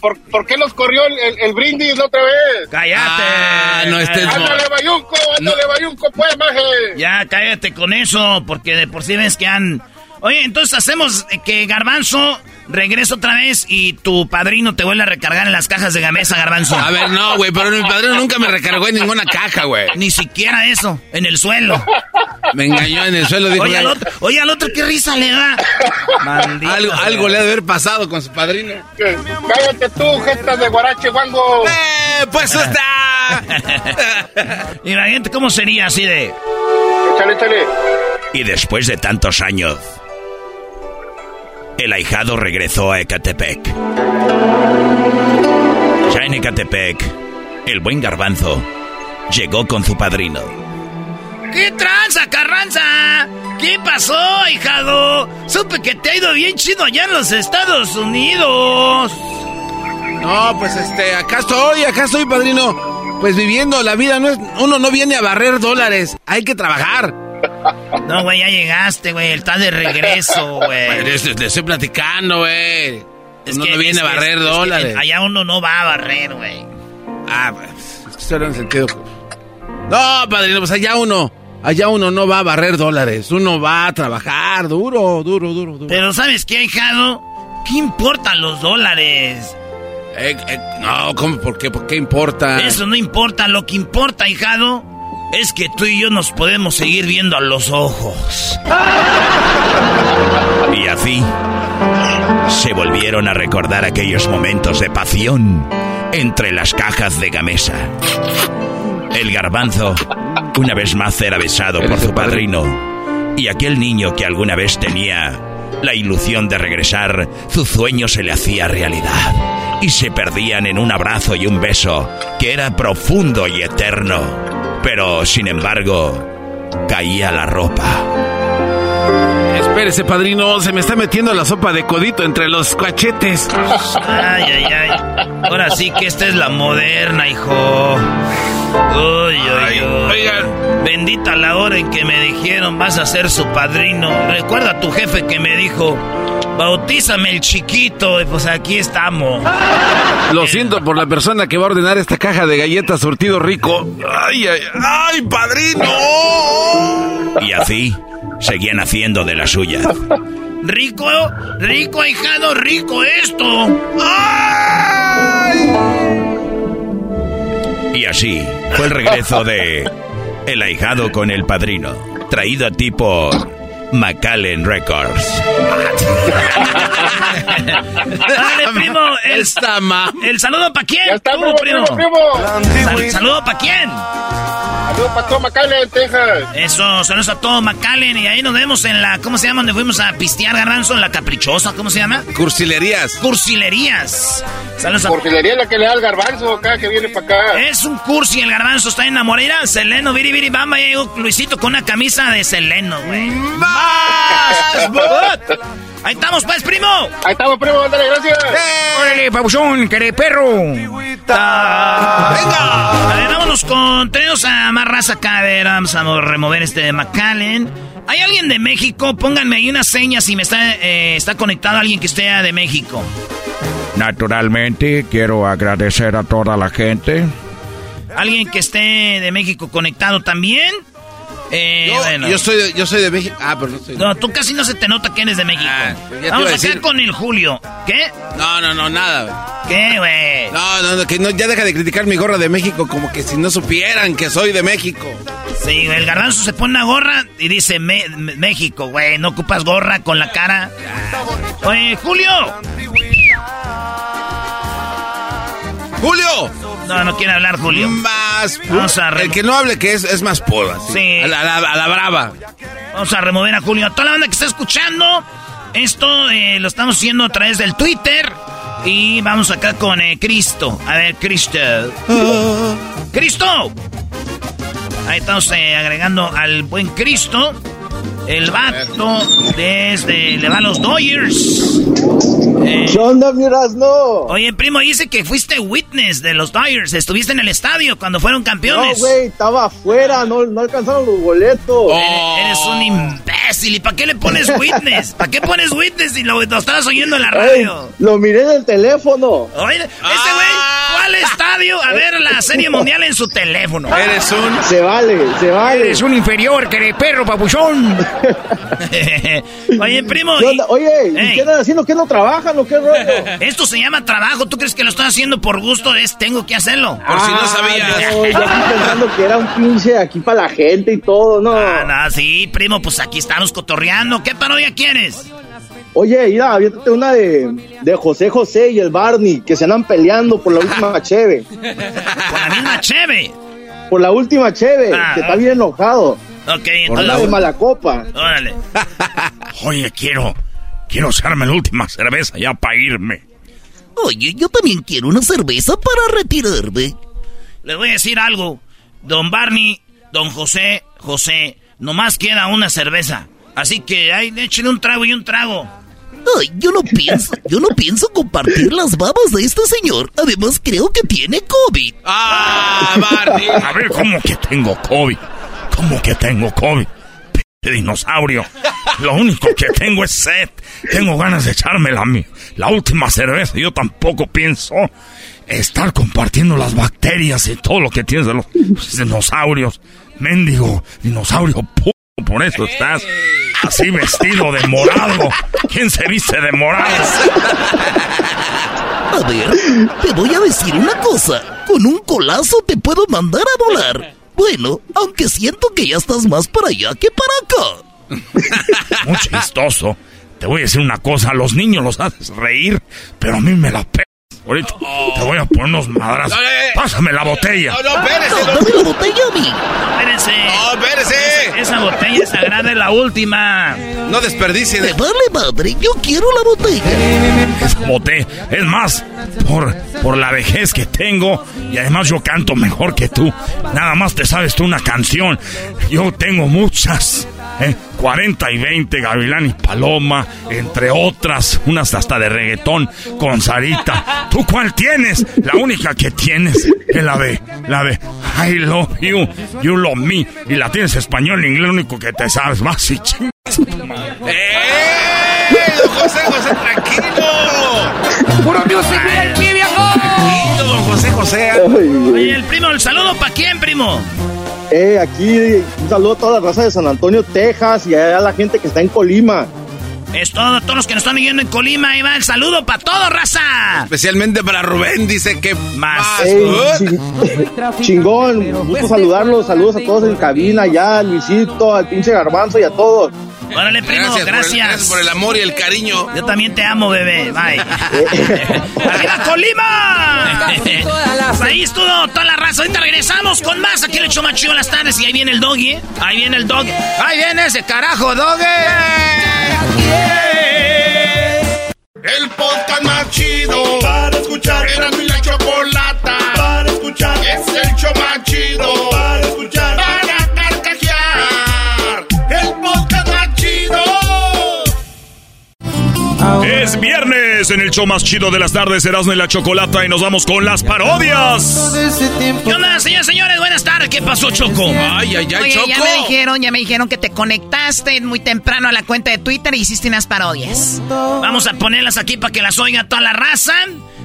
Speaker 36: ¿Por, qué nos corrió el, brindis la otra vez?
Speaker 5: ¡Cállate!
Speaker 6: Ah, no estés...
Speaker 36: ¡Ándale, Bayunco! ¡Ándale, Bayunco, pues, maje!
Speaker 5: Ya, cállate con eso, porque de por sí ves que han... Oye, entonces hacemos que Garbanzo regrese otra vez y tu padrino te vuelve a recargar en las cajas de gamesa, Garbanzo.
Speaker 6: A ver, no, güey, pero mi padrino nunca me recargó en ninguna caja, güey.
Speaker 5: Ni siquiera eso, en el suelo.
Speaker 6: Me engañó en el suelo, dijo.
Speaker 5: Oye, al otro, oye, al otro qué risa le da.
Speaker 6: algo, algo le ha de haber pasado con su padrino.
Speaker 36: Cállate tú, jeta de guarache, guango.
Speaker 6: ¡Eh, pues está!
Speaker 5: gente, cómo sería así de...
Speaker 36: Échale, échale.
Speaker 10: Y después de tantos años el ahijado regresó a Ecatepec. Ya en Ecatepec, el buen garbanzo llegó con su padrino.
Speaker 5: ¿Qué tranza, Carranza? ¿Qué pasó, hijado? Supe que te ha ido bien chido allá en los Estados Unidos.
Speaker 6: No, pues este, acá estoy, acá estoy, padrino. Pues viviendo la vida, no es, uno no viene a barrer dólares, hay que trabajar.
Speaker 5: No, güey, ya llegaste, güey, está de regreso, güey.
Speaker 6: Le, estoy platicando, güey. Uno no viene a barrer dólares.
Speaker 5: allá uno no va a barrer, güey.
Speaker 6: Ah, pues, es que eso en sentido. No, padrino, pues allá uno, allá uno no va a barrer dólares, uno va a trabajar duro, duro, duro, duro.
Speaker 5: Pero ¿sabes qué, hijado? ¿Qué importan los dólares?
Speaker 6: Eh, eh, no, ¿cómo? ¿Por qué? ¿Por qué importa?
Speaker 5: Eso no importa. Lo que importa, hijado, es que tú y yo nos podemos seguir viendo a los ojos.
Speaker 10: Y así se volvieron a recordar aquellos momentos de pasión entre las cajas de Gamesa. El garbanzo una vez más era besado por su padrino y aquel niño que alguna vez tenía la ilusión de regresar, su sueño se le hacía realidad y se perdían en un abrazo y un beso que era profundo y eterno. Pero, sin embargo, caía la ropa.
Speaker 6: Espérese, padrino, se me está metiendo la sopa de codito entre los cachetes.
Speaker 5: Ay, ay, ay. Ahora sí que esta es la moderna, hijo. Uy, uy, uy. Oigan. Bendita la hora en que me dijeron vas a ser su padrino. Recuerda a tu jefe que me dijo, bautízame el chiquito. Y pues aquí estamos.
Speaker 6: Lo siento por la persona que va a ordenar esta caja de galletas surtido rico. Ay, ay, ay, padrino.
Speaker 10: Y así seguían haciendo de la suya.
Speaker 5: Rico, rico, ahijado, rico esto. ¡Ay!
Speaker 10: Y así fue el regreso de El ahijado con el padrino, traído a ti por Macallen Records.
Speaker 5: Dale, primo. El, el saludo para quién.
Speaker 36: Ya está, primo, primo, primo.
Speaker 5: Sal- saludo para quién.
Speaker 36: Saludos para todo McAllen, Texas.
Speaker 5: Eso, saludos a todo McAllen. Y ahí nos vemos en la, ¿cómo se llama? Donde fuimos a pistear garranzo, en la caprichosa, ¿cómo se llama?
Speaker 6: Cursilerías.
Speaker 5: Cursilerías. Saludos a
Speaker 36: Porfilería la que le da al garbanzo acá, que viene para acá.
Speaker 5: Es un cursi, el garbanzo está enamorado. Mira, Seleno, viri, viri, bamba. Ya llegó Luisito con una camisa de Seleno, güey. Ahí estamos, pues, primo.
Speaker 36: Ahí estamos, primo, ándale, gracias.
Speaker 37: ¡Órale, pabuchón, queré perro!
Speaker 5: ¡Venga! A ver, vámonos con. Tenemos a más raza acá. A ver, vamos a remover este de McAllen. ¿Hay alguien de México? Pónganme ahí una seña si me está, eh, está conectado alguien que esté de México.
Speaker 14: Naturalmente, quiero agradecer a toda la gente.
Speaker 5: ¿Alguien que esté de México conectado también? Eh,
Speaker 6: Yo,
Speaker 5: bueno.
Speaker 6: yo soy de, yo soy de México. Ah, pero no soy de
Speaker 5: No, tú casi no se te nota que eres de México.
Speaker 6: Ah,
Speaker 5: Vamos
Speaker 6: a
Speaker 5: acá
Speaker 6: decir.
Speaker 5: con el Julio. ¿Qué?
Speaker 6: No, no, no, nada,
Speaker 5: ¿Qué, güey?
Speaker 6: No, no, no, que no, ya deja de criticar mi gorra de México como que si no supieran que soy de México.
Speaker 5: Sí, el garbanzo se pone una gorra y dice Me- Me- México, güey. No ocupas gorra con la cara. Oye, Julio.
Speaker 6: ¡Julio!
Speaker 5: No, no quiere hablar, Julio.
Speaker 6: Más.
Speaker 5: Vamos a
Speaker 6: El que no hable que es, es más poda.
Speaker 5: Sí.
Speaker 6: A la, a la- a la brava.
Speaker 5: Vamos a remover a Julio. A toda la banda que está escuchando, esto eh, lo estamos haciendo a través del Twitter. Y vamos acá con eh, Cristo. A ver, Cristo. ¡Cristo! Ahí estamos eh, agregando al buen Cristo. El vato desde le va a los Dodgers. Eh,
Speaker 30: ¿Qué onda, miras? No.
Speaker 5: Oye, primo, dice que fuiste witness de los Dodgers. Estuviste en el estadio cuando fueron
Speaker 30: No,
Speaker 5: campeones.
Speaker 30: güey, estaba afuera, no, no alcanzaron los boletos.
Speaker 5: Eres, eres un imbécil. ¿Y para qué le pones witness? ¿Para qué pones witness si lo, lo estabas oyendo en la
Speaker 30: Ey,
Speaker 5: radio?
Speaker 30: lo miré en el teléfono.
Speaker 5: Oye, ese güey fue al estadio a ver la serie mundial en su teléfono.
Speaker 6: Eres un.
Speaker 30: Se vale, se vale.
Speaker 37: Eres un inferior, queré perro, papuchón.
Speaker 5: Oye, primo.
Speaker 30: ¿Qué onda? Oye, ¿y
Speaker 5: Ey.
Speaker 30: qué andan haciendo? ¿Qué no trabajan o qué rollo?
Speaker 5: Esto se llama trabajo. ¿Tú crees que lo estoy haciendo por gusto? Es tengo que hacerlo.
Speaker 6: Por si no
Speaker 30: Ah,
Speaker 6: sabías.
Speaker 30: no, yo pensando que era un pinche aquí para la gente y todo, no.
Speaker 5: Ah, no, sí, primo, pues aquí estamos cotorreando. ¿Qué parodia quieres?
Speaker 30: Oye, mira, aviéntate una de, de José José y el Barney, que se andan peleando por la última cheve.
Speaker 5: Con la misma cheve.
Speaker 30: Por la última cheve,
Speaker 5: Ah,
Speaker 30: que está bien enojado.
Speaker 5: Ok,
Speaker 30: Por la de
Speaker 5: entonces.
Speaker 30: mala copa.
Speaker 5: Órale.
Speaker 37: Oye, quiero, quiero echarme la última cerveza ya para irme.
Speaker 34: Oye, yo también quiero una cerveza para retirarme.
Speaker 5: Les voy a decir algo. Don Barney, don José, José, nomás queda una cerveza. Así que ahí échenle un trago y un trago.
Speaker 34: Ay, yo no pienso, yo no pienso compartir las babas de este señor. Además, creo que tiene COVID.
Speaker 37: ¡Ah, Barney! A ver, ¿cómo que tengo COVID? ¿Cómo que tengo COVID? P dinosaurio. Lo único que tengo es sed. Tengo ganas de echarme la, la última cerveza. Yo tampoco pienso estar compartiendo las bacterias y todo lo que tienes de los dinosaurios. Mendigo, dinosaurio p por eso estás así vestido de morado. ¿Quién se viste de morado?
Speaker 34: A ver, te voy a decir una cosa. Con un colazo te puedo mandar a volar. Bueno, aunque siento que ya estás más para allá que para acá.
Speaker 37: Muy chistoso. Te voy a decir una cosa, a los niños los haces reír, pero a mí me la pe... Ahorita te voy a poner unos madrazos. Pásame la botella.
Speaker 6: No, no, espérese.
Speaker 34: Dame la botella a mí.
Speaker 5: Espérense.
Speaker 6: No, espérese.
Speaker 5: Esa, botella sagrada es la última.
Speaker 6: No desperdicie.
Speaker 34: Me vale madre, yo quiero la botella.
Speaker 37: Esa botella. Es más, por, por la vejez que tengo, y además yo canto mejor que tú. Nada más te sabes tú una canción. Yo tengo muchas. ¿eh? 40 y 20, Gavilán y Paloma, entre otras, unas hasta de reggaetón con Sarita. ¿Tú cuál tienes? La única que tienes es la de, la de I love you, you love me. Y la tienes español e inglés, lo único que te sabes más y chingas.
Speaker 6: ¡Eh! Don José, José, tranquilo.
Speaker 37: Puro music pie, viejo.
Speaker 6: Tranquilo, don José, José.
Speaker 5: Oye, el primo, el saludo para quién, primo.
Speaker 31: Eh, aquí un saludo a toda la raza de San Antonio, Texas y a la gente que está en Colima.
Speaker 5: Es todo, todos los que nos están viendo en Colima, ahí va el saludo para todo, raza.
Speaker 6: Especialmente para Rubén, dice que más.
Speaker 31: Ey, ching- chingón, gusto saludarlos, saludos a todos en cabina, ya, al Luisito, al pinche Garbanzo y a todos.
Speaker 5: Órale, primo,
Speaker 6: Gracias,
Speaker 5: gracias.
Speaker 6: Por el, gracias por el amor y el cariño.
Speaker 5: Yo también te amo, bebé. Bye. ¡Arriba, Colima! Ahí estuvo toda la raza. Ahorita regresamos con más. Aquí le echo más chido las tardes. Y ahí viene el doggy, ¿eh? Ahí viene el doggy. Ahí viene ese carajo, doggy.
Speaker 1: El podcast más chido para escuchar. Era mi la chocolata para escuchar. Es el show más chido para escuchar.
Speaker 3: Es viernes en el show más chido de las tardes, Erasmo y la Chocolata, y nos vamos con las parodias.
Speaker 5: ¿Qué onda, señores, señores? Buenas tardes. ¿Qué pasó, Choco?
Speaker 6: Ay, ay, ay,
Speaker 38: Oye,
Speaker 6: Choco.
Speaker 38: ya me dijeron, ya me dijeron que te conectaste muy temprano a la cuenta de Twitter y hiciste unas parodias.
Speaker 5: Vamos a ponerlas aquí para que las oiga toda la raza.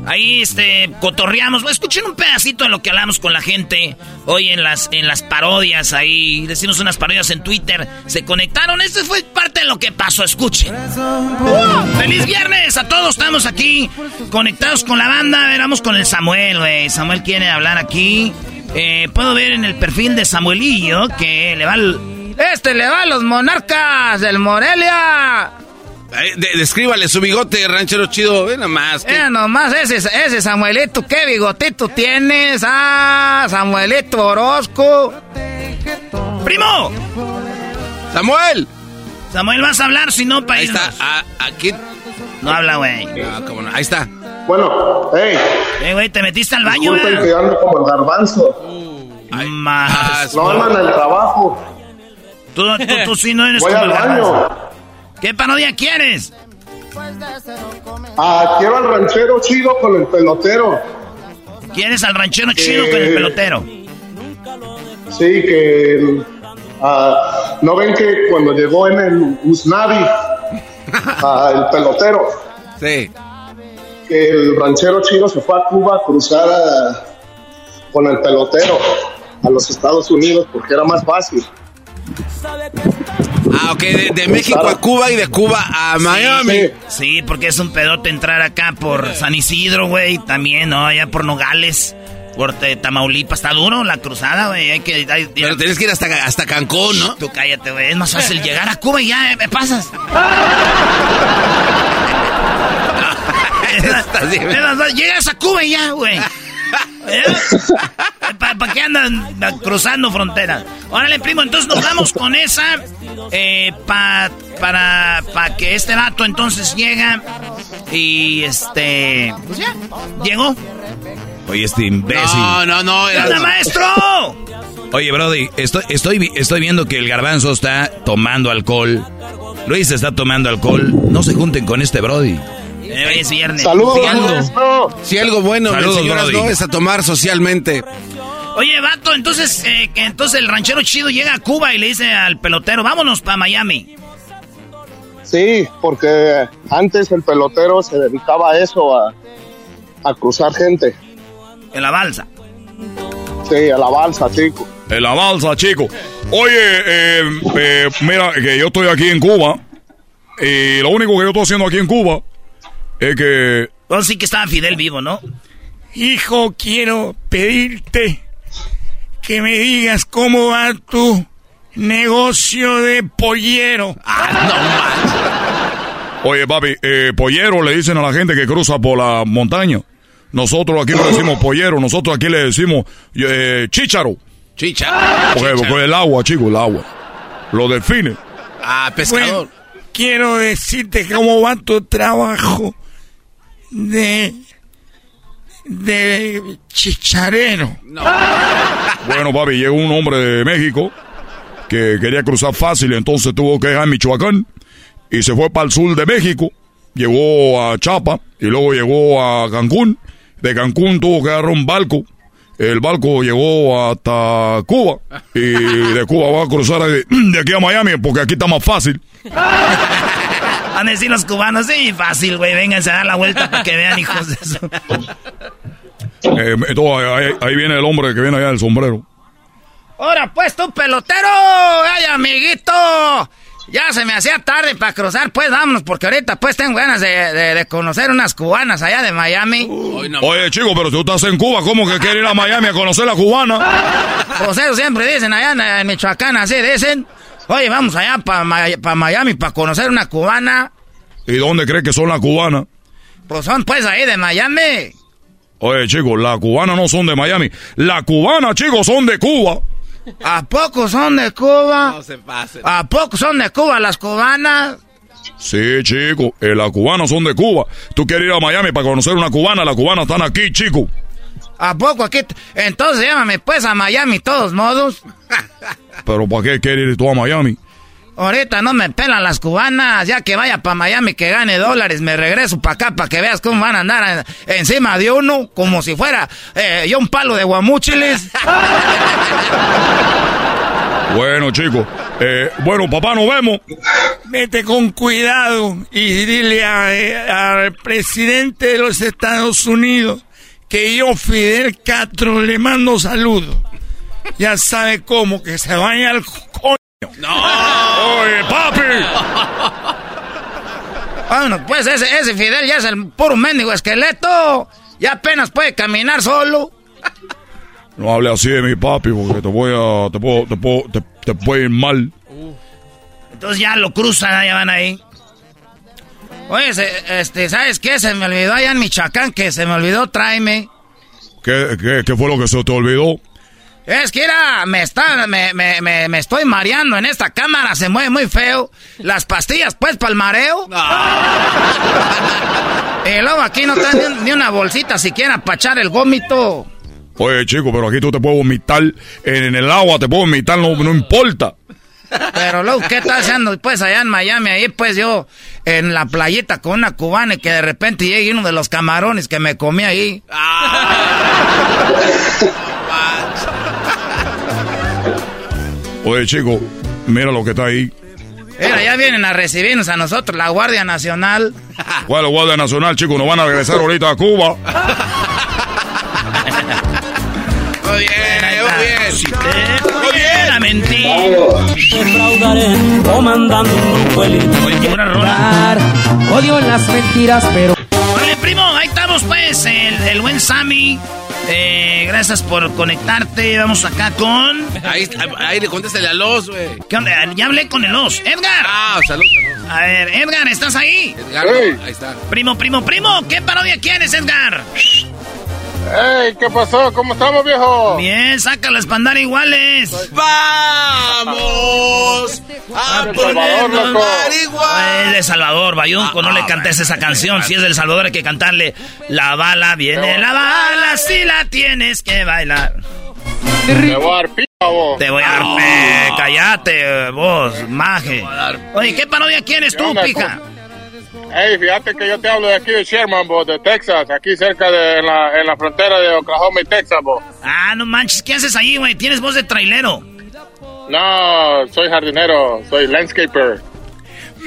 Speaker 5: Ahí, este, cotorreamos. Escuchen un pedacito de lo que hablamos con la gente hoy en las, en las parodias. Ahí decimos unas parodias en Twitter. Se conectaron. Esto fue parte de lo que pasó. Escuchen. ¡Uh! ¡Feliz viernes! A todos estamos aquí conectados con la banda. A ver, vamos con el Samuel, güey. Samuel quiere hablar aquí. Eh, puedo ver en el perfil de Samuelillo que le va. Este le va a los monarcas del Morelia.
Speaker 6: Descríbale su bigote, ranchero chido. Ve nomás. que-
Speaker 38: Eh, nomás ese, ese Samuelito, qué bigotito tienes. Ah, Samuelito Orozco.
Speaker 5: ¡Primo!
Speaker 6: ¡Samuel!
Speaker 5: Samuel, vas a hablar, si no, para
Speaker 6: Ahí está. Ah, aquí.
Speaker 5: No habla, güey.
Speaker 6: Ah, cómo no. Ahí está.
Speaker 30: Bueno, hey.
Speaker 5: Eh, güey, te metiste al baño,
Speaker 30: Disculpen
Speaker 5: güey.
Speaker 30: que ando como el garbanzo.
Speaker 5: Más.
Speaker 30: No andan en el trabajo.
Speaker 5: Tú, tú, tú sí no eres
Speaker 30: Voy
Speaker 5: como
Speaker 30: al
Speaker 5: el garbanzo. ¿Qué parodia quieres?
Speaker 30: Ah, quiero al ranchero chido con el pelotero.
Speaker 5: ¿Quieres al ranchero chido
Speaker 30: Eh.
Speaker 5: con el pelotero?
Speaker 30: Sí, que. ah, ¿No ven que cuando llegó en el Usnavi ah, el pelotero?
Speaker 6: Sí.
Speaker 30: Que el ranchero chido se fue a Cuba a cruzar a- con el pelotero a los Estados Unidos porque era más fácil.
Speaker 6: Ah, ok. De, de México a Cuba y de Cuba a Miami.
Speaker 5: Sí, porque es un pedote entrar acá por San Isidro, güey. También, ¿no? Allá por Nogales. Por Tamaulipas. Está duro la cruzada, güey. Hay que... hay-
Speaker 6: Pero tienes que ir hasta, hasta Cancún, ¿no?
Speaker 5: Tú cállate, güey. Es más fácil llegar a Cuba y ya eh, me pasas. Es más- es más fácil, Llegas a Cuba y ya, güey. ¿Para qué
Speaker 39: andan cruzando fronteras. Órale, primo, entonces nos vamos con esa. Eh, pa, para, para que este vato entonces llega. Y este. Pues ya, llegó.
Speaker 10: Oye, este imbécil.
Speaker 6: No, no, no.
Speaker 39: ¡Anda, maestro!
Speaker 10: Oye, Brody, estoy, estoy, estoy viendo que el garbanzo está tomando alcohol. Luis está tomando alcohol. No se junten con este Brody.
Speaker 39: Eh, es viernes.
Speaker 30: Saludos,
Speaker 6: Si algo,
Speaker 30: maestro.
Speaker 6: si algo bueno,
Speaker 10: Saludos,
Speaker 6: señoras,
Speaker 10: Brody.
Speaker 6: no es a tomar socialmente.
Speaker 39: Oye, vato, entonces, eh, entonces el ranchero chido llega a Cuba y le dice al pelotero, vámonos para Miami.
Speaker 30: Sí, porque antes el pelotero se dedicaba a eso, a, a cruzar gente.
Speaker 39: En la balsa.
Speaker 30: Sí, a la balsa, chico.
Speaker 15: En la balsa, chico. Oye, eh, eh, mira, que yo estoy aquí en Cuba. Y lo único que yo estoy haciendo aquí en Cuba es que.
Speaker 39: Entonces sí que estaba Fidel vivo, ¿no?
Speaker 37: Hijo, quiero pedirte que me digas cómo va tu negocio de pollero.
Speaker 15: Oye, papi, eh, pollero le dicen a la gente que cruza por la montaña. Nosotros aquí no decimos pollero, nosotros aquí le decimos eh, chícharo.
Speaker 6: Chicha.
Speaker 15: Porque, porque el agua, chico, el agua. Lo define.
Speaker 6: Ah, pescador.
Speaker 37: Bueno, quiero decirte cómo va tu trabajo de de chicharero.
Speaker 15: Bueno, papi, llegó un hombre de México que quería cruzar fácil, entonces tuvo que dejar Michoacán y se fue para el sur de México. Llegó a Chapa y luego llegó a Cancún. De Cancún tuvo que agarrar un barco. El barco llegó hasta Cuba y de Cuba va a cruzar de, de aquí a Miami porque aquí está más fácil.
Speaker 39: Van a decir los cubanos, sí, fácil, güey, vénganse a dar la vuelta para que vean, hijos de eso.
Speaker 15: Eh, entonces, ahí, ahí viene el hombre que viene allá del sombrero.
Speaker 5: Ahora pues tú pelotero, ay amiguito. Ya se me hacía tarde para cruzar, pues vámonos, porque ahorita pues tengo ganas de, de- de conocer unas cubanas allá de Miami.
Speaker 15: Oye, chico, pero si tú estás en Cuba, ¿cómo que quieres ir a Miami a conocer la cubana?
Speaker 5: Pues eso siempre dicen allá en, en Michoacán, así dicen. Oye, vamos allá para Miami para conocer una cubana.
Speaker 15: ¿Y dónde crees que son las cubanas?
Speaker 5: Pues son pues ahí de Miami.
Speaker 15: Oye, chicos, las cubanas no son de Miami. Las cubanas, chicos, son de Cuba.
Speaker 5: ¿A poco son de Cuba?
Speaker 6: No se pasen.
Speaker 5: ¿A poco son de Cuba las cubanas?
Speaker 15: Sí, chicos, eh, las cubanas son de Cuba. Tú quieres ir a Miami para conocer una cubana, las cubanas están aquí, chico.
Speaker 5: ¿A poco aquí? Entonces llámame pues a Miami, todos modos.
Speaker 15: Pero ¿para qué quieres ir tú a Miami?
Speaker 5: Ahorita no me pelan las cubanas, ya que vaya para Miami que gane dólares, me regreso para acá para que veas cómo van a andar en- encima de uno, como si fuera eh, yo un palo de guamúchiles.
Speaker 15: Bueno, chicos, eh, bueno, papá, nos vemos.
Speaker 37: Vete con cuidado y dile a- eh, al presidente de los Estados Unidos que yo, Fidel Castro, le mando saludos. Ya sabe cómo, que se vaya al coño.
Speaker 15: Oye, papi.
Speaker 5: Bueno, pues ese, ese Fidel ya es el puro mendigo esqueleto. Ya apenas puede caminar solo.
Speaker 15: No hable así de mi papi porque te voy a, te puedo, te puedo, te, te puede ir mal.
Speaker 39: Entonces ya lo cruzan, ya van ahí.
Speaker 5: Oye, se- este, ¿sabes qué? Se me olvidó allá en Michoacán, que se me olvidó tráeme.
Speaker 15: ¿Qué, qué, qué fue lo que se te olvidó?
Speaker 5: Es que era, me está, me, me, me, me estoy mareando en esta cámara, se mueve muy feo. Las pastillas, pues, para el mareo. y luego aquí no está ni, ni una bolsita siquiera para echar el gómito.
Speaker 15: Oye, chico, pero aquí tú te puedes vomitar en, en el agua, te puedes vomitar, no, no importa.
Speaker 5: Pero luego, ¿qué está haciendo? Pues allá en Miami, ahí pues yo en la playita con una cubana y que de repente llegue uno de los camarones que me comí ahí.
Speaker 15: Oye, chico, mira lo que está ahí.
Speaker 5: Mira, ya vienen a recibirnos a nosotros, la Guardia Nacional.
Speaker 15: ¿Cuál es la Guardia Nacional, chicos? Nos van a regresar ahorita a Cuba.
Speaker 6: Muy bien, muy bien.
Speaker 39: Muy bien, mentir.
Speaker 11: Defraudaré comandando un grupo elite. Odio las mentiras, pero
Speaker 39: Vale, primo, ahí estamos pues, el, el buen Sammy. Eh, gracias por conectarte. Vamos acá con...
Speaker 6: Ahí, ahí le contéstale a los, güey.
Speaker 39: ¿Qué onda? Ya hablé con el os. Edgar.
Speaker 6: Ah, salud, salud.
Speaker 39: A ver, Edgar, ¿estás ahí?
Speaker 6: Edgar, ahí está.
Speaker 39: Primo, primo, primo, ¿qué parodia quieres, Edgar?
Speaker 36: ¡Ey! ¿Qué pasó? ¿Cómo estamos, viejo?
Speaker 5: Bien, sácalas para andar iguales.
Speaker 6: ¡Vamos!
Speaker 5: A
Speaker 36: loco.
Speaker 5: Es de Salvador, Bayunco, no le cantes esa canción. Si es del Salvador hay que cantarle. La bala viene, la bala, si la tienes que bailar.
Speaker 36: Te voy a dar pija, vos.
Speaker 5: Te voy a dar, eh, cállate, vos, maje. Oye, ¿qué parodia quieres
Speaker 36: ¿Qué
Speaker 5: tú,
Speaker 36: onda,
Speaker 5: pija?
Speaker 36: Ey, fíjate que yo te hablo de aquí de Sherman, vos, de Texas, aquí cerca de en la, en la frontera de Oklahoma y Texas, vos.
Speaker 5: Ah, no manches, ¿qué haces ahí, güey? Tienes voz de trailero.
Speaker 36: No, soy jardinero, soy landscaper.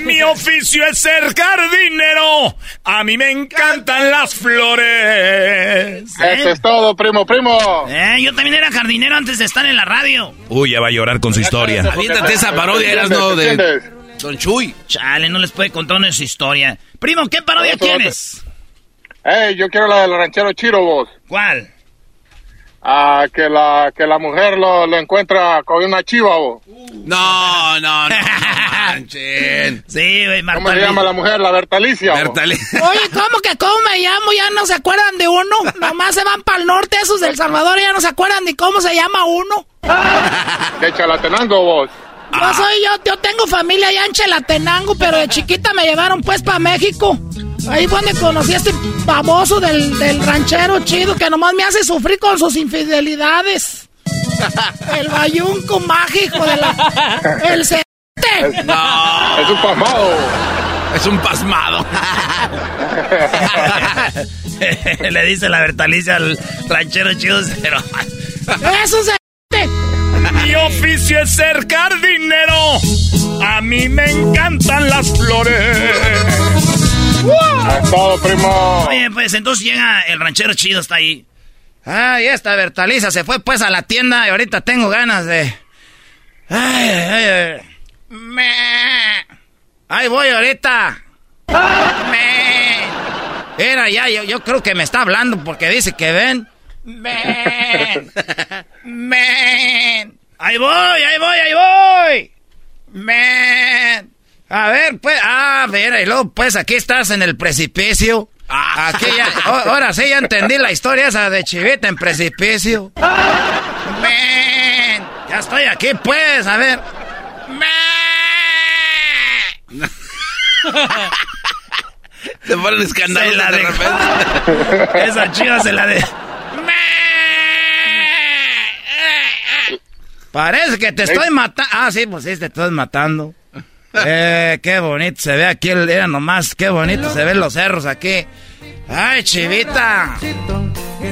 Speaker 3: Mi oficio es ser jardinero. A mí me encantan las flores.
Speaker 36: Eso es todo, primo, primo.
Speaker 5: Eh, yo también era jardinero antes de estar en la radio.
Speaker 10: Uy, ya va a llorar con su historia.
Speaker 6: Aviéntate esa parodia, eras no de Don Chuy.
Speaker 5: Chale, no les puede contar una su historia. Primo, ¿qué parodia
Speaker 36: Eso,
Speaker 5: tienes?
Speaker 36: Ey, yo quiero la del ranchero Chiro, vos.
Speaker 5: ¿Cuál?
Speaker 36: Ah, que la, que la mujer lo, lo encuentra con una chiva, vos.
Speaker 6: No, no, no. manchen.
Speaker 5: Sí, güey, Marta.
Speaker 36: ¿Cómo se llama la mujer? La Bertalicia. vos.
Speaker 40: Oye, ¿cómo que cómo me llamo? Ya no se acuerdan de uno. Nomás se van para el norte esos del Salvador y ya no se acuerdan ni cómo se llama uno.
Speaker 36: De Chalatenango, vos.
Speaker 40: Yo soy yo, yo tengo familia allá en Chelatenango, pero de chiquita me llevaron pues para México. Ahí fue donde conocí a este baboso del, del ranchero chido que nomás me hace sufrir con sus infidelidades. El bayunco mágico de la... El c...
Speaker 6: No.
Speaker 36: Es un pasmado.
Speaker 6: Es un pasmado.
Speaker 5: Le dice la Bertalicia al ranchero chido, pero...
Speaker 40: Eso se...
Speaker 3: Mi oficio es ser jardinero. A mí me encantan las flores.
Speaker 36: Es todo, primo.
Speaker 5: Oye, pues entonces llega el ranchero chido, está ahí. Ay, esta Bertaliza se fue pues a la tienda y ahorita tengo ganas de... Ay, ay, ay. Me... Ahí voy ahorita. Me... Era ya, yo, yo creo que me está hablando porque dice que ven. Men. Men. Ahí voy, ahí voy, ahí voy. Men. A ver, pues, ah, mira, y luego, pues, aquí estás en el precipicio. Aquí ya, o- ahora sí ya entendí la historia esa de Chivita en precipicio. Men. Ya estoy aquí, pues, a ver.
Speaker 6: Se ponen escandalosos
Speaker 5: Se la
Speaker 6: de
Speaker 5: de-
Speaker 6: repente.
Speaker 5: Esa chiva se la de... Parece que te estoy matando. Ah, sí, pues sí, te estoy matando. Eh, qué bonito se ve aquí, el, era nomás, qué bonito se ven los cerros aquí. Ay, chivita.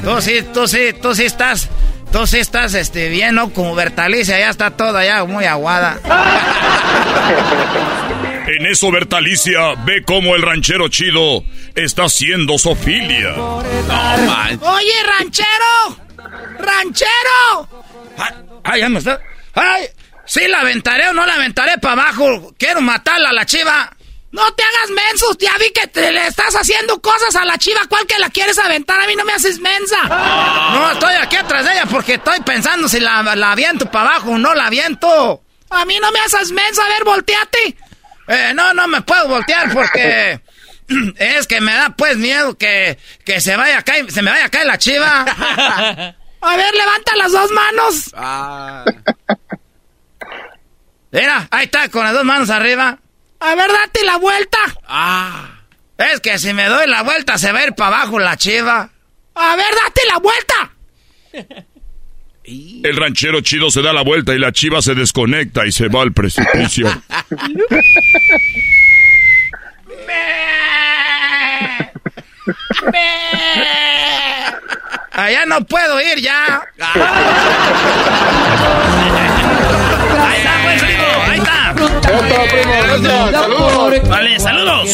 Speaker 5: Tú sí, tú sí, tú sí estás, tú sí estás, este, bien, ¿no? Como Bertalicia, ya está toda ya muy aguada.
Speaker 15: En eso, Bertalicia ve cómo el ranchero chido está haciendo sofilia.
Speaker 40: Oye, ranchero. Ranchero.
Speaker 5: Ay, ya me está. Ay, sí la aventaré o no la aventaré para abajo. Quiero matarla a la chiva.
Speaker 40: No te hagas menso, ya vi que te le estás haciendo cosas a la chiva. ¿Cuál que la quieres aventar? A mí no me haces mensa.
Speaker 5: No, estoy aquí atrás de ella porque estoy pensando si la, la aviento para abajo o no la aviento.
Speaker 40: A mí no me haces mensa. A ver, volteate.
Speaker 5: Eh, no, no me puedo voltear porque es que me da pues miedo que, que se vaya a caer, se me vaya a caer la chiva.
Speaker 40: A ver, levanta las dos manos.
Speaker 5: Mira, ahí está, con las dos manos arriba.
Speaker 40: A ver, date la vuelta.
Speaker 5: Ah. Es que si me doy la vuelta se va a ir para abajo la chiva.
Speaker 40: A ver, date la vuelta.
Speaker 15: El ranchero chido se da la vuelta y la chiva se desconecta y se va al precipicio.
Speaker 5: Allá no puedo ir ya. Ahí está, pues, primo. Ahí está.
Speaker 36: Saludos.
Speaker 5: Vale, saludos.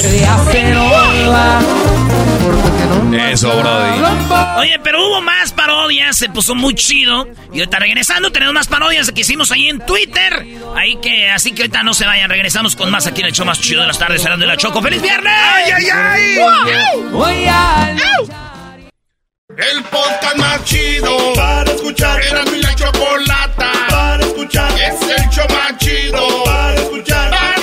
Speaker 10: Eso, Brody.
Speaker 5: Oye, pero hubo más parodias, se puso muy chido. Y ahorita regresando tenemos más parodias que hicimos ahí en Twitter. Ahí que, así que ahorita no se vayan, regresamos con más aquí en el show más chido de las tardes, hablando de la Choco. ¡Feliz viernes! ¡Ay, ay, ay!
Speaker 1: El podcast más chido para escuchar. Era mi la chocolata para escuchar. Es el show más chido para escuchar. Para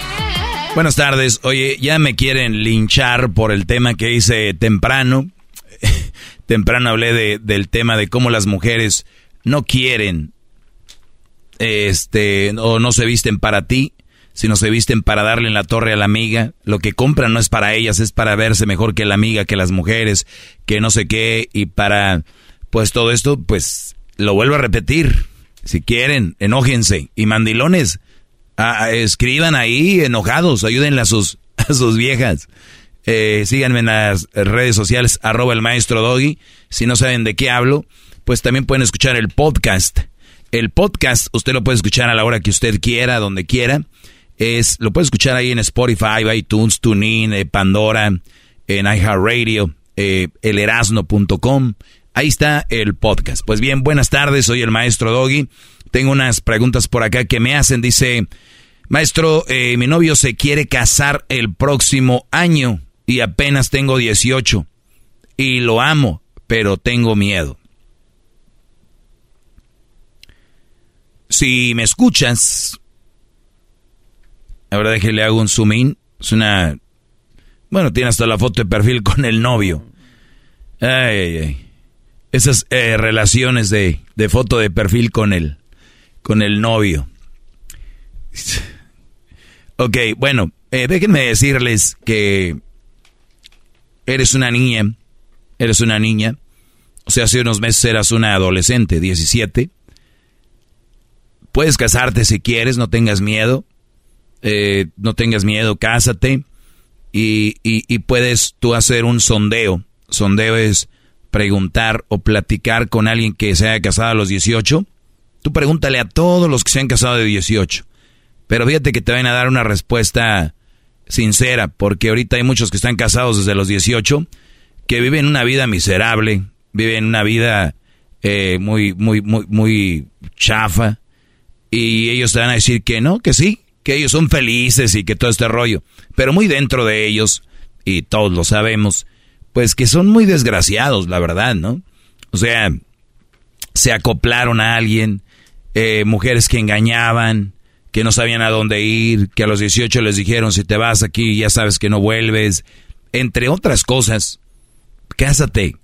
Speaker 10: Buenas tardes. Oye, ya me quieren linchar por el tema que hice temprano. temprano hablé de, del tema de cómo las mujeres no quieren, este, o no se visten para ti, sino se visten para darle en la torre a la amiga. Lo que compran no es para ellas, es para verse mejor que la amiga, que las mujeres, que no sé qué, y para, pues todo esto, pues lo vuelvo a repetir. Si quieren, enójense. Y mandilones, escriban ahí enojados, ayúdenle a sus, a sus viejas. Eh, síganme en las redes sociales, arroba el maestro Doggy. Si no saben de qué hablo, pues también pueden escuchar el podcast. El podcast usted lo puede escuchar a la hora que usted quiera, donde quiera. Es, lo puede escuchar ahí en Spotify, iTunes, TuneIn, eh, Pandora, en iHeartRadio, eh, elerasno.com. Ahí está el podcast. Pues bien, buenas tardes, soy el maestro Doggy. Tengo unas preguntas por acá que me hacen. Dice, maestro, eh, mi novio se quiere casar el próximo año y apenas tengo 18. Y lo amo, pero tengo miedo. Si me escuchas, ahora déjele hago un zoom in. Es una... Bueno, tiene hasta la foto de perfil con el novio. Ay, ay, ay. Esas eh, relaciones de, de foto de perfil con él con el novio. Ok, bueno, eh, déjenme decirles que eres una niña, eres una niña, o sea, hace unos meses eras una adolescente, 17. Puedes casarte si quieres, no tengas miedo, eh, no tengas miedo, cásate y, y, y puedes tú hacer un sondeo. Sondeo es preguntar o platicar con alguien que se haya casado a los 18 Tú pregúntale a todos los que se han casado de 18. Pero fíjate que te van a dar una respuesta sincera, porque ahorita hay muchos que están casados desde los 18 que viven una vida miserable, viven una vida eh, muy, muy, muy, muy chafa, y ellos te van a decir que no, que sí, que ellos son felices y que todo este rollo, pero muy dentro de ellos, y todos lo sabemos, pues que son muy desgraciados, la verdad, ¿no? O sea, se acoplaron a alguien, eh, mujeres que engañaban, que no sabían a dónde ir, que a los 18 les dijeron si te vas aquí ya sabes que no vuelves, entre otras cosas. Cásate,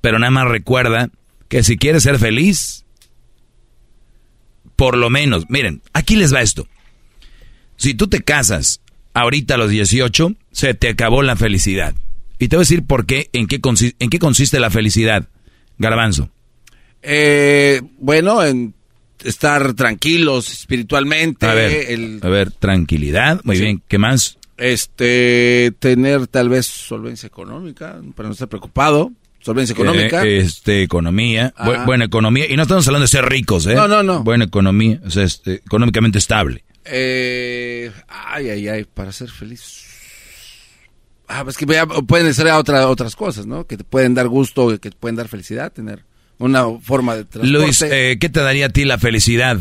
Speaker 10: pero nada más recuerda que si quieres ser feliz, por lo menos, miren, aquí les va esto. Si tú te casas ahorita a los 18, se te acabó la felicidad. Y te voy a decir por qué, en qué, en qué consiste la felicidad, Garbanzo.
Speaker 6: Eh, bueno, en estar tranquilos espiritualmente.
Speaker 10: A ver, a ver tranquilidad, muy bien. ¿Qué más?
Speaker 6: Este, tener tal vez solvencia económica, para no estar preocupado. Solvencia económica.
Speaker 10: este, economía, buena economía. Y no estamos hablando de ser ricos, ¿eh?
Speaker 6: No, no, no.
Speaker 10: Buena economía, o sea, este, económicamente estable.
Speaker 6: Eh, ay, ay, ay, para ser feliz. Ah, pues que pueden ser otra, otras cosas, ¿no? Que te pueden dar gusto, que te pueden dar felicidad, tener una forma de transporte.
Speaker 10: Luis, eh, ¿qué te daría a ti la felicidad?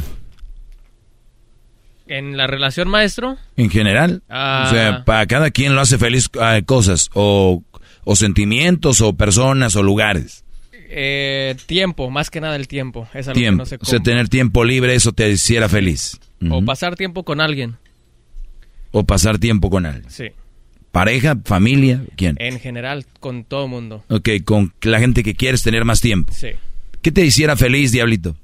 Speaker 41: ¿En la relación maestro?
Speaker 10: En general. O sea, ah. para cada quien lo hace feliz uh, cosas, o, o, sentimientos, o personas, o lugares.
Speaker 41: Eh, tiempo, más que nada el tiempo. Es
Speaker 10: algo Que no sé cómo. O sea, tener tiempo libre, eso te hiciera feliz.
Speaker 41: O pasar tiempo con alguien.
Speaker 10: O pasar tiempo con alguien.
Speaker 41: Sí.
Speaker 10: ¿Pareja? ¿Familia? ¿Quién?
Speaker 41: En general, con todo mundo.
Speaker 10: Ok, con la gente que quieres tener más tiempo.
Speaker 41: Sí.
Speaker 10: ¿Qué te hiciera feliz, Diablito?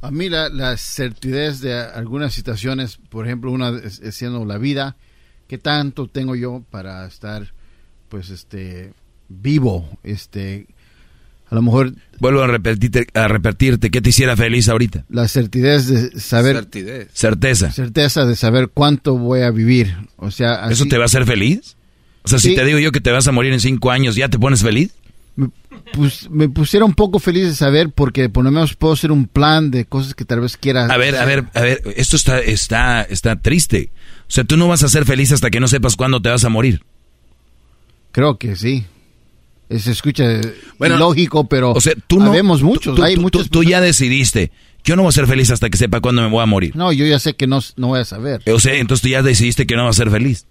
Speaker 42: A mí la, certidez de algunas situaciones, por ejemplo, una es, siendo la vida, ¿qué tanto tengo yo para estar, pues, este, vivo? Este, a lo mejor...
Speaker 10: Vuelvo a repetirte, a repetirte, ¿qué te hiciera feliz ahorita?
Speaker 42: La certidez de saber...
Speaker 6: Certidez.
Speaker 10: Certeza.
Speaker 42: Certeza de saber cuánto voy a vivir. O sea...
Speaker 10: ¿Eso te va a hacer feliz? O sea, si te digo yo que te vas a morir en cinco años, ¿ya te pones feliz?
Speaker 42: Me, pues, me pusiera un poco feliz de saber porque por lo menos puedo hacer un plan de cosas que tal vez quiera
Speaker 10: A ver, a ver, a ver, esto está, está, está triste. O sea, tú no vas a ser feliz hasta que no sepas cuándo te vas a morir.
Speaker 42: Creo que sí. Se escucha lógico, pero
Speaker 10: o sea, tú no,
Speaker 42: vemos muchos.
Speaker 10: Tú,
Speaker 42: hay
Speaker 10: tú,
Speaker 42: muchos.
Speaker 10: Tú, ya decidiste. Yo no voy a ser feliz hasta que sepa cuándo me voy a morir.
Speaker 42: No, yo ya sé que no, no voy a saber.
Speaker 10: O sea, entonces tú ya decidiste que no vas a ser feliz.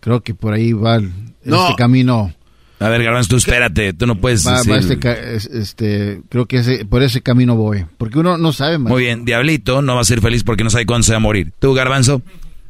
Speaker 42: Creo que por ahí va el, este camino.
Speaker 10: A ver, Garbanzo, tú espérate, tú no puedes
Speaker 42: va,
Speaker 10: decir...
Speaker 42: va este, este, creo que ese, por ese camino voy. Porque uno no sabe más.
Speaker 10: Muy bien, Diablito no va a ser feliz porque no sabe cuándo se va a morir. ¿Tú, Garbanzo?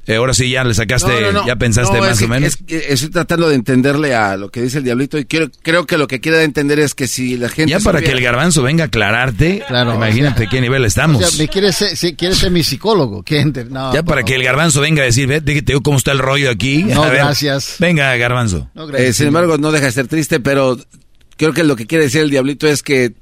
Speaker 10: Eh, ahora sí ya le sacaste, ya pensaste más o menos.
Speaker 6: estoy tratando de entenderle a lo que dice el diablito y quiero, creo que lo que quiere entender es que si la gente...
Speaker 10: Ya para que el garbanzo venga a aclararte, claro, imagínate qué nivel estamos.
Speaker 42: O sea, me quiere ser, quiere ser mi psicólogo. No,
Speaker 10: ya para que el garbanzo venga a decir, ve, te digo cómo está el rollo aquí.
Speaker 42: No, gracias.
Speaker 10: Venga, garbanzo.
Speaker 6: Eh, sin embargo, no deja de ser triste, pero creo que lo que quiere decir el diablito es que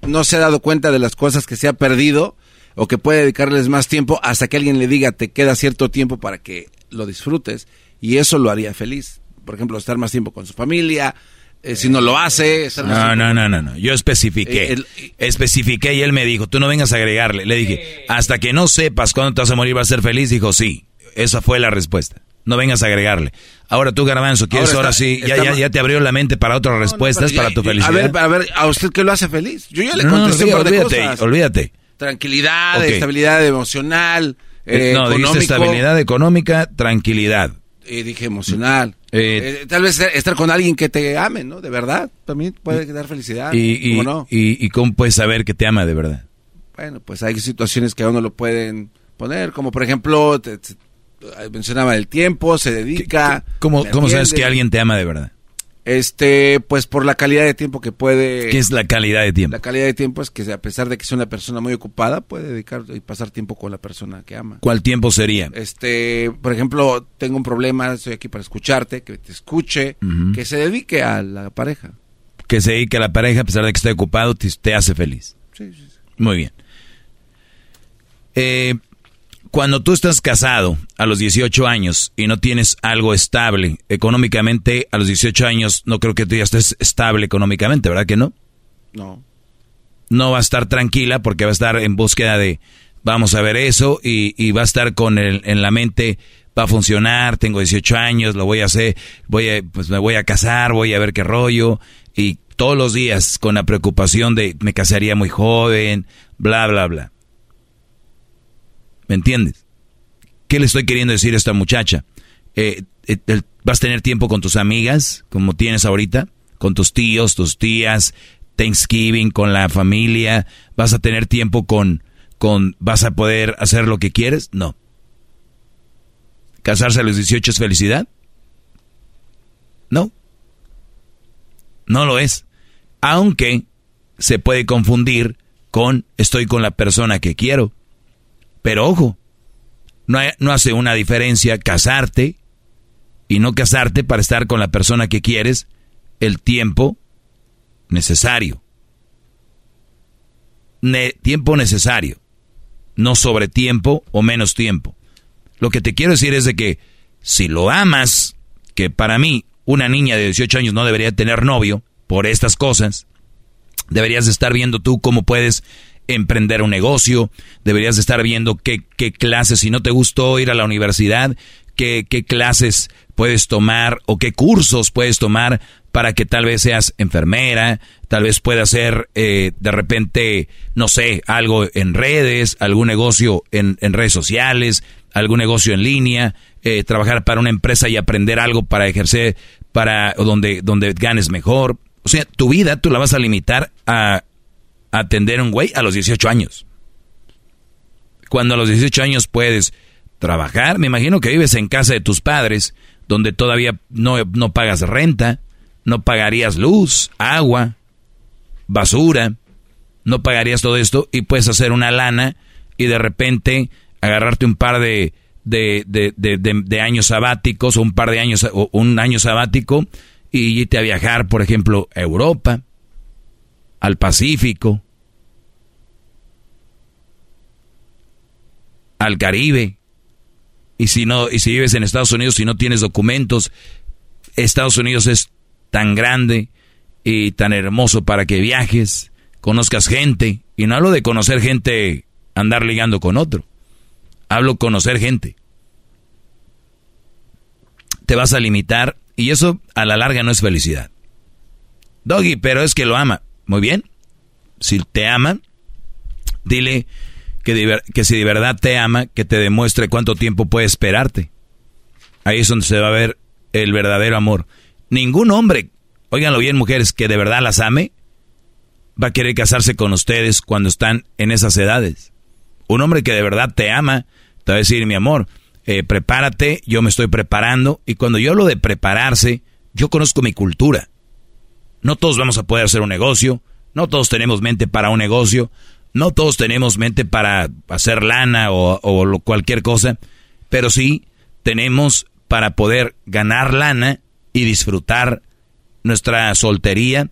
Speaker 6: no se ha dado cuenta de las cosas que se ha perdido o que puede dedicarles más tiempo hasta que alguien le diga te queda cierto tiempo para que lo disfrutes y eso lo haría feliz. Por ejemplo, estar más tiempo con su familia, eh, si no lo hace...
Speaker 10: no, no, no, no, no, yo especifiqué, eh, especifiqué y él me dijo, tú no vengas a agregarle. Le dije, hasta que no sepas cuándo te vas a morir vas a ser feliz, dijo sí, esa fue la respuesta. No vengas a agregarle. Ahora tú, Garbanzo, ¿quieres ahora, sí? Ya, ya, ya, te abrió la mente para otras respuestas, para tu felicidad.
Speaker 6: A ver, a ver, ¿a usted qué lo hace feliz? Yo ya le contesté no,
Speaker 10: olvídate, olvídate
Speaker 6: tranquilidad, estabilidad emocional,
Speaker 10: eh, eh no, dijiste estabilidad económica, tranquilidad.
Speaker 6: Y dije emocional. Eh, eh, tal vez estar con alguien que te ame, ¿no? De verdad, también puede dar felicidad.
Speaker 10: Y,
Speaker 6: ¿cómo
Speaker 10: no? y, cómo puedes saber que te ama de verdad?
Speaker 6: Bueno, pues hay situaciones que a uno lo pueden poner, como por ejemplo, mencionaba el tiempo, se dedica.
Speaker 10: ¿Cómo, ¿cómo sabes que alguien te ama de verdad?
Speaker 6: Este, pues por la calidad de tiempo que puede.
Speaker 10: ¿Qué es la calidad de tiempo?
Speaker 6: La calidad de tiempo es que a pesar de que sea una persona muy ocupada, puede dedicar y pasar tiempo con la persona que ama.
Speaker 10: ¿Cuál tiempo sería?
Speaker 6: Este, por ejemplo, tengo un problema, estoy aquí para escucharte, que te escuche, que se dedique a la pareja.
Speaker 10: Que se dedique a la pareja a pesar de que esté ocupado, te, hace feliz.
Speaker 6: Sí, sí, sí.
Speaker 10: Muy bien. Eh, cuando tú estás casado a los 18 años y no tienes algo estable económicamente, a los 18 años no creo que tú ya estés estable económicamente, ¿verdad que no?
Speaker 6: No.
Speaker 10: No va a estar tranquila porque va a estar en búsqueda de, vamos a ver eso, y, va a estar con el, en la mente, va a funcionar, tengo 18 años, lo voy a hacer, voy a, pues me voy a casar, voy a ver qué rollo, y todos los días con la preocupación de me casaría muy joven, bla, bla, bla. ¿Me entiendes? ¿Qué le estoy queriendo decir a esta muchacha? Eh, eh, ¿Vas a tener tiempo con tus amigas, como tienes ahorita? Con tus tíos, tus tías, Thanksgiving, con la familia. ¿Vas a tener tiempo con, con, vas a poder hacer lo que quieres? No. ¿Casarse a los 18 es felicidad? No. No lo es. Aunque se puede confundir con estoy con la persona que quiero. Pero ojo, no, hace una diferencia casarte y no casarte para estar con la persona que quieres el tiempo necesario. tiempo necesario, no sobre tiempo o menos tiempo. Lo que te quiero decir es de que si lo amas, que para mí una niña de 18 años no debería tener novio por estas cosas, deberías estar viendo tú cómo puedes emprender un negocio, deberías estar viendo qué, qué clases, si no te gustó ir a la universidad, qué, qué clases puedes tomar o qué cursos puedes tomar para que tal vez seas enfermera, tal vez puedas hacer eh, de repente, no sé, algo en redes, algún negocio en, en redes sociales, algún negocio en línea, eh, trabajar para una empresa y aprender algo para ejercer, para donde, donde ganes mejor. O sea, tu vida tú la vas a limitar a atender a un güey a los 18 años. Cuando a los 18 años puedes trabajar, me imagino que vives en casa de tus padres, donde todavía no, no pagas renta, no pagarías luz, agua, basura, no pagarías todo esto y puedes hacer una lana y de repente agarrarte un par de, de, de, de años sabáticos o un par de años o un año sabático y irte a viajar, por ejemplo, a Europa al Pacífico, al Caribe. Y si no, y si vives en Estados Unidos y no tienes documentos, Estados Unidos es tan grande y tan hermoso para que viajes, conozcas gente. Y no hablo de conocer gente, andar ligando con otro. Hablo conocer gente. Te vas a limitar Y eso a la larga no es felicidad. Doggy, pero es que lo ama. Muy bien. Si te ama, dile que, si de verdad te ama, que te demuestre cuánto tiempo puede esperarte. Ahí es donde se va a ver el verdadero amor. Ningún hombre, óiganlo bien mujeres, que de verdad las ame, va a querer casarse con ustedes cuando están en esas edades. Un hombre que de verdad te ama, te va a decir, mi amor, eh, prepárate, yo me estoy preparando. Y cuando yo hablo de prepararse, yo conozco mi cultura. No todos vamos a poder hacer un negocio, no todos tenemos mente para un negocio, no todos tenemos mente para hacer lana o, cualquier cosa, pero sí tenemos para poder ganar lana y disfrutar nuestra soltería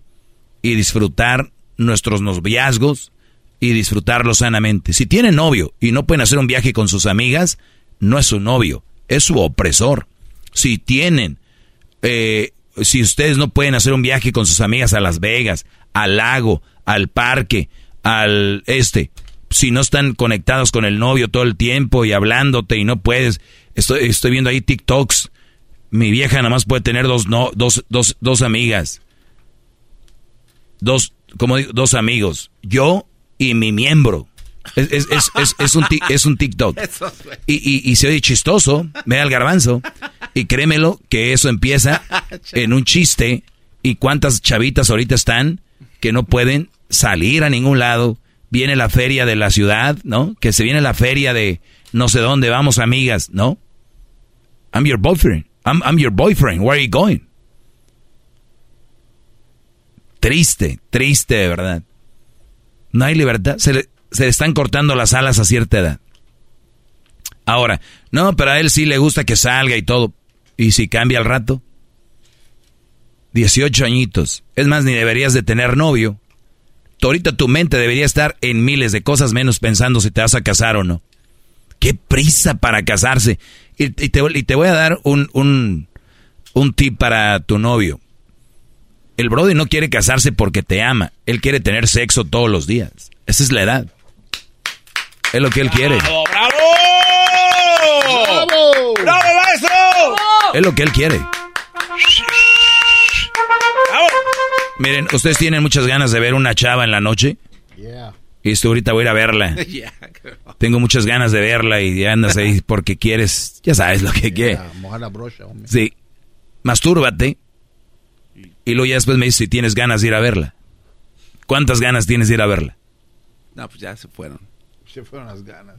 Speaker 10: y disfrutar nuestros noviazgos y disfrutarlo sanamente. Si tienen novio y no pueden hacer un viaje con sus amigas, no es su novio, es su opresor. Si tienen eh, si ustedes no pueden hacer un viaje con sus amigas a Las Vegas, al lago, al parque, al este, si no están conectados con el novio todo el tiempo y hablándote y no puedes, estoy, estoy viendo ahí TikToks, mi vieja nada más puede tener dos, no, dos, dos, dos amigas, dos, como digo, dos amigos, yo y mi miembro. Es, es, es, es, un, es un TikTok. Y, y, y se oye chistoso, me da el garbanzo. Y créemelo que eso empieza en un chiste. ¿Y cuántas chavitas ahorita están que no pueden salir a ningún lado? Viene la feria de la ciudad, ¿no? Que se viene la feria de no sé dónde, vamos amigas, ¿no? I'm your boyfriend. I'm, I'm your boyfriend. Where are you going? Triste, triste de verdad. No hay libertad. Se le, se están cortando las alas a cierta edad. Ahora, no, pero a él sí le gusta que salga y todo. ¿Y si cambia al rato? 18 añitos. Es más, ni deberías de tener novio. Ahorita tu mente debería estar en miles de cosas menos pensando si te vas a casar o no. Qué prisa para casarse. Y, te, voy a dar un, un, un tip para tu novio. El Brody no quiere casarse porque te ama. Él quiere tener sexo todos los días. Esa es la edad. Es lo que él quiere.
Speaker 6: ¡Bravo! ¡Bravo! ¡Bravo, maestro!
Speaker 10: Es lo que él quiere. Miren, ustedes tienen muchas ganas de ver una chava en la noche. Y esto ahorita voy a ir a verla. Tengo muchas ganas de verla y andas ahí porque quieres, ya sabes lo que quieres. Sí. Mastúrbate. Y luego ya después me dices si tienes ganas de ir a verla. ¿Cuántas ganas tienes de ir a verla?
Speaker 6: No, pues ya se fueron.
Speaker 42: Se fueron las ganas.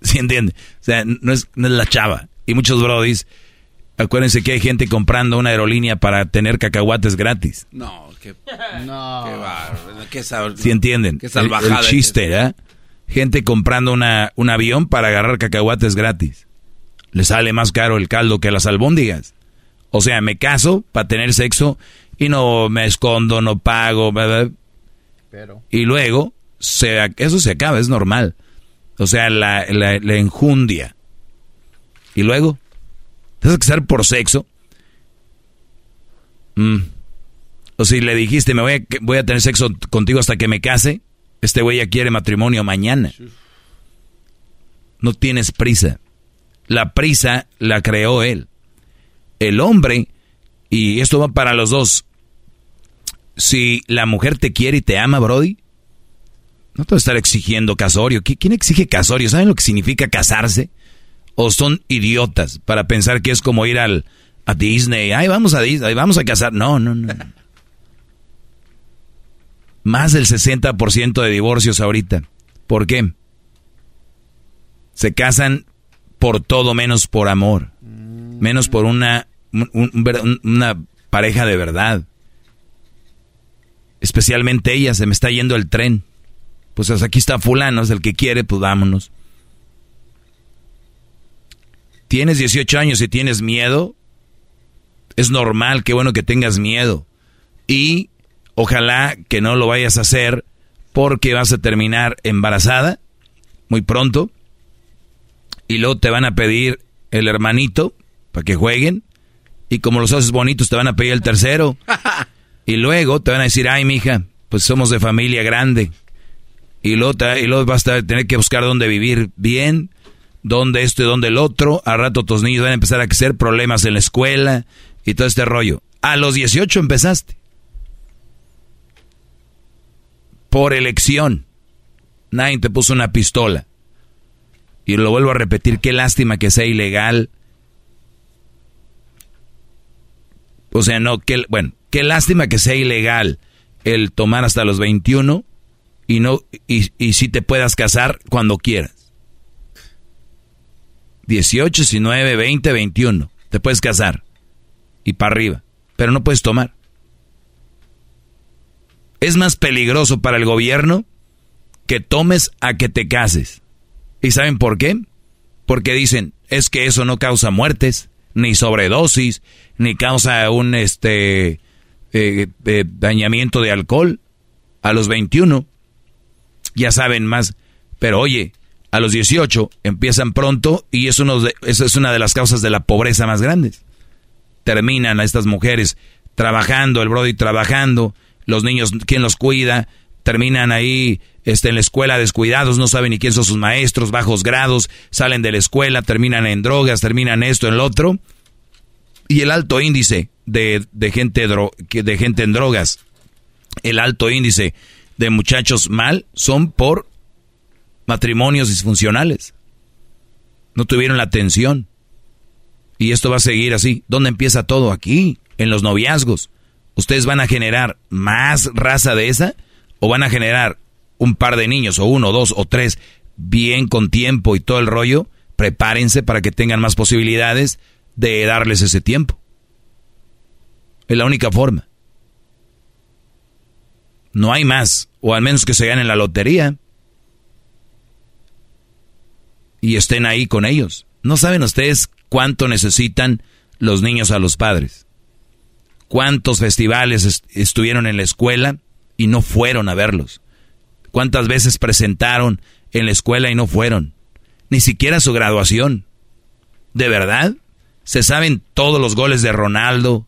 Speaker 10: ¿Sí entiende? O sea, no es, no es la chava. Y muchos brodis Acuérdense que hay gente comprando una aerolínea para tener cacahuates gratis.
Speaker 6: No, qué, no. qué,
Speaker 10: ¿Sí entienden?
Speaker 6: Qué salvajada.
Speaker 10: El, chiste, ¿eh? Gente comprando una, un avión para agarrar cacahuates gratis. Le sale más caro el caldo que las albóndigas. O sea, me caso para tener sexo y no me escondo, no pago, ¿verdad? Pero. Y luego, se, eso se acaba, es normal. O sea, la, la, la enjundia. Y luego, ¿Te vas a casar por sexo? Mm. O si le dijiste, me voy a, voy a tener sexo contigo hasta que me case, este güey ya quiere matrimonio mañana. No tienes prisa. La prisa la creó él. El hombre, y esto va para los dos, si la mujer te quiere y te ama, Brody, no te va a estar exigiendo casorio. ¿Quién exige casorio? ¿Saben lo que significa casarse? o son idiotas para pensar que es como ir al, a Disney. Ay, vamos a Disney, vamos a casar. No, no, no. Más del 60% de divorcios ahorita. ¿Por qué? Se casan por todo menos por amor. Menos por una, una pareja de verdad. Especialmente ella, se me está yendo el tren. Pues aquí está fulano, es el que quiere, pues vámonos. Tienes 18 años y tienes miedo. Es normal, qué bueno que tengas miedo. Y ojalá que no lo vayas a hacer porque vas a terminar embarazada muy pronto. Y luego te van a pedir el hermanito para que jueguen. Y como los haces bonitos, te van a pedir el tercero. Y luego te van a decir, ay, mija, pues somos de familia grande. Y luego, y vas a tener que buscar dónde vivir bien donde esto y donde el otro. A rato tus niños van a empezar a hacer problemas en la escuela y todo este rollo. A los 18 empezaste. Por elección. Nadie te puso una pistola. Y lo vuelvo a repetir, qué lástima que sea ilegal. O sea, no, qué, bueno, qué lástima que sea ilegal el tomar hasta los 21 y no y, y si te puedas casar cuando quieras. 18, 19, 20, 21. Te puedes casar. Y para arriba. Pero no puedes tomar. Es más peligroso para el gobierno que tomes a que te cases. ¿Y saben por qué? Porque dicen, es que eso no causa muertes, ni sobredosis, ni causa un este eh, eh, dañamiento de alcohol. A los 21 ya saben más. Pero oye, a los 18 empiezan pronto y es uno de, eso es una de las causas de la pobreza más grandes. Terminan a estas mujeres trabajando, el Brody trabajando, los niños, ¿quién los cuida? Terminan ahí este, en la escuela descuidados, no saben ni quién son sus maestros, bajos grados, salen de la escuela, terminan en drogas, terminan esto, en lo otro. Y el alto índice de, gente, de gente en drogas, el alto índice de muchachos mal, son por matrimonios disfuncionales. No tuvieron la atención. Y esto va a seguir así. ¿Dónde empieza todo? Aquí, en los noviazgos. ¿Ustedes van a generar más raza de esa? ¿O van a generar un par de niños, o uno, dos, o tres, bien con tiempo y todo el rollo? Prepárense para que tengan más posibilidades de darles ese tiempo. Es la única forma. No hay más, o al menos que se ganen la lotería y estén ahí con ellos. ¿No saben ustedes cuánto necesitan los niños a los padres? ¿Cuántos festivales estuvieron en la escuela y no fueron a verlos? ¿Cuántas veces presentaron en la escuela y no fueron? Ni siquiera su graduación. ¿De verdad? Se saben todos los goles de Ronaldo,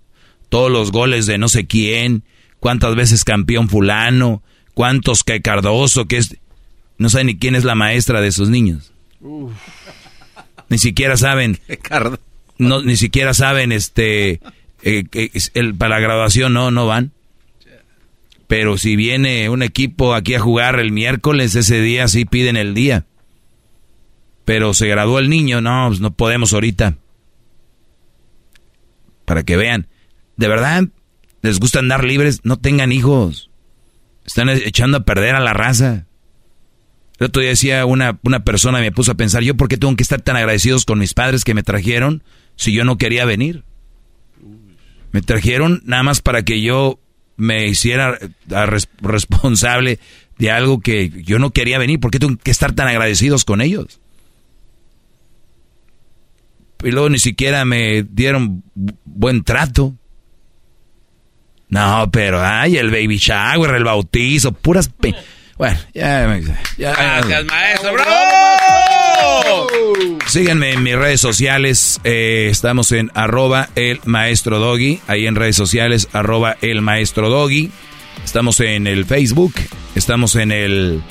Speaker 10: todos los goles de no sé quién, cuántas veces campeón fulano, cuántos que Cardoso, que es... No saben ni quién es la maestra de sus niños. Ni siquiera saben. No, ni siquiera saben, este, eh, el, para la graduación no, no van. Pero si viene un equipo aquí a jugar el miércoles, ese día sí piden el día. Pero se graduó el niño, no, pues no podemos ahorita. Para que vean, de verdad, les gusta andar libres, no tengan hijos. Están echando a perder a la raza. El otro día decía una, una persona, me puso a pensar, ¿yo por qué tengo que estar tan agradecidos con mis padres que me trajeron si yo no quería venir? Me trajeron nada más para que yo me hiciera responsable de algo que yo no quería venir. ¿Por qué tengo que estar tan agradecidos con ellos? Y luego ni siquiera me dieron buen trato. No, pero ay, el baby shower, el bautizo, puras... Bueno, ya, ya Gracias, maestro, bravo. Síganme en mis redes sociales. Eh, estamos en arroba el maestro doggy. Ahí en redes sociales, arroba el maestro doggy. Estamos en el Facebook. Estamos en el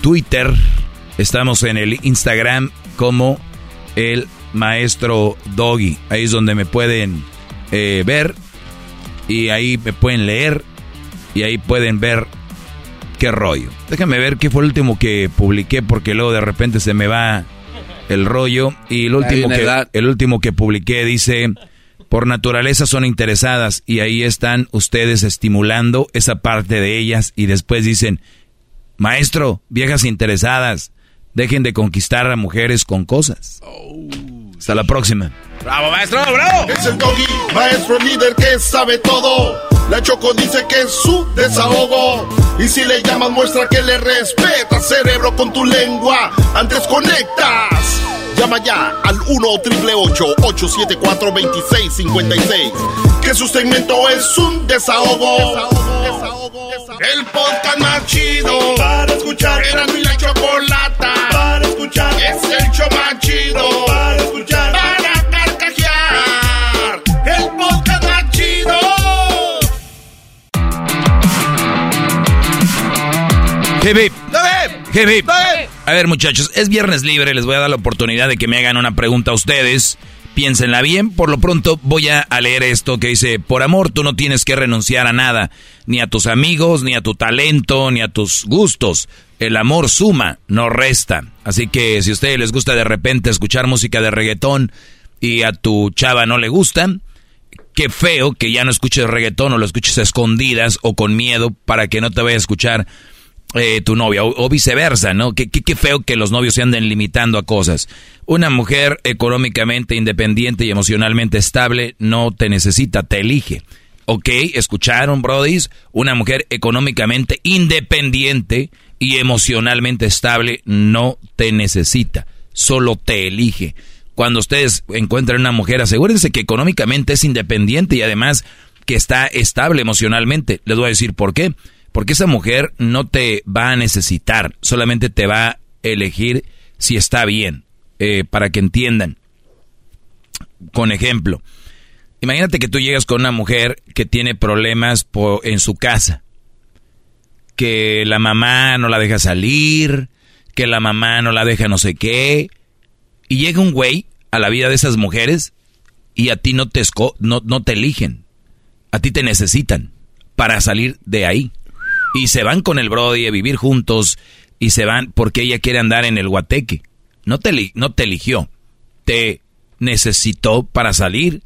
Speaker 10: Twitter. Estamos en el Instagram como el maestro doggy. Ahí es donde me pueden eh, ver. Y ahí me pueden leer. Y ahí pueden ver qué rollo. Déjame ver qué fue el último que publiqué porque luego de repente se me va el rollo. Y el último, que, el último que publiqué dice, por naturaleza son interesadas y ahí están ustedes estimulando esa parte de ellas y después dicen, maestro, viejas interesadas, dejen de conquistar a mujeres con cosas. Hasta la próxima.
Speaker 1: ¡Bravo, maestro! ¡Bravo! Es el doggy, maestro líder que sabe todo. La Choco dice que es su desahogo. Y si le llamas, muestra que le respeta, cerebro, con tu lengua. Antes conectas. Llama ya al 1-888-874-2656. Que su segmento es un desahogo. desahogo. El podcast más chido para escuchar. Era mi la chocolata escuchar. Es el show más chido para escuchar. Para carcajear. El podcast más chido.
Speaker 10: Hip, hip. A ver, muchachos, es viernes libre. Les voy a dar la oportunidad de que me hagan una pregunta a ustedes. Piénsenla bien, por lo pronto voy a leer esto que dice, por amor tú no tienes que renunciar a nada, ni a tus amigos, ni a tu talento, ni a tus gustos. El amor suma, no resta. Así que si a ustedes les gusta de repente escuchar música de reggaetón y a tu chava no le gusta, qué feo que ya no escuches reggaetón o lo escuches escondidas o con miedo para que no te vaya a escuchar eh, tu novia o, viceversa, ¿no? Qué, qué, feo que los novios se anden limitando a cosas. Una mujer económicamente independiente y emocionalmente estable no te necesita, te elige. Ok, escucharon, brodis, una mujer económicamente independiente y emocionalmente estable no te necesita, solo te elige. Cuando ustedes encuentren una mujer, asegúrense que económicamente es independiente y además que está estable emocionalmente. Les voy a decir por qué porque esa mujer no te va a necesitar, solamente te va a elegir si está bien, eh, para que entiendan. Con ejemplo, imagínate que tú llegas con una mujer que tiene problemas en su casa, que la mamá no la deja salir, que la mamá no la deja no sé qué, y llega un güey a la vida de esas mujeres y a ti no te, no, no te eligen, a ti te necesitan para salir de ahí. Y se van con el Brody a vivir juntos y se van porque ella quiere andar en el guateque. No te, no te eligió, te necesitó para salir.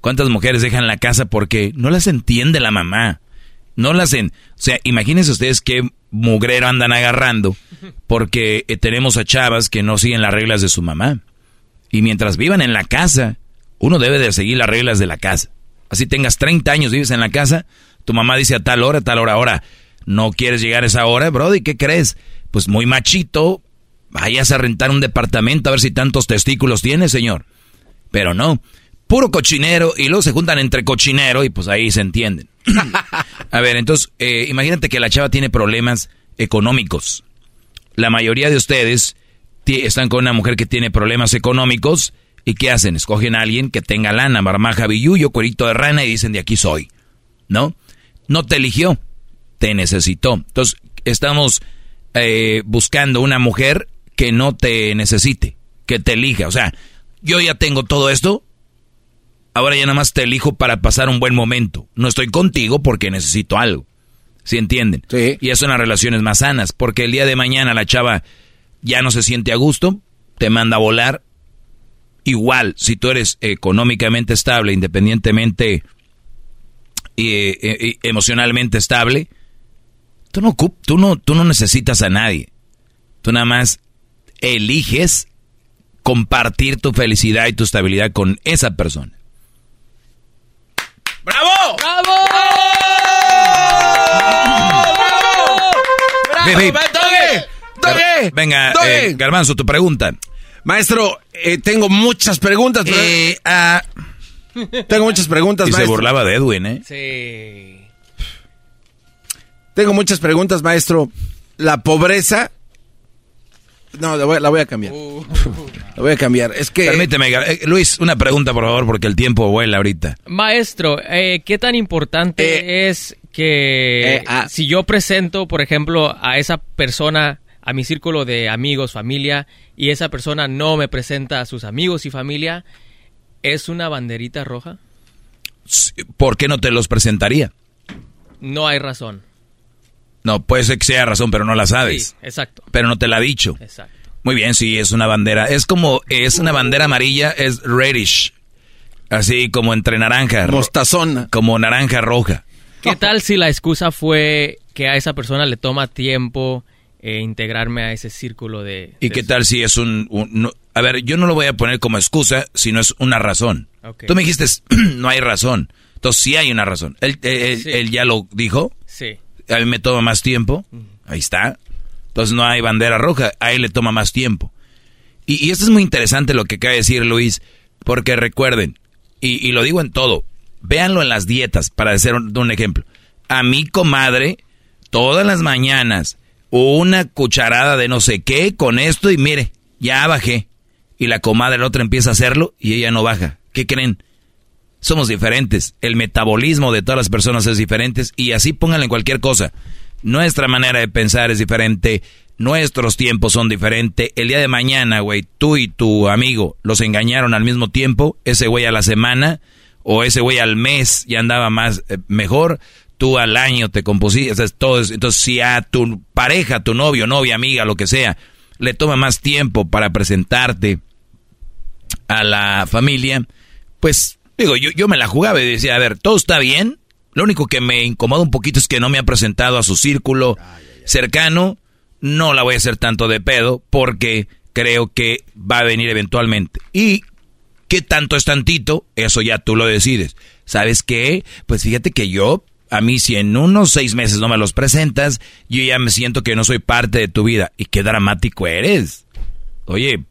Speaker 10: ¿Cuántas mujeres dejan la casa porque no las entiende la mamá? No las en, o sea, imagínense ustedes qué mugrero andan agarrando porque eh, tenemos a chavas que no siguen las reglas de su mamá. Y mientras vivan en la casa, uno debe de seguir las reglas de la casa. Así tengas 30 años, vives en la casa, tu mamá dice a tal hora, a tal hora, ahora no quieres llegar a esa hora, Brody, ¿qué crees? Pues muy machito, vayas a rentar un departamento a ver si tantos testículos tiene, señor. Pero no, puro cochinero y luego se juntan entre cochinero y pues ahí se entienden. a ver, entonces, eh, imagínate que la chava tiene problemas económicos. La mayoría de ustedes están con una mujer que tiene problemas económicos y ¿qué hacen? Escogen a alguien que tenga lana, marmaja, billuyo, cuerito de rana y dicen de aquí soy. ¿No? No te eligió te necesitó. Entonces, estamos eh, buscando una mujer que no te necesite, que te elija. O sea, yo ya tengo todo esto, ahora ya nada más te elijo para pasar un buen momento. No estoy contigo porque necesito algo. ¿Sí entienden? Sí. Y eso en las relaciones más sanas, porque el día de mañana la chava ya no se siente a gusto, te manda a volar. Igual, si tú eres económicamente estable, independientemente y eh, emocionalmente estable, Tú no, tú, no, tú no necesitas a nadie. Tú nada más eliges compartir tu felicidad y tu estabilidad con esa persona.
Speaker 6: ¡Bravo!
Speaker 43: ¡Bravo!
Speaker 6: ¡Bravo! ¡Bravo!
Speaker 10: Venga, eh, Garbanzo, tu pregunta.
Speaker 6: Maestro, eh, tengo muchas preguntas.
Speaker 10: Eh, ah.
Speaker 6: tengo muchas preguntas,
Speaker 10: y se burlaba de Edwin, ¿eh?
Speaker 41: Sí.
Speaker 6: Tengo muchas preguntas, maestro. La pobreza. No, la voy, a cambiar. Uh. la voy a cambiar. Es que.
Speaker 10: Permíteme, eh, Luis, una pregunta, por favor, porque el tiempo vuela ahorita.
Speaker 41: Maestro, eh, ¿qué tan importante eh, es que ah. si yo presento, por ejemplo, a esa persona, a mi círculo de amigos, familia, y esa persona no me presenta a sus amigos y familia, ¿es una banderita roja?
Speaker 10: ¿Por qué no te los presentaría?
Speaker 41: No hay razón.
Speaker 10: No, puede ser que sea razón, pero no la sabes.
Speaker 41: Sí, exacto.
Speaker 10: Pero no te la ha dicho.
Speaker 41: Exacto.
Speaker 10: Muy bien, sí, es una bandera. Es como, es una bandera amarilla, es reddish. Así como entre naranja.
Speaker 6: Mostazona.
Speaker 10: Como naranja roja.
Speaker 41: ¿Qué tal si la excusa fue que a esa persona le toma tiempo eh, integrarme a ese círculo de...
Speaker 10: ¿Y qué tal si es un... a ver, yo no lo voy a poner como excusa, sino es una razón. Tú me dijiste, no hay razón. Entonces sí hay una razón. ¿Él, él ya lo dijo?
Speaker 41: Sí
Speaker 10: a mí me toma más tiempo. Ahí está. Entonces no hay bandera roja, a él le toma más tiempo. Y, esto es muy interesante lo que acaba de decir Luis, porque recuerden, y, lo digo en todo, véanlo en las dietas, para hacer un, ejemplo. A mi comadre, todas las mañanas, una cucharada de no sé qué con esto y mire, ya bajé. Y la comadre la otra empieza a hacerlo y ella no baja. ¿Qué creen? Somos diferentes. El metabolismo de todas las personas es diferente y así pónganle cualquier cosa. Nuestra manera de pensar es diferente, Nuestros tiempos son diferentes. El día de mañana, güey, tú y tu amigo los engañaron al mismo tiempo. Ese güey a la semana o ese güey al mes ya andaba más eh, mejor. Tú al año te compusiste. todo entonces, si a tu pareja, tu novio, novia, amiga, lo que sea, le toma más tiempo para presentarte a la familia, pues digo, yo, yo me la jugaba y decía, a ver, todo está bien. Lo único que me incomoda un poquito es que no me ha presentado a su círculo cercano. No la voy a hacer tanto de pedo porque creo que va a venir eventualmente. Y qué tanto es tantito, eso ya tú lo decides. ¿Sabes qué? Pues fíjate que yo, a mí si en unos seis meses no me los presentas, yo ya me siento que no soy parte de tu vida. Y qué dramático eres. Oye,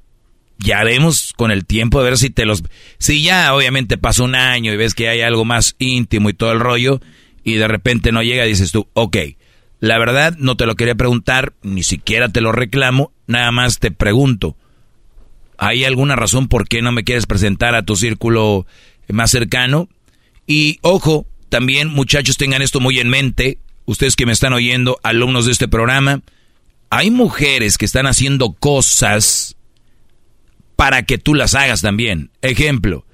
Speaker 10: ya vemos con el tiempo a ver si te los... Si ya obviamente pasó un año y ves que hay algo más íntimo y todo el rollo y de repente no llega, dices tú, ok, la verdad no te lo quería preguntar, ni siquiera te lo reclamo, nada más te pregunto, ¿hay alguna razón por qué no me quieres presentar a tu círculo más cercano? Y ojo, también muchachos tengan esto muy en mente, ustedes que me están oyendo, alumnos de este programa, hay mujeres que están haciendo cosas para que tú las hagas también. Ejemplo,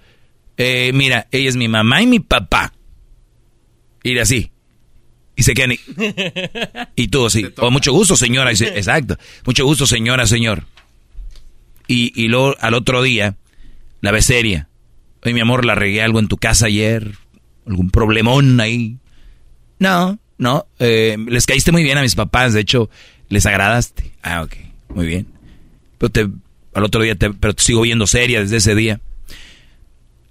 Speaker 10: eh, mira, ella es mi mamá y mi papá. Y así. Y se quedan. Y, tú así. O oh, mucho gusto, señora. exacto. Mucho gusto, señora, señor. Y, y luego al otro día, la ves seria. Oye, mi amor, la regué algo en tu casa ayer. ¿Algún problemón ahí? No, no. Eh, les caíste muy bien a mis papás. De hecho, les agradaste. Ah, ok. Muy bien. Pero te al otro día, te, pero te sigo viendo seria desde ese día.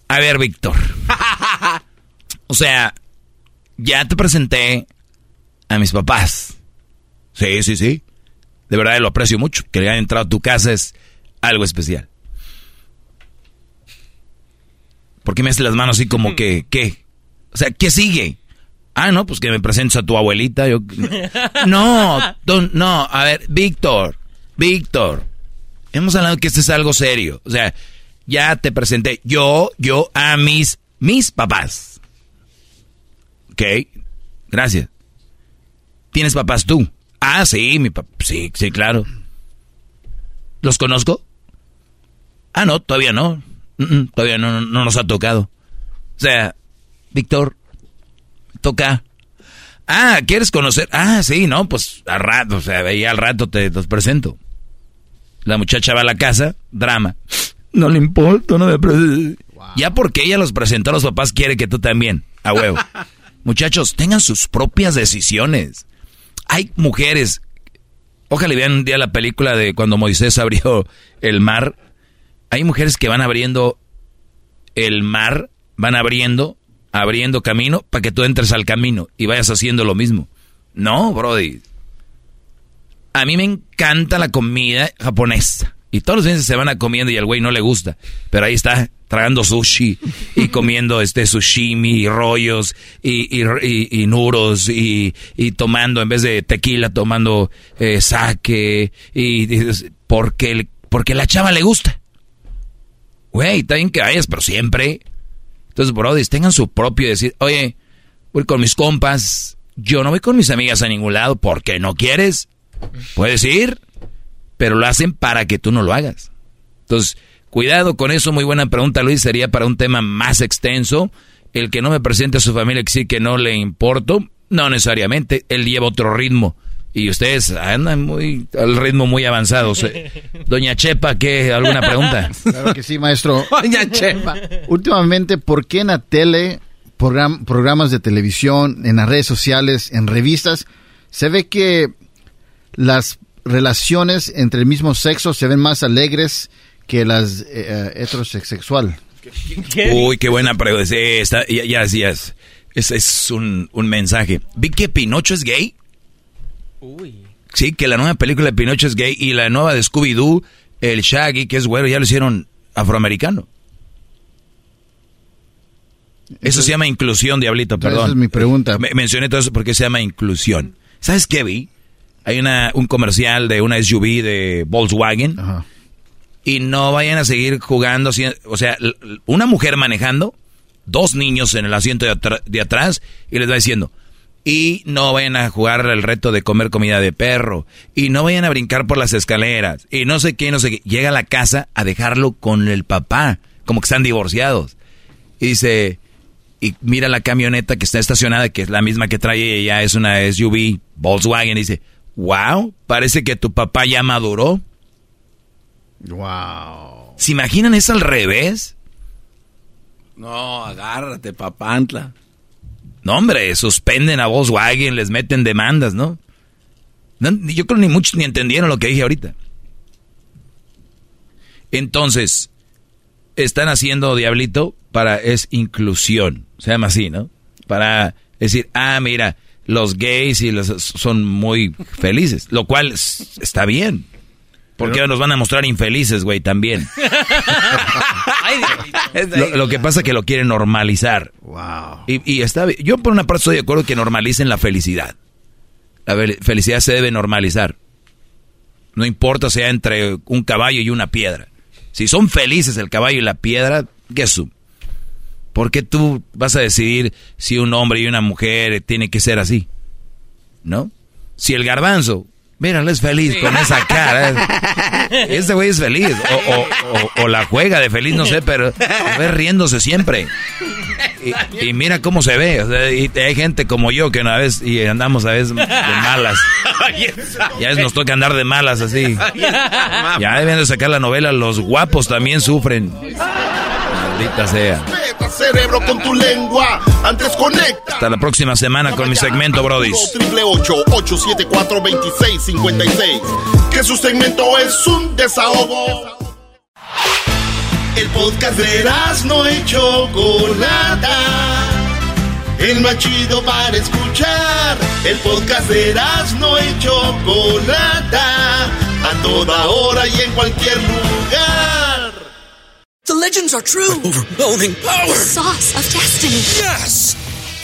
Speaker 10: A ver, Víctor. o sea, ya te presenté a mis papás. Sí, sí, sí. De verdad lo aprecio mucho. Que le hayan entrado a tu casa es algo especial. ¿Por qué me haces las manos así como que, qué? O sea, ¿qué sigue? Ah, no, pues que me presentes a tu abuelita. Yo... No, no, a ver, Víctor, Víctor. Hemos hablado que esto es algo serio. O sea, ya te presenté yo, yo a mis, mis papás. Ok, gracias. ¿Tienes papás tú? Ah, sí, mi papá. Sí, sí, claro. ¿Los conozco? Ah, no, todavía no. todavía no, no, nos ha tocado. O sea, Víctor, toca. Ah, ¿quieres conocer? Ah, sí, no, pues al rato, o sea, ahí al rato te los presento. La muchacha va a la casa, drama. No le importa, no me Ya porque ella los presentó a los papás, quiere que tú también, a huevo. Muchachos, tengan sus propias decisiones. Hay mujeres. Ojalá vean un día la película de cuando Moisés abrió el mar. Hay mujeres que van abriendo el mar, van abriendo, abriendo camino para que tú entres al camino y vayas haciendo lo mismo. No, Brody. A mí me encanta la comida japonesa. Y todos los días se van a comiendo y al güey no le gusta. Pero ahí está tragando sushi y comiendo este sushimi y rollos y, y, nuros y, tomando en vez de tequila tomando eh, sake y, porque, porque la chava le gusta. Güey, está bien que vayas, pero siempre. Entonces, brodis, tengan su propio decir, oye, voy con mis compas, yo no voy con mis amigas a ningún lado porque no quieres. Puedes ir, pero lo hacen para que tú no lo hagas. Entonces, cuidado con eso. Muy buena pregunta, Luis. Sería para un tema más extenso. El que no me presente a su familia que sí que no le importo, no necesariamente. Él lleva otro ritmo. Y ustedes andan muy al ritmo muy avanzado. Doña Chepa, ¿qué? ¿Alguna pregunta?
Speaker 42: Claro que sí, maestro. Doña Chepa. Últimamente, ¿por qué en la tele, programas de televisión, en las redes sociales, en revistas, se ve que las relaciones entre el mismo sexo se ven más alegres que las eh, eh, heterosexual.
Speaker 10: Uy, qué buena pregunta. Sí, ya, ya, Ese es un, mensaje. ¿Vi que Pinocho es gay? Uy. Sí, que la nueva película de Pinocho es gay y la nueva de Scooby-Doo, el Shaggy, que es güero, ya lo hicieron afroamericano. Eso se llama inclusión, diablito, perdón. Esa
Speaker 42: es mi pregunta.
Speaker 10: mencioné todo eso porque se llama inclusión. ¿Sabes qué vi? Hay una, un comercial de una SUV de Volkswagen. Y no vayan a seguir jugando. O sea, una mujer manejando, dos niños en el asiento de, atrás y les va diciendo, Y no vayan a jugar el reto de comer comida de perro. Y no vayan a brincar por las escaleras. Y no sé qué, no sé qué. Llega a la casa a dejarlo con el papá. Como que están divorciados. Y dice, y mira la camioneta que está estacionada, que es la misma que trae ella, es una SUV Volkswagen. Y dice, wow, parece que tu papá ya maduró.
Speaker 42: Wow.
Speaker 10: ¿Se imaginan eso al revés?
Speaker 6: No, agárrate, papantla.
Speaker 10: No, hombre, suspenden a Volkswagen, les meten demandas, ¿no? yo creo ni muchos ni entendieron lo que dije ahorita. Entonces, están haciendo Diablito para es inclusión, se llama así, ¿no? Para decir, ah, mira, los gays y los son muy felices, lo cual está bien. Porque nos van a mostrar infelices, güey, también. lo, que pasa es que lo quieren normalizar.
Speaker 42: Wow.
Speaker 10: Y, está Yo por una parte estoy de acuerdo que normalicen la felicidad. La felicidad se debe normalizar. No importa sea entre un caballo y una piedra. Si son felices el caballo y la piedra, su? ¿Por qué tú vas a decidir si un hombre y una mujer tiene que ser así? ¿No? Si el garbanzo Míralo, es feliz con esa cara. ¿eh? Este güey es feliz. O, o, o, o, la juega de feliz, no sé, pero es riéndose siempre. Y, mira cómo se ve. O sea, hay gente como yo que una vez y andamos a veces de malas. Ya nos toca andar de malas así. Ya deben de sacar la novela. Los guapos también sufren. Maldita sea. Hasta la próxima semana con mi segmento, Brody.
Speaker 1: 56, que su segmento es un desahogo. El podcast de no y Chocolata, el más chido para escuchar. El podcast de no y Chocolata, a toda hora y en cualquier lugar.
Speaker 44: The legends are true.
Speaker 20: Overwhelming power.
Speaker 44: The sauce of destiny.
Speaker 20: Yes.